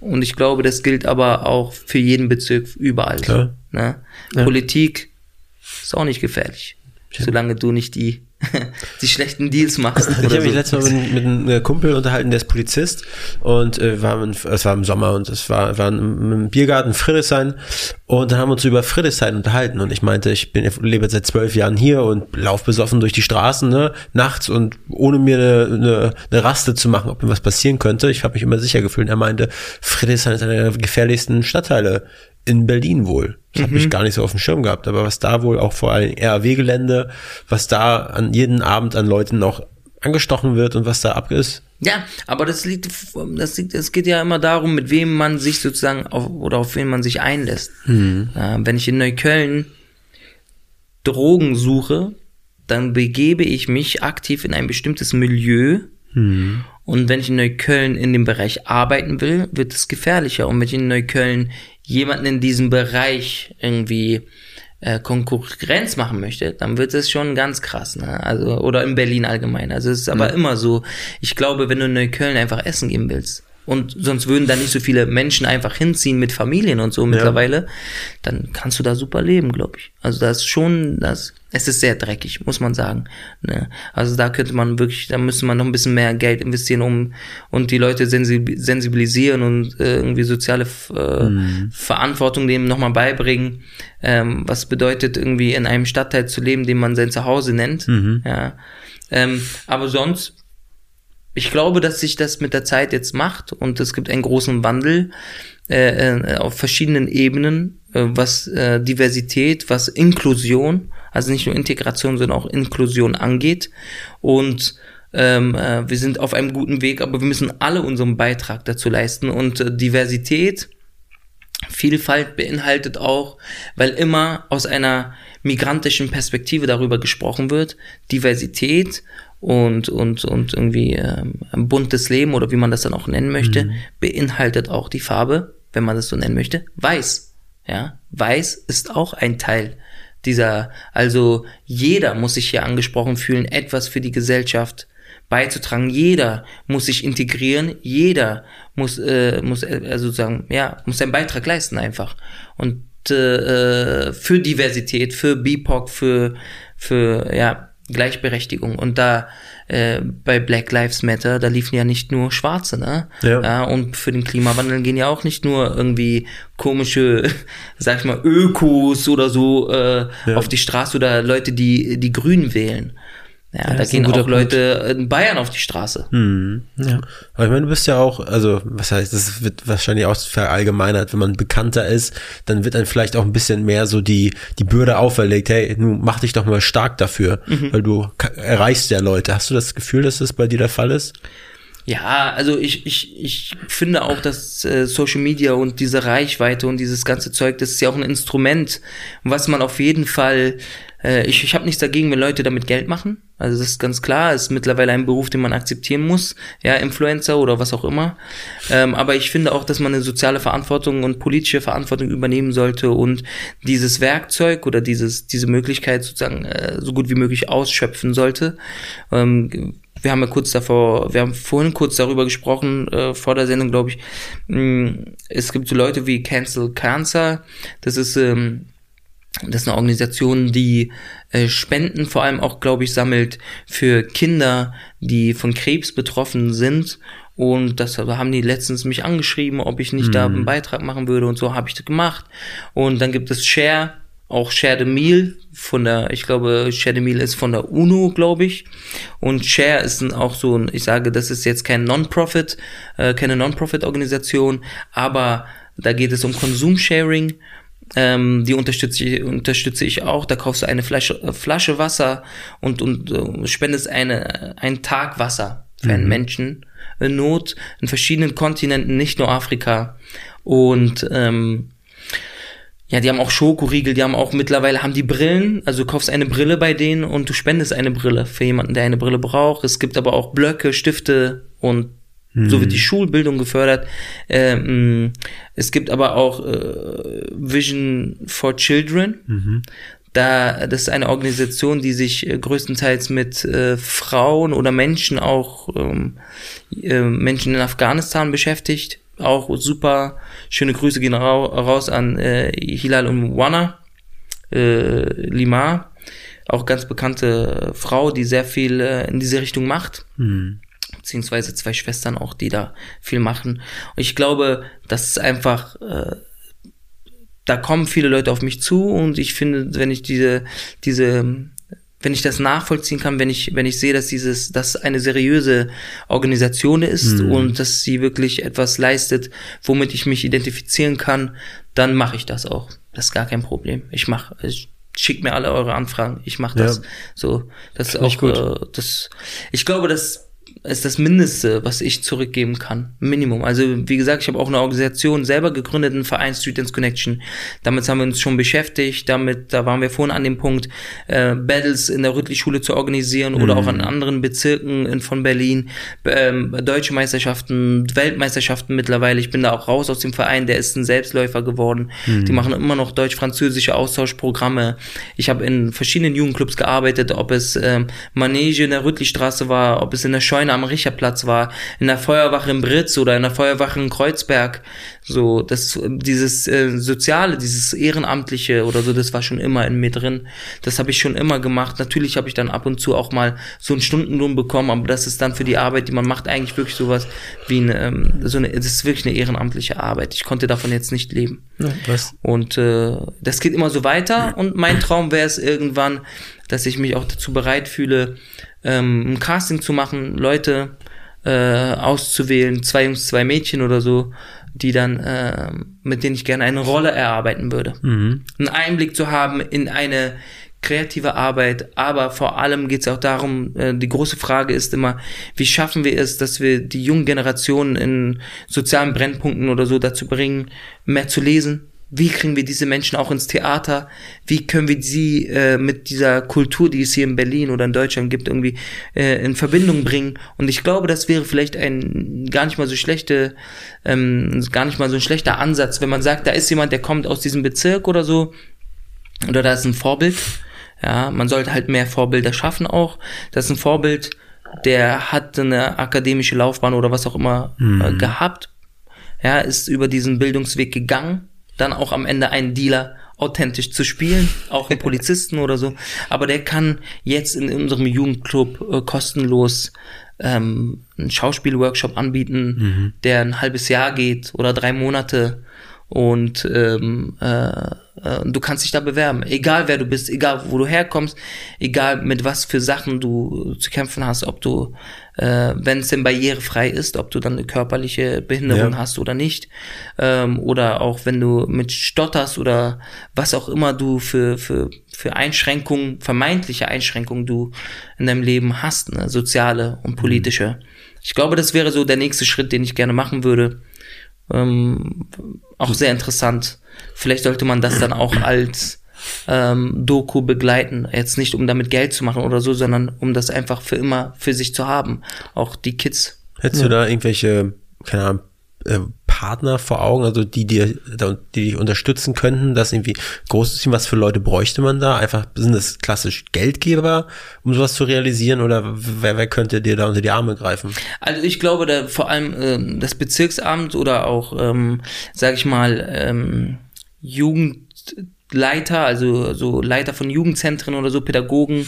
Und ich glaube, das gilt aber auch für jeden Bezirk überall. Klar. Ne? Politik ist auch nicht gefährlich. Solange du nicht die, die schlechten Deals machst. Ich habe mich so. letztes Mal mit, mit einem äh, Kumpel unterhalten, der ist Polizist und äh, war im, es war im Sommer und es war, war im, im Biergarten Friedrichshain und dann haben wir uns über Friedrichshain unterhalten und ich meinte, ich bin lebe seit zwölf Jahren hier und lauf besoffen durch die Straßen ne, nachts und ohne mir eine, eine, eine Raste zu machen, ob mir was passieren könnte. Ich habe mich immer sicher gefühlt. Er meinte, Friedrichshain ist einer der gefährlichsten Stadtteile in Berlin wohl. Das habe ich gar nicht so auf dem Schirm gehabt, aber was da wohl auch vor allem RAW-Gelände, was da an jeden Abend an Leuten noch angestochen wird und was da ab ist. Ja, aber das liegt, das liegt, es geht ja immer darum, mit wem man sich sozusagen auf, oder auf wen man sich einlässt. Äh, wenn ich in Neukölln Drogen suche, dann begebe ich mich aktiv in ein bestimmtes Milieu. Und wenn ich in Neukölln in dem Bereich arbeiten will, wird es gefährlicher. Und wenn ich in Neukölln jemanden in diesem Bereich irgendwie äh, Konkurrenz machen möchte, dann wird es schon ganz krass, ne? Also, oder in Berlin allgemein. Also es ist aber immer so. Ich glaube, wenn du in Neukölln einfach essen gehen willst, und sonst würden da nicht so viele Menschen einfach hinziehen mit Familien und so mittlerweile, dann kannst du da super leben, glaube ich. Also das ist schon, das, es ist sehr dreckig, muss man sagen. Ne? Also da könnte man wirklich, da müsste man noch ein bisschen mehr Geld investieren, um und die Leute sensi- sensibilisieren und äh, irgendwie soziale äh, Verantwortung dem nochmal beibringen, ähm, was bedeutet irgendwie in einem Stadtteil zu leben, den man sein Zuhause nennt. Ja. Ähm, aber sonst ich glaube, dass sich das mit der Zeit jetzt macht und es gibt einen großen Wandel äh, äh, auf verschiedenen Ebenen, äh, was äh, Diversität, was Inklusion, also nicht nur Integration, sondern auch Inklusion angeht. Und ähm, äh, wir sind auf einem guten Weg, aber wir müssen alle unseren Beitrag dazu leisten. Und äh, Diversität, Vielfalt beinhaltet auch, weil immer aus einer migrantischen Perspektive darüber gesprochen wird, Diversität und, und, und irgendwie ähm, ein buntes Leben oder wie man das dann auch nennen möchte, beinhaltet auch die Farbe, wenn man das so nennen möchte, weiß. Ja, weiß ist auch ein Teil dieser, also jeder muss sich hier angesprochen fühlen, etwas für die Gesellschaft beizutragen. Jeder muss sich integrieren, jeder muss, äh, muss äh, also sozusagen, ja, muss seinen Beitrag leisten einfach. Und äh, für Diversität, für BIPOC, für, für ja, Gleichberechtigung. Und da äh, bei Black Lives Matter, da liefen ja nicht nur Schwarze, ne? Ja. und für den Klimawandel gehen ja auch nicht nur irgendwie komische, sag ich mal, Ökos oder so äh, auf die Straße oder Leute, die die Grün wählen. Ja, da ist gehen auch Leute in Bayern auf die Straße. Ja. Aber ich meine, du bist ja auch, also was heißt, das wird wahrscheinlich auch verallgemeinert, wenn man bekannter ist, dann wird dann vielleicht auch ein bisschen mehr so die, die Bürde auferlegt, hey, nun mach dich doch mal stark dafür, weil du erreichst ja Leute. Hast du das Gefühl, dass das bei dir der Fall ist? Ja, also ich, ich, ich finde auch, dass äh, Social Media und diese Reichweite und dieses ganze Zeug, das ist ja auch ein Instrument, was man auf jeden Fall, äh, ich, ich habe nichts dagegen, wenn Leute damit Geld machen. Also das ist ganz klar, ist mittlerweile ein Beruf, den man akzeptieren muss, ja, Influencer oder was auch immer. Ähm, aber ich finde auch, dass man eine soziale Verantwortung und politische Verantwortung übernehmen sollte und dieses Werkzeug oder dieses, diese Möglichkeit sozusagen äh, so gut wie möglich ausschöpfen sollte. Ähm, wir haben ja kurz davor, wir haben vorhin kurz darüber gesprochen, äh, vor der Sendung, glaube ich. Mm, Es gibt so Leute wie Cancel Cancer. Das ist ähm, Das ist eine Organisation, die äh, Spenden vor allem auch, glaube ich, sammelt für Kinder, die von Krebs betroffen sind. Und das haben die letztens mich angeschrieben, ob ich nicht mhm. da einen Beitrag machen würde und so habe ich das gemacht. Und dann gibt es Share, auch Share the Meal von der, ich glaube, Share the Meal ist von der UNO, glaube ich. Und Share ist auch so ein, ich sage, das ist jetzt kein Non-Profit, äh, keine Non-Profit-Organisation, aber da geht es um Konsumsharing ähm, die unterstütze ich, unterstütze ich auch. Da kaufst du eine Flasche, äh, Flasche Wasser und, und uh, spendest eine, einen Tag Wasser für einen mhm. Menschen in Not in verschiedenen Kontinenten, nicht nur Afrika. Und ähm, ja, die haben auch Schokoriegel, die haben auch mittlerweile haben die Brillen, also du kaufst eine Brille bei denen und du spendest eine Brille für jemanden, der eine Brille braucht. Es gibt aber auch Blöcke, Stifte und so wird die mhm. Schulbildung gefördert. Ähm, es gibt aber auch äh, Vision for Children. Mhm. Da, das ist eine Organisation, die sich äh, größtenteils mit äh, Frauen oder Menschen, auch ähm, äh, Menschen in Afghanistan beschäftigt. Auch super schöne Grüße gehen ra raus an äh, Hilal und Wana äh, Lima. Auch ganz bekannte Frau, die sehr viel äh, in diese Richtung macht. Mhm beziehungsweise zwei Schwestern auch, die da viel machen. Und ich glaube, das ist einfach, äh, da kommen viele Leute auf mich zu und ich finde, wenn ich diese, diese, wenn ich das nachvollziehen kann, wenn ich, wenn ich sehe, dass dieses, dass eine seriöse Organisation ist mhm. und dass sie wirklich etwas leistet, womit ich mich identifizieren kann, dann mache ich das auch. Das ist gar kein Problem. Ich mache, schickt mir alle eure Anfragen. Ich mache das. Ja. So, das ist auch, äh, das. Ich glaube, dass ist das Mindeste, was ich zurückgeben kann. Minimum. Also wie gesagt, ich habe auch eine Organisation selber gegründet, einen Verein Students Connection. Damit haben wir uns schon beschäftigt. Damit, da waren wir vorhin an dem Punkt, äh, Battles in der Rüttli-Schule zu organisieren mhm. oder auch an anderen Bezirken in, von Berlin. Ähm, deutsche Meisterschaften, Weltmeisterschaften mittlerweile. Ich bin da auch raus aus dem Verein, der ist ein Selbstläufer geworden. Mhm. Die machen immer noch deutsch-französische Austauschprogramme. Ich habe in verschiedenen Jugendclubs gearbeitet, ob es ähm, Manege in der Rüttli-Straße war, ob es in der Scheune am Richterplatz war, in der Feuerwache in Britz oder in der Feuerwache in Kreuzberg. So, das, dieses äh, Soziale, dieses Ehrenamtliche oder so, das war schon immer in mir drin. Das habe ich schon immer gemacht. Natürlich habe ich dann ab und zu auch mal so einen Stundenlohn bekommen, aber das ist dann für die Arbeit, die man macht, eigentlich wirklich sowas wie eine, ähm, so eine, das ist wirklich eine ehrenamtliche Arbeit. Ich konnte davon jetzt nicht leben. Ja? Und äh, das geht immer so weiter und mein Traum wäre es irgendwann, dass ich mich auch dazu bereit fühle, ähm, ein Casting zu machen, Leute äh, auszuwählen, zwei Jungs, zwei Mädchen oder so, die dann, äh, mit denen ich gerne eine Rolle erarbeiten würde. Mhm. Einen Einblick zu haben in eine kreative Arbeit, aber vor allem geht es auch darum, äh, die große Frage ist immer, wie schaffen wir es, dass wir die jungen Generationen in sozialen Brennpunkten oder so dazu bringen, mehr zu lesen, wie kriegen wir diese Menschen auch ins Theater? Wie können wir sie äh, mit dieser Kultur, die es hier in Berlin oder in Deutschland gibt, irgendwie äh, in Verbindung bringen? Und ich glaube, das wäre vielleicht ein gar nicht mal so schlechte, ähm, gar nicht mal so ein schlechter Ansatz, wenn man sagt, da ist jemand, der kommt aus diesem Bezirk oder so, oder da ist ein Vorbild. Ja, man sollte halt mehr Vorbilder schaffen auch. Das ist ein Vorbild, der hat eine akademische Laufbahn oder was auch immer mhm. äh, gehabt. Ja, ist über diesen Bildungsweg gegangen dann auch am Ende einen Dealer authentisch zu spielen, auch einen Polizisten oder so. Aber der kann jetzt in unserem Jugendclub äh, kostenlos ähm, einen Schauspielworkshop anbieten, mhm. der ein halbes Jahr geht oder drei Monate und ähm, äh, äh, du kannst dich da bewerben. Egal wer du bist, egal wo du herkommst, egal mit was für Sachen du zu kämpfen hast, ob du, äh, wenn es denn barrierefrei ist, ob du dann eine körperliche Behinderung ja. hast oder nicht. Ähm, oder auch wenn du mit stotterst oder was auch immer du für, für, für Einschränkungen, vermeintliche Einschränkungen du in deinem Leben hast, ne? soziale und politische. Mhm. Ich glaube, das wäre so der nächste Schritt, den ich gerne machen würde ähm, auch sehr interessant. Vielleicht sollte man das dann auch als ähm, Doku begleiten. Jetzt nicht, um damit Geld zu machen oder so, sondern um das einfach für immer für sich zu haben. Auch die Kids. Hättest ja. du da irgendwelche, keine Ahnung, äh, Partner vor Augen, also die dir, die dich unterstützen könnten, das irgendwie groß zu ziehen? Was für Leute bräuchte man da? Einfach sind das klassisch Geldgeber, um sowas zu realisieren, oder wer, wer könnte dir da unter die Arme greifen? Also ich glaube, da vor allem ähm, das Bezirksamt oder auch, ähm, sag ich mal, ähm, Jugend Leiter, also so Leiter von Jugendzentren oder so, Pädagogen,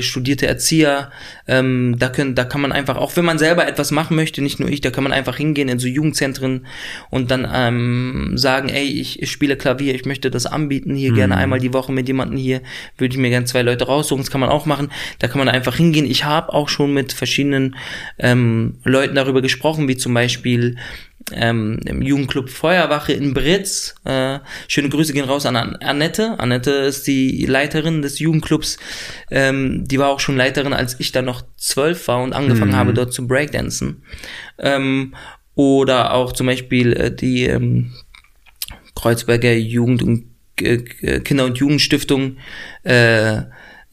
studierte Erzieher. Ähm, da, können, da kann man einfach, auch wenn man selber etwas machen möchte, nicht nur ich, da kann man einfach hingehen in so Jugendzentren und dann ähm, sagen, ey, ich, ich spiele Klavier, ich möchte das anbieten, hier mhm. gerne einmal die Woche mit jemandem hier, würde ich mir gerne zwei Leute raussuchen, das kann man auch machen. Da kann man einfach hingehen. Ich habe auch schon mit verschiedenen ähm, Leuten darüber gesprochen, wie zum Beispiel ähm, im Jugendclub Feuerwache in Britz. Äh, schöne Grüße gehen raus an Annette. Annette ist die Leiterin des Jugendclubs. Ähm, die war auch schon Leiterin, als ich da noch zwölf war und angefangen mhm. habe, dort zu Breakdancen. Ähm, oder auch zum Beispiel äh, die ähm, Kreuzberger Jugend- und äh, Kinder- und Jugendstiftung äh,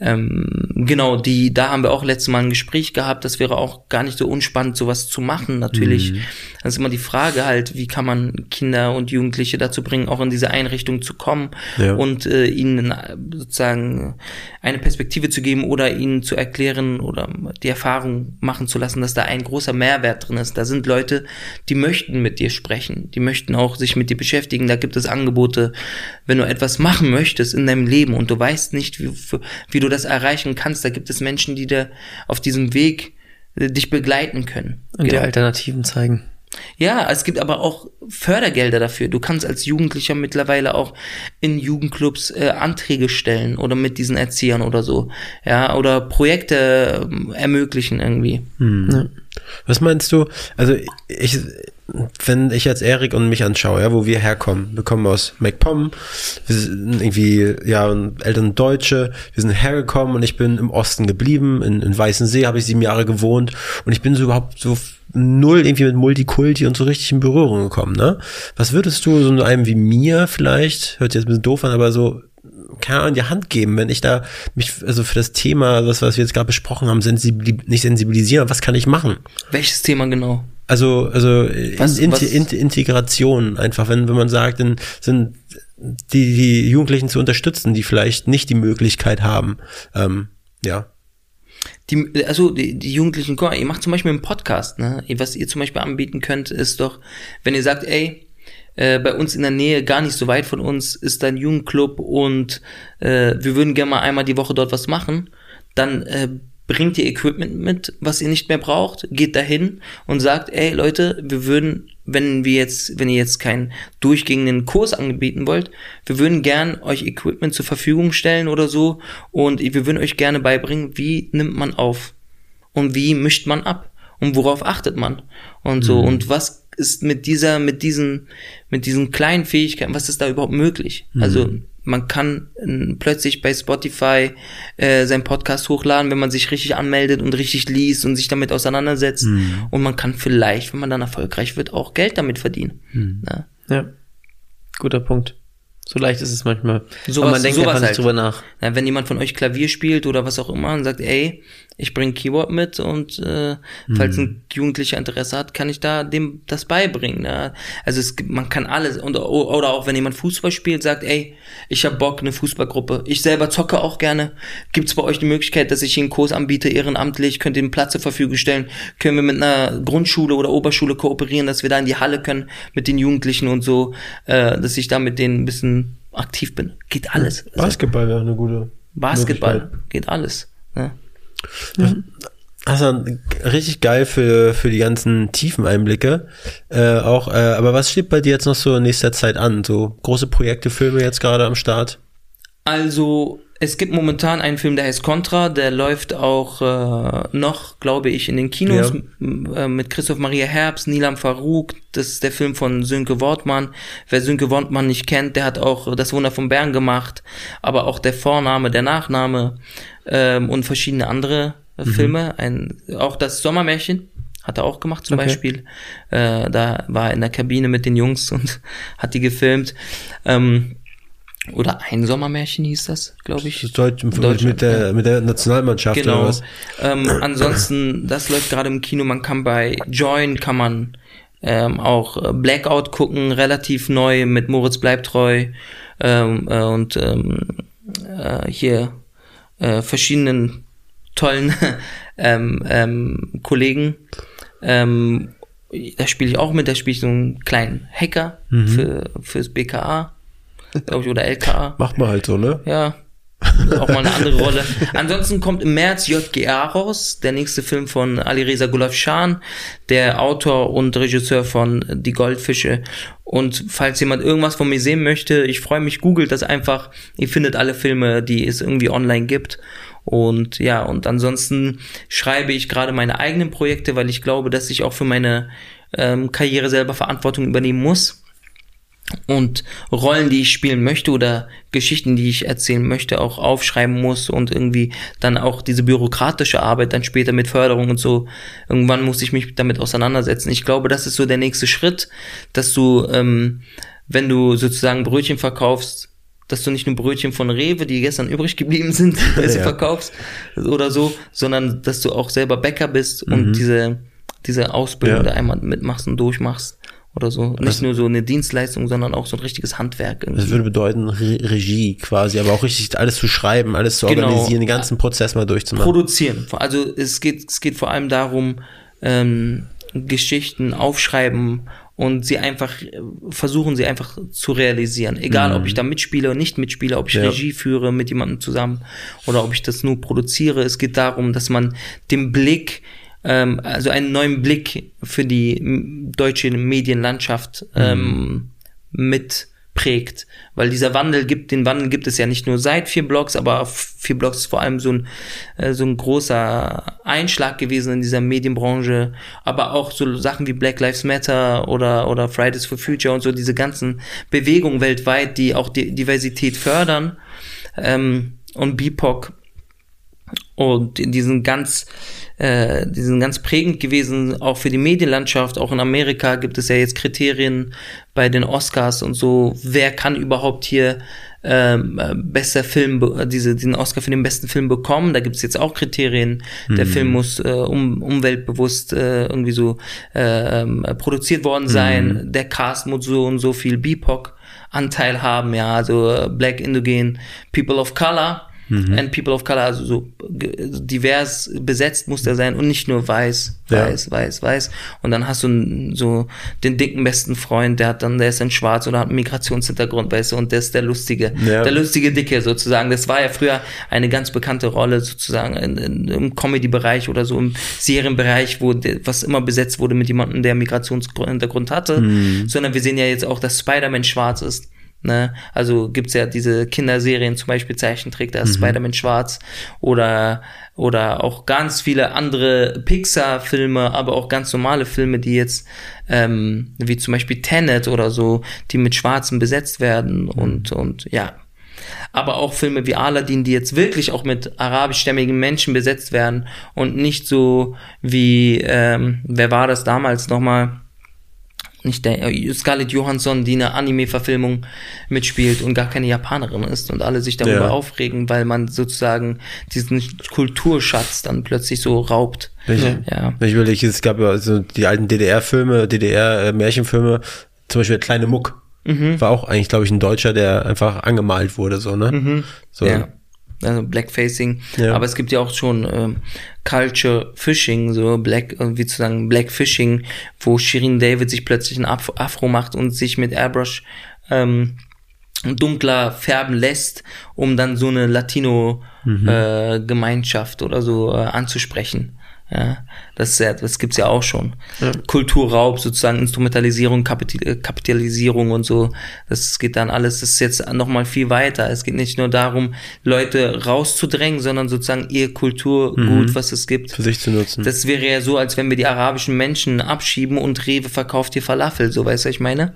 ähm, genau, die, da haben wir auch letztes Mal ein Gespräch gehabt. Das wäre auch gar nicht so unspannend, sowas zu machen, natürlich. Mhm. Das ist immer die Frage halt, wie kann man Kinder und Jugendliche dazu bringen, auch in diese Einrichtung zu kommen ja. und äh, ihnen sozusagen eine Perspektive zu geben oder ihnen zu erklären oder die Erfahrung machen zu lassen, dass da ein großer Mehrwert drin ist. Da sind Leute, die möchten mit dir sprechen, die möchten auch sich mit dir beschäftigen. Da gibt es Angebote, wenn du etwas machen möchtest in deinem Leben und du weißt nicht, wie, wie du das erreichen kannst. Da gibt es Menschen, die dir auf diesem Weg äh, dich begleiten können. Und genau. dir Alternativen zeigen. Ja, es gibt aber auch Fördergelder dafür. Du kannst als Jugendlicher mittlerweile auch in Jugendclubs äh, Anträge stellen oder mit diesen Erziehern oder so. Ja, oder Projekte äh, ermöglichen irgendwie. Hm. Ja. Was meinst du? Also ich, wenn ich jetzt Erik und mich anschaue, ja, wo wir herkommen, wir kommen aus MacPom, wir sind irgendwie, ja, Eltern Deutsche, wir sind hergekommen und ich bin im Osten geblieben, in, in Weißensee habe ich sieben Jahre gewohnt und ich bin so überhaupt so null irgendwie mit Multikulti und so richtig in Berührung gekommen, ne? Was würdest du so einem wie mir vielleicht, hört sich jetzt ein bisschen doof an, aber so keine Ahnung, die Hand geben, wenn ich da mich also für das Thema, das was wir jetzt gerade besprochen haben, sensibil nicht sensibilisieren, was kann ich machen? Welches Thema genau? Also, also was, in, was? In, Integration einfach, wenn, wenn man sagt, dann sind die, die Jugendlichen zu unterstützen, die vielleicht nicht die Möglichkeit haben. Ähm, ja. Die, also die, die Jugendlichen, guck mal, ihr macht zum Beispiel einen Podcast, ne? Was ihr zum Beispiel anbieten könnt, ist doch, wenn ihr sagt, ey, äh, bei uns in der Nähe, gar nicht so weit von uns, ist ein Jugendclub und äh, wir würden gerne mal einmal die Woche dort was machen, dann äh, bringt ihr Equipment mit, was ihr nicht mehr braucht, geht dahin und sagt, ey Leute, wir würden, wenn wir jetzt, wenn ihr jetzt keinen durchgehenden Kurs anbieten wollt, wir würden gern euch Equipment zur Verfügung stellen oder so und wir würden euch gerne beibringen, wie nimmt man auf und wie mischt man ab und worauf achtet man und so mhm. und was ist mit dieser, mit diesen, mit diesen kleinen Fähigkeiten, was ist da überhaupt möglich? Mhm. Also man kann äh, plötzlich bei Spotify äh, seinen Podcast hochladen, wenn man sich richtig anmeldet und richtig liest und sich damit auseinandersetzt. Mhm. Und man kann vielleicht, wenn man dann erfolgreich wird, auch Geld damit verdienen. Mhm. Ja. ja, guter Punkt. So leicht ist es manchmal. So Aber man denkt einfach nicht halt. drüber nach. Ja, wenn jemand von euch Klavier spielt oder was auch immer und sagt, ey, ich bringe Keyboard mit und äh, falls ein mhm. Jugendlicher Interesse hat, kann ich da dem das beibringen. Ne? Also es man kann alles und oder auch wenn jemand Fußball spielt, sagt, ey, ich habe Bock eine Fußballgruppe. Ich selber zocke auch gerne. Gibt es bei euch die Möglichkeit, dass ich einen Kurs anbiete, ehrenamtlich, könnt ihr einen Platz zur Verfügung stellen? Können wir mit einer Grundschule oder Oberschule kooperieren, dass wir da in die Halle können mit den Jugendlichen und so, äh, dass ich da mit denen ein bisschen aktiv bin. Geht alles. Basketball wäre eine gute. Basketball geht alles. Ne? Ja. Also richtig geil für, für die ganzen tiefen Einblicke. Äh, auch, äh, aber was steht bei dir jetzt noch so in nächster Zeit an? So große Projekte, Filme jetzt gerade am Start? Also, es gibt momentan einen Film, der heißt Contra, der läuft auch äh, noch, glaube ich, in den Kinos ja. Äh, mit Christoph Maria Herbst, Nilam Farouk. Das ist der Film von Sönke Wortmann. Wer Sönke Wortmann nicht kennt, der hat auch Das Wunder von Bern gemacht, aber auch der Vorname, der Nachname ähm, und verschiedene andere äh, mhm. Filme. Ein, auch das Sommermärchen hat er auch gemacht zum okay. Beispiel. Äh, da war er in der Kabine mit den Jungs und hat die gefilmt. Ähm, oder ein Sommermärchen hieß das, glaube ich. Das Deutsch, Deutsch, mit, der, mit der Nationalmannschaft genau. oder was? Ähm, ansonsten, das läuft gerade im Kino. Man kann bei Join kann man ähm, auch äh, Blackout gucken, relativ neu mit Moritz Bleibtreu ähm, äh, und ähm, äh, hier äh, verschiedenen tollen ähm, ähm, Kollegen. Ähm, da spiele ich auch mit, da spiele ich so einen kleinen Hacker mhm. für fürs BKA. glaube ich, oder LKA. Macht man halt so, ne? Ja. Auch mal eine andere Rolle. Ansonsten kommt im März JGA raus, der nächste Film von Ali Reza Gulafshan, der Autor und Regisseur von Die Goldfische. Und falls jemand irgendwas von mir sehen möchte, ich freue mich, googelt das einfach. Ihr findet alle Filme, die es irgendwie online gibt. Und ja, und ansonsten schreibe ich gerade meine eigenen Projekte, weil ich glaube, dass ich auch für meine ähm, Karriere selber Verantwortung übernehmen muss und Rollen, die ich spielen möchte oder Geschichten, die ich erzählen möchte, auch aufschreiben muss und irgendwie dann auch diese bürokratische Arbeit dann später mit Förderung und so, irgendwann muss ich mich damit auseinandersetzen. Ich glaube, das ist so der nächste Schritt, dass du, ähm, wenn du sozusagen Brötchen verkaufst, dass du nicht nur Brötchen von Rewe, die gestern übrig geblieben sind, ja. verkaufst oder so, sondern dass du auch selber Bäcker bist und mhm. diese, diese Ausbildung ja. da einmal mitmachst und durchmachst oder so. Nicht also, nur so eine Dienstleistung, sondern auch so ein richtiges Handwerk. Irgendwie. Das würde bedeuten Re Regie quasi, aber auch richtig alles zu schreiben, alles zu genau. organisieren, den ganzen Prozess mal durchzumachen. Produzieren. Also es geht, es geht vor allem darum, ähm, Geschichten aufschreiben und sie einfach versuchen, sie einfach zu realisieren. Egal, mhm. ob ich da mitspiele oder nicht mitspiele, ob ich ja. Regie führe mit jemandem zusammen oder ob ich das nur produziere. Es geht darum, dass man den Blick ähm, also einen neuen Blick für die deutsche Medienlandschaft ähm, mhm. mit prägt, weil dieser Wandel gibt, den Wandel gibt es ja nicht nur seit vier Blocks, aber vier Blocks ist vor allem so ein, äh, so ein großer Einschlag gewesen in dieser Medienbranche, aber auch so Sachen wie Black Lives Matter oder, oder Fridays for Future und so diese ganzen Bewegungen weltweit, die auch die Diversität fördern, ähm, und BIPOC und diesen ganz äh, die sind ganz prägend gewesen, auch für die Medienlandschaft. Auch in Amerika gibt es ja jetzt Kriterien bei den Oscars und so, wer kann überhaupt hier ähm, bester Film, diese, diesen Oscar für den besten Film bekommen. Da gibt es jetzt auch Kriterien. Mhm. Der Film muss äh, um, umweltbewusst äh, irgendwie so äh, produziert worden sein. Mhm. Der Cast muss so und so viel BIPOC Anteil haben, ja, also Black Indogen People of Color mhm. and People of Color, also so divers besetzt muss der sein und nicht nur weiß, weiß, ja. weiß, weiß. Und dann hast du so den dicken besten Freund, der hat dann, der ist dann schwarz oder hat einen Migrationshintergrund, weißt du, und der ist der lustige, ja. der lustige Dicke sozusagen. Das war ja früher eine ganz bekannte Rolle sozusagen in, in, im Comedy-Bereich oder so im Serienbereich, wo was immer besetzt wurde mit jemandem, der Migrationshintergrund hatte, mhm. sondern wir sehen ja jetzt auch, dass Spider-Man schwarz ist. Ne? Also gibt's ja diese Kinderserien, zum Beispiel Zeichentrick, da ist mhm. Spider-Man schwarz oder, oder auch ganz viele andere Pixar-Filme, aber auch ganz normale Filme, die jetzt, ähm, wie zum Beispiel Tenet oder so, die mit Schwarzen besetzt werden mhm. und, und ja. Aber auch Filme wie Aladdin, die jetzt wirklich auch mit arabischstämmigen Menschen besetzt werden und nicht so wie, ähm, wer war das damals nochmal? Nicht der äh, Scarlett Johansson, die eine Anime-Verfilmung mitspielt und gar keine Japanerin ist und alle sich darüber ja. aufregen, weil man sozusagen diesen Kulturschatz dann plötzlich so raubt. Ich, ja. ich überlege, es gab ja also die alten DDR-Filme, DDR-Märchenfilme, zum Beispiel der kleine Muck. Mhm. War auch eigentlich, glaube ich, ein Deutscher, der einfach angemalt wurde, so, ne? Mhm. So. Ja also Blackfacing. Ja. Aber es gibt ja auch schon ähm, Culture Fishing, so Black, äh, wie zu sagen, Black Fishing, wo Shirin David sich plötzlich ein Af Afro macht und sich mit Airbrush ähm, dunkler färben lässt, um dann so eine Latino-Gemeinschaft mhm. äh, oder so äh, anzusprechen. Ja, das, ist ja, das gibt's ja auch schon. Ja. Kulturraub, sozusagen Instrumentalisierung, äh, Kapitalisierung und so. Das geht dann alles, das ist jetzt nochmal viel weiter. Es geht nicht nur darum, Leute rauszudrängen, sondern sozusagen ihr Kulturgut, mhm. was es gibt. Für sich zu nutzen. Das wäre ja so, als wenn wir die arabischen Menschen abschieben und Rewe verkauft hier Falafel, so weißt du, was ich meine?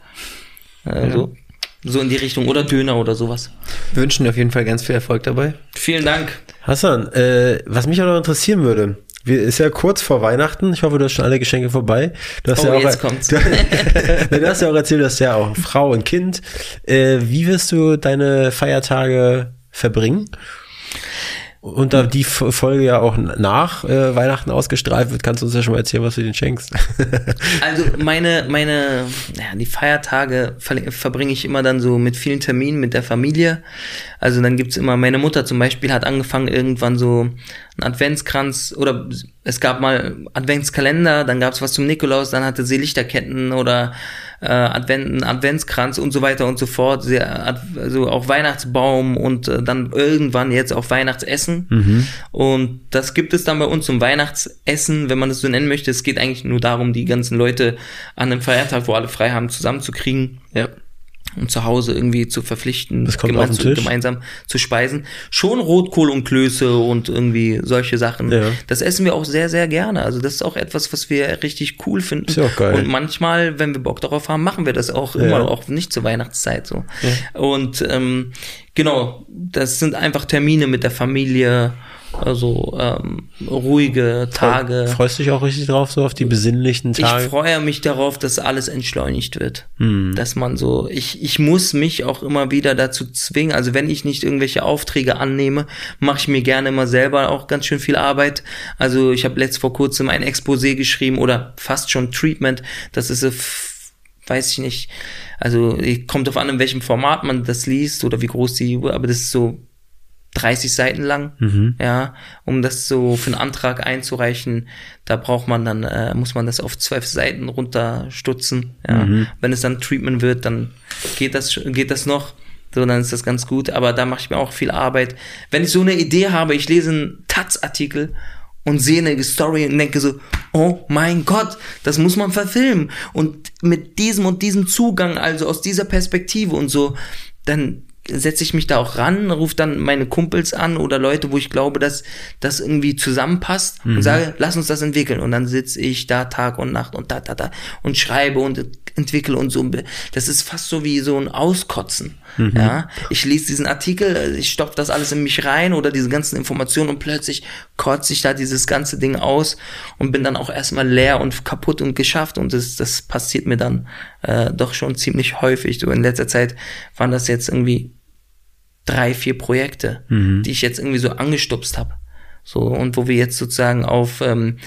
Also, ja. So in die Richtung. Oder Döner oder sowas. Wir wünschen dir auf jeden Fall ganz viel Erfolg dabei. Vielen Dank. Hassan, äh, was mich auch noch interessieren würde, wir, ist ja kurz vor Weihnachten. Ich hoffe, du hast schon alle Geschenke vorbei. Du hast oh, ja auch, jetzt kommt's. Du, du, hast ja auch erzählt, dass ja auch Frau und Kind. Äh, wie wirst du deine Feiertage verbringen? Und da die Folge ja auch nach äh, Weihnachten ausgestrahlt wird, kannst du uns ja schon mal erzählen, was du denen schenkst. also meine, meine, ja, die Feiertage ver verbringe ich immer dann so mit vielen Terminen mit der Familie. Also dann gibt's immer, meine Mutter zum Beispiel hat angefangen irgendwann so einen Adventskranz oder es gab mal Adventskalender, dann gab's was zum Nikolaus, dann hatte sie Lichterketten oder äh, Advent, Adventskranz und so weiter und so fort, sehr, also auch Weihnachtsbaum und äh, dann irgendwann jetzt auch Weihnachtsessen. Mhm. Und das gibt es dann bei uns zum Weihnachtsessen, wenn man das so nennen möchte. Es geht eigentlich nur darum, die ganzen Leute an einem Feiertag, wo alle frei haben, zusammenzukriegen. Ja und zu Hause irgendwie zu verpflichten, gemein, zu, gemeinsam zu speisen. Schon Rotkohl und Klöße und irgendwie solche Sachen. Ja. Das essen wir auch sehr, sehr gerne. Also das ist auch etwas, was wir richtig cool finden. Ist ja auch geil. Und manchmal, wenn wir Bock darauf haben, machen wir das auch immer, auch nicht zur Weihnachtszeit so. Ja. Und ähm, genau, das sind einfach Termine mit der Familie also ähm, ruhige Tage. Freust du dich auch richtig drauf, so auf die besinnlichen Tage? Ich freue mich darauf, dass alles entschleunigt wird. Hm. Dass man so, ich, ich muss mich auch immer wieder dazu zwingen. Also wenn ich nicht irgendwelche Aufträge annehme, mache ich mir gerne immer selber auch ganz schön viel Arbeit. Also ich habe letzt vor kurzem ein Exposé geschrieben oder fast schon Treatment. Das ist so weiß ich nicht. Also kommt auf an, in welchem Format man das liest oder wie groß die, aber das ist so 30 Seiten lang, mhm. ja, um das so für einen Antrag einzureichen, da braucht man dann, äh, muss man das auf zwölf Seiten runterstutzen, ja. Mhm. Wenn es dann Treatment wird, dann geht das, geht das noch, so, dann ist das ganz gut, aber da mache ich mir auch viel Arbeit. Wenn ich so eine Idee habe, ich lese einen Taz-Artikel und sehe eine Story und denke so, oh mein Gott, das muss man verfilmen. Und mit diesem und diesem Zugang, also aus dieser Perspektive und so, dann setze ich mich da auch ran, rufe dann meine Kumpels an oder Leute, wo ich glaube, dass das irgendwie zusammenpasst mhm. und sage, lass uns das entwickeln. Und dann sitze ich da Tag und Nacht und da, da, da und schreibe und entwickle und so. Das ist fast so wie so ein Auskotzen. Mhm. Ja, ich lese diesen Artikel, ich stopfe das alles in mich rein oder diese ganzen Informationen und plötzlich kotze ich da dieses ganze Ding aus und bin dann auch erstmal leer und kaputt und geschafft und das, das passiert mir dann äh, doch schon ziemlich häufig. So in letzter Zeit waren das jetzt irgendwie drei, vier Projekte, mhm. die ich jetzt irgendwie so angestupst habe. So, und wo wir jetzt sozusagen auf ähm,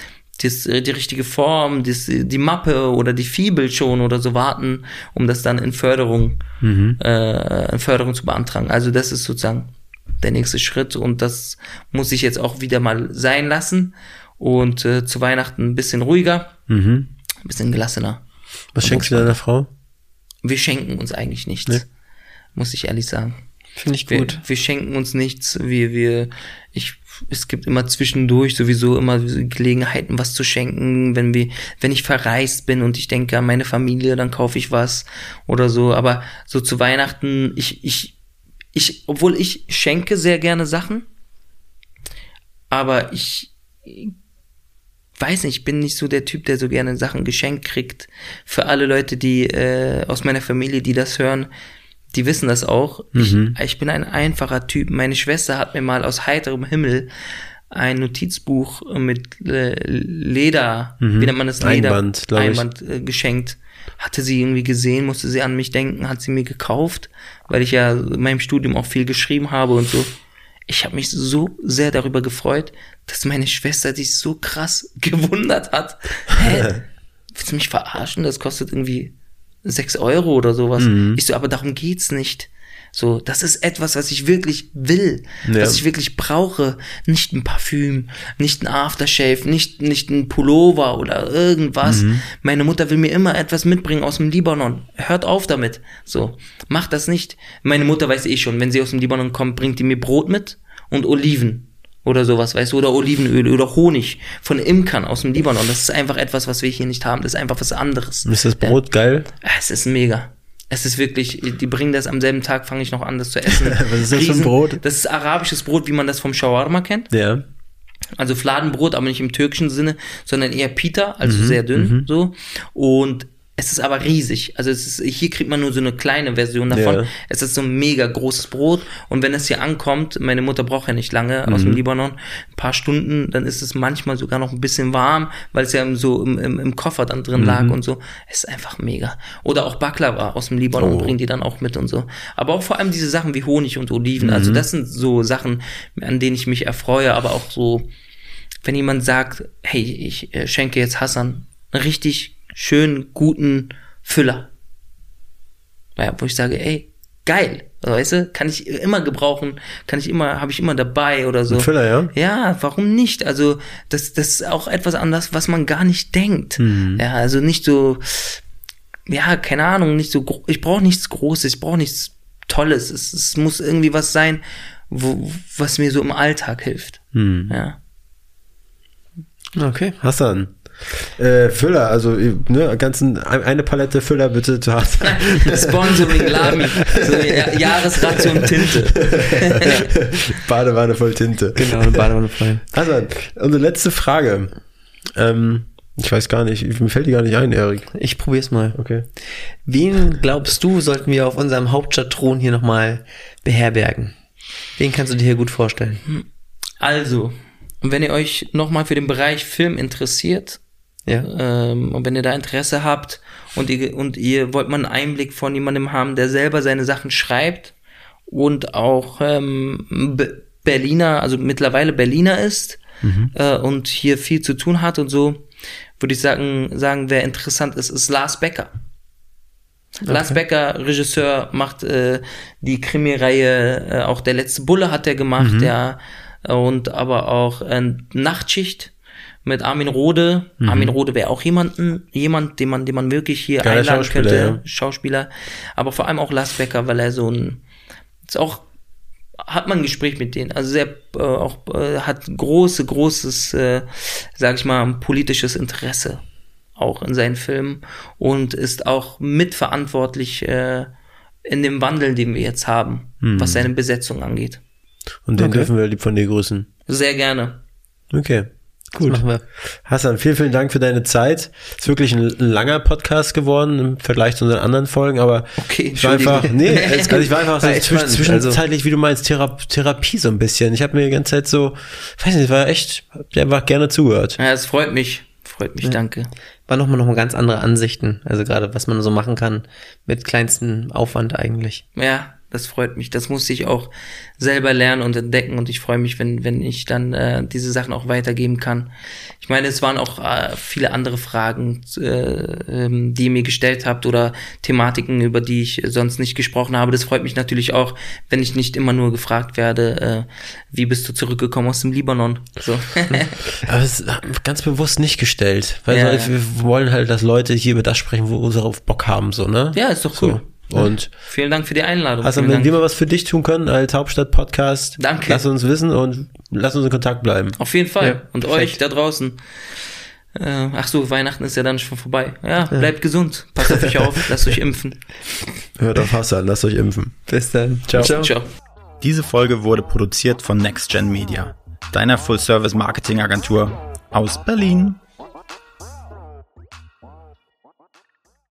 das, die richtige Form, das, die Mappe oder die Fibel schon oder so warten, um das dann in Förderung, mhm. äh, in Förderung zu beantragen. Also das ist sozusagen der nächste Schritt und das muss ich jetzt auch wieder mal sein lassen und äh, zu Weihnachten ein bisschen ruhiger, mhm. ein bisschen gelassener. Was schenkst du deiner Frau? Wir schenken uns eigentlich nichts, nee. muss ich ehrlich sagen. Finde ich gut. Wir, wir, schenken uns nichts. Wir, wir, ich, es gibt immer zwischendurch sowieso immer Gelegenheiten, was zu schenken. Wenn wir, wenn ich verreist bin und ich denke an meine Familie, dann kaufe ich was oder so. Aber so zu Weihnachten, ich, ich, ich, obwohl ich schenke sehr gerne Sachen, aber ich weiß nicht, ich bin nicht so der Typ, der so gerne Sachen geschenkt kriegt. Für alle Leute, die äh, aus meiner Familie, die das hören, die wissen das auch. Mhm. Ich, ich bin ein einfacher Typ. Meine Schwester hat mir mal aus heiterem Himmel ein Notizbuch mit äh, Leder, mhm. wie nennt man das? Leder, Einband, Einband äh, geschenkt. Hatte sie irgendwie gesehen, musste sie an mich denken, hat sie mir gekauft, weil ich ja in meinem Studium auch viel geschrieben habe und so. Ich habe mich so sehr darüber gefreut, dass meine Schwester sich so krass gewundert hat. Hä? Willst du mich verarschen? Das kostet irgendwie sechs Euro oder sowas. Mhm. Ich so, aber darum geht's nicht. So, das ist etwas, was ich wirklich will, ja. was ich wirklich brauche. Nicht ein Parfüm, nicht ein Aftershave, nicht, nicht ein Pullover oder irgendwas. Mhm. Meine Mutter will mir immer etwas mitbringen aus dem Libanon. Hört auf damit. So, macht das nicht. Meine Mutter weiß eh schon, wenn sie aus dem Libanon kommt, bringt die mir Brot mit und Oliven oder sowas, weißt du, oder Olivenöl oder Honig von Imkern aus dem Libanon. Das ist einfach etwas, was wir hier nicht haben. Das ist einfach was anderes. Ist das Brot ja. geil? Es ist mega. Es ist wirklich, die bringen das am selben Tag, fange ich noch an, das zu essen. was ist das Riesen, für ein Brot? Das ist arabisches Brot, wie man das vom Shawarma kennt. Ja. Also Fladenbrot, aber nicht im türkischen Sinne, sondern eher Pita, also mhm, sehr dünn, mhm. so. Und es ist aber riesig. Also es ist, hier kriegt man nur so eine kleine Version davon. Ja. Es ist so ein mega großes Brot. Und wenn es hier ankommt, meine Mutter braucht ja nicht lange mhm. aus dem mhm. Libanon, ein paar Stunden, dann ist es manchmal sogar noch ein bisschen warm, weil es ja so im, im, im Koffer dann drin mhm. lag und so. Es ist einfach mega. Oder auch Baklava aus dem Libanon oh. bringen die dann auch mit und so. Aber auch vor allem diese Sachen wie Honig und Oliven. Also mhm. Also das sind so Sachen, an denen ich mich erfreue, aber auch so, wenn jemand sagt, hey, ich äh, schenke jetzt Hassan richtig schönen, guten Füller. Ja, wo ich sage, ey, geil, weißt du, kann ich immer gebrauchen, kann ich immer, habe ich immer dabei oder so. Ein Füller, ja? Ja, warum nicht? Also, das, das ist auch etwas anders, was man gar nicht denkt. Mhm. Ja, also nicht so, ja, keine Ahnung, nicht so, ich brauche nichts Großes, ich brauche nichts Tolles. Es, es muss irgendwie was sein, wo, was mir so im Alltag hilft. Hm. Ja. Okay. Hassan. Äh, Füller, also ne, ganzen eine Palette Füller bitte zu hast. Sponsoring Lami, so Jahresration Tinte. Badewanne voll Tinte. Genau, eine Badewanne voll. Hassan, unsere letzte Frage. Ähm, ich weiß gar nicht, mir fällt die gar nicht ein, Erik. Ich probier's mal. Okay. Wen glaubst du, sollten wir auf unserem Hauptstadtthron hier nochmal beherbergen? Wen kannst du dir hier gut vorstellen? Also, wenn ihr euch nochmal für den Bereich Film interessiert, ja. ähm, und wenn ihr da Interesse habt und ihr, und ihr wollt mal einen Einblick von jemandem haben, der selber seine Sachen schreibt und auch ähm, Berliner, also mittlerweile Berliner ist mhm. äh, und hier viel zu tun hat und so, würde ich sagen, sagen, wer interessant ist, ist Lars Becker. Okay. Lars Becker, Regisseur, macht äh, die Krimi-Reihe, äh, auch der letzte Bulle hat er gemacht, mhm. ja, und aber auch äh, Nachtschicht mit Armin Rode. Mhm. Armin Rode wäre auch jemanden, jemand, den man, den man wirklich hier Geiler einladen Schauspieler, könnte, ja. Schauspieler, aber vor allem auch Lars Becker, weil er so ein ist auch hat man ein Gespräch mit denen. Also sehr äh, auch äh, hat große, großes, äh, sag ich mal, politisches Interesse auch in seinen Filmen und ist auch mitverantwortlich äh, in dem Wandel, den wir jetzt haben, hm. was seine Besetzung angeht. Und den okay. dürfen wir lieb von dir grüßen. Sehr gerne. Okay. Gut. machen wir. Hassan, vielen, vielen Dank für deine Zeit. Ist wirklich ein langer Podcast geworden im Vergleich zu unseren anderen Folgen, aber okay, ich war einfach, nee, also ich war einfach so zwischen, zwischenzeitlich, wie du meinst, Thera Therapie so ein bisschen. Ich habe mir die ganze Zeit so, weiß nicht, war echt, hab dir einfach gerne zugehört. Ja, es freut mich. Freut mich, ja. danke. War nochmal noch mal ganz andere Ansichten, also gerade was man so machen kann mit kleinstem Aufwand eigentlich. Ja, das freut mich. Das muss ich auch selber lernen und entdecken und ich freue mich, wenn, wenn ich dann äh, diese Sachen auch weitergeben kann. Ich meine, es waren auch äh, viele andere Fragen, äh, ähm, die ihr mir gestellt habt oder Thematiken, über die ich sonst nicht gesprochen habe. Das freut mich natürlich auch, wenn ich nicht immer nur gefragt werde, äh, wie bist du zurückgekommen aus dem Libanon? So. Aber es ganz bewusst nicht gestellt, weil ja, so, wir wollen halt, dass Leute hier über das sprechen, wo sie darauf Bock haben, so, ne? Ja, ist doch cool. So. Und vielen Dank für die Einladung. Also wenn Dank. wir mal was für dich tun können als Hauptstadt-Podcast, Danke. lass uns wissen und lass uns in Kontakt bleiben. Auf jeden Fall. Ja, und perfekt. euch da draußen. Äh, ach so, Weihnachten ist ja dann schon vorbei. Ja, ja. bleibt gesund. Passt auf euch auf. Lasst euch impfen. Hört auf Hassan. Lasst euch impfen. Bis dann. Ciao. Ciao. Ciao. Diese Folge wurde produziert von NextGen Media, deiner Full-Service-Marketing-Agentur aus Berlin.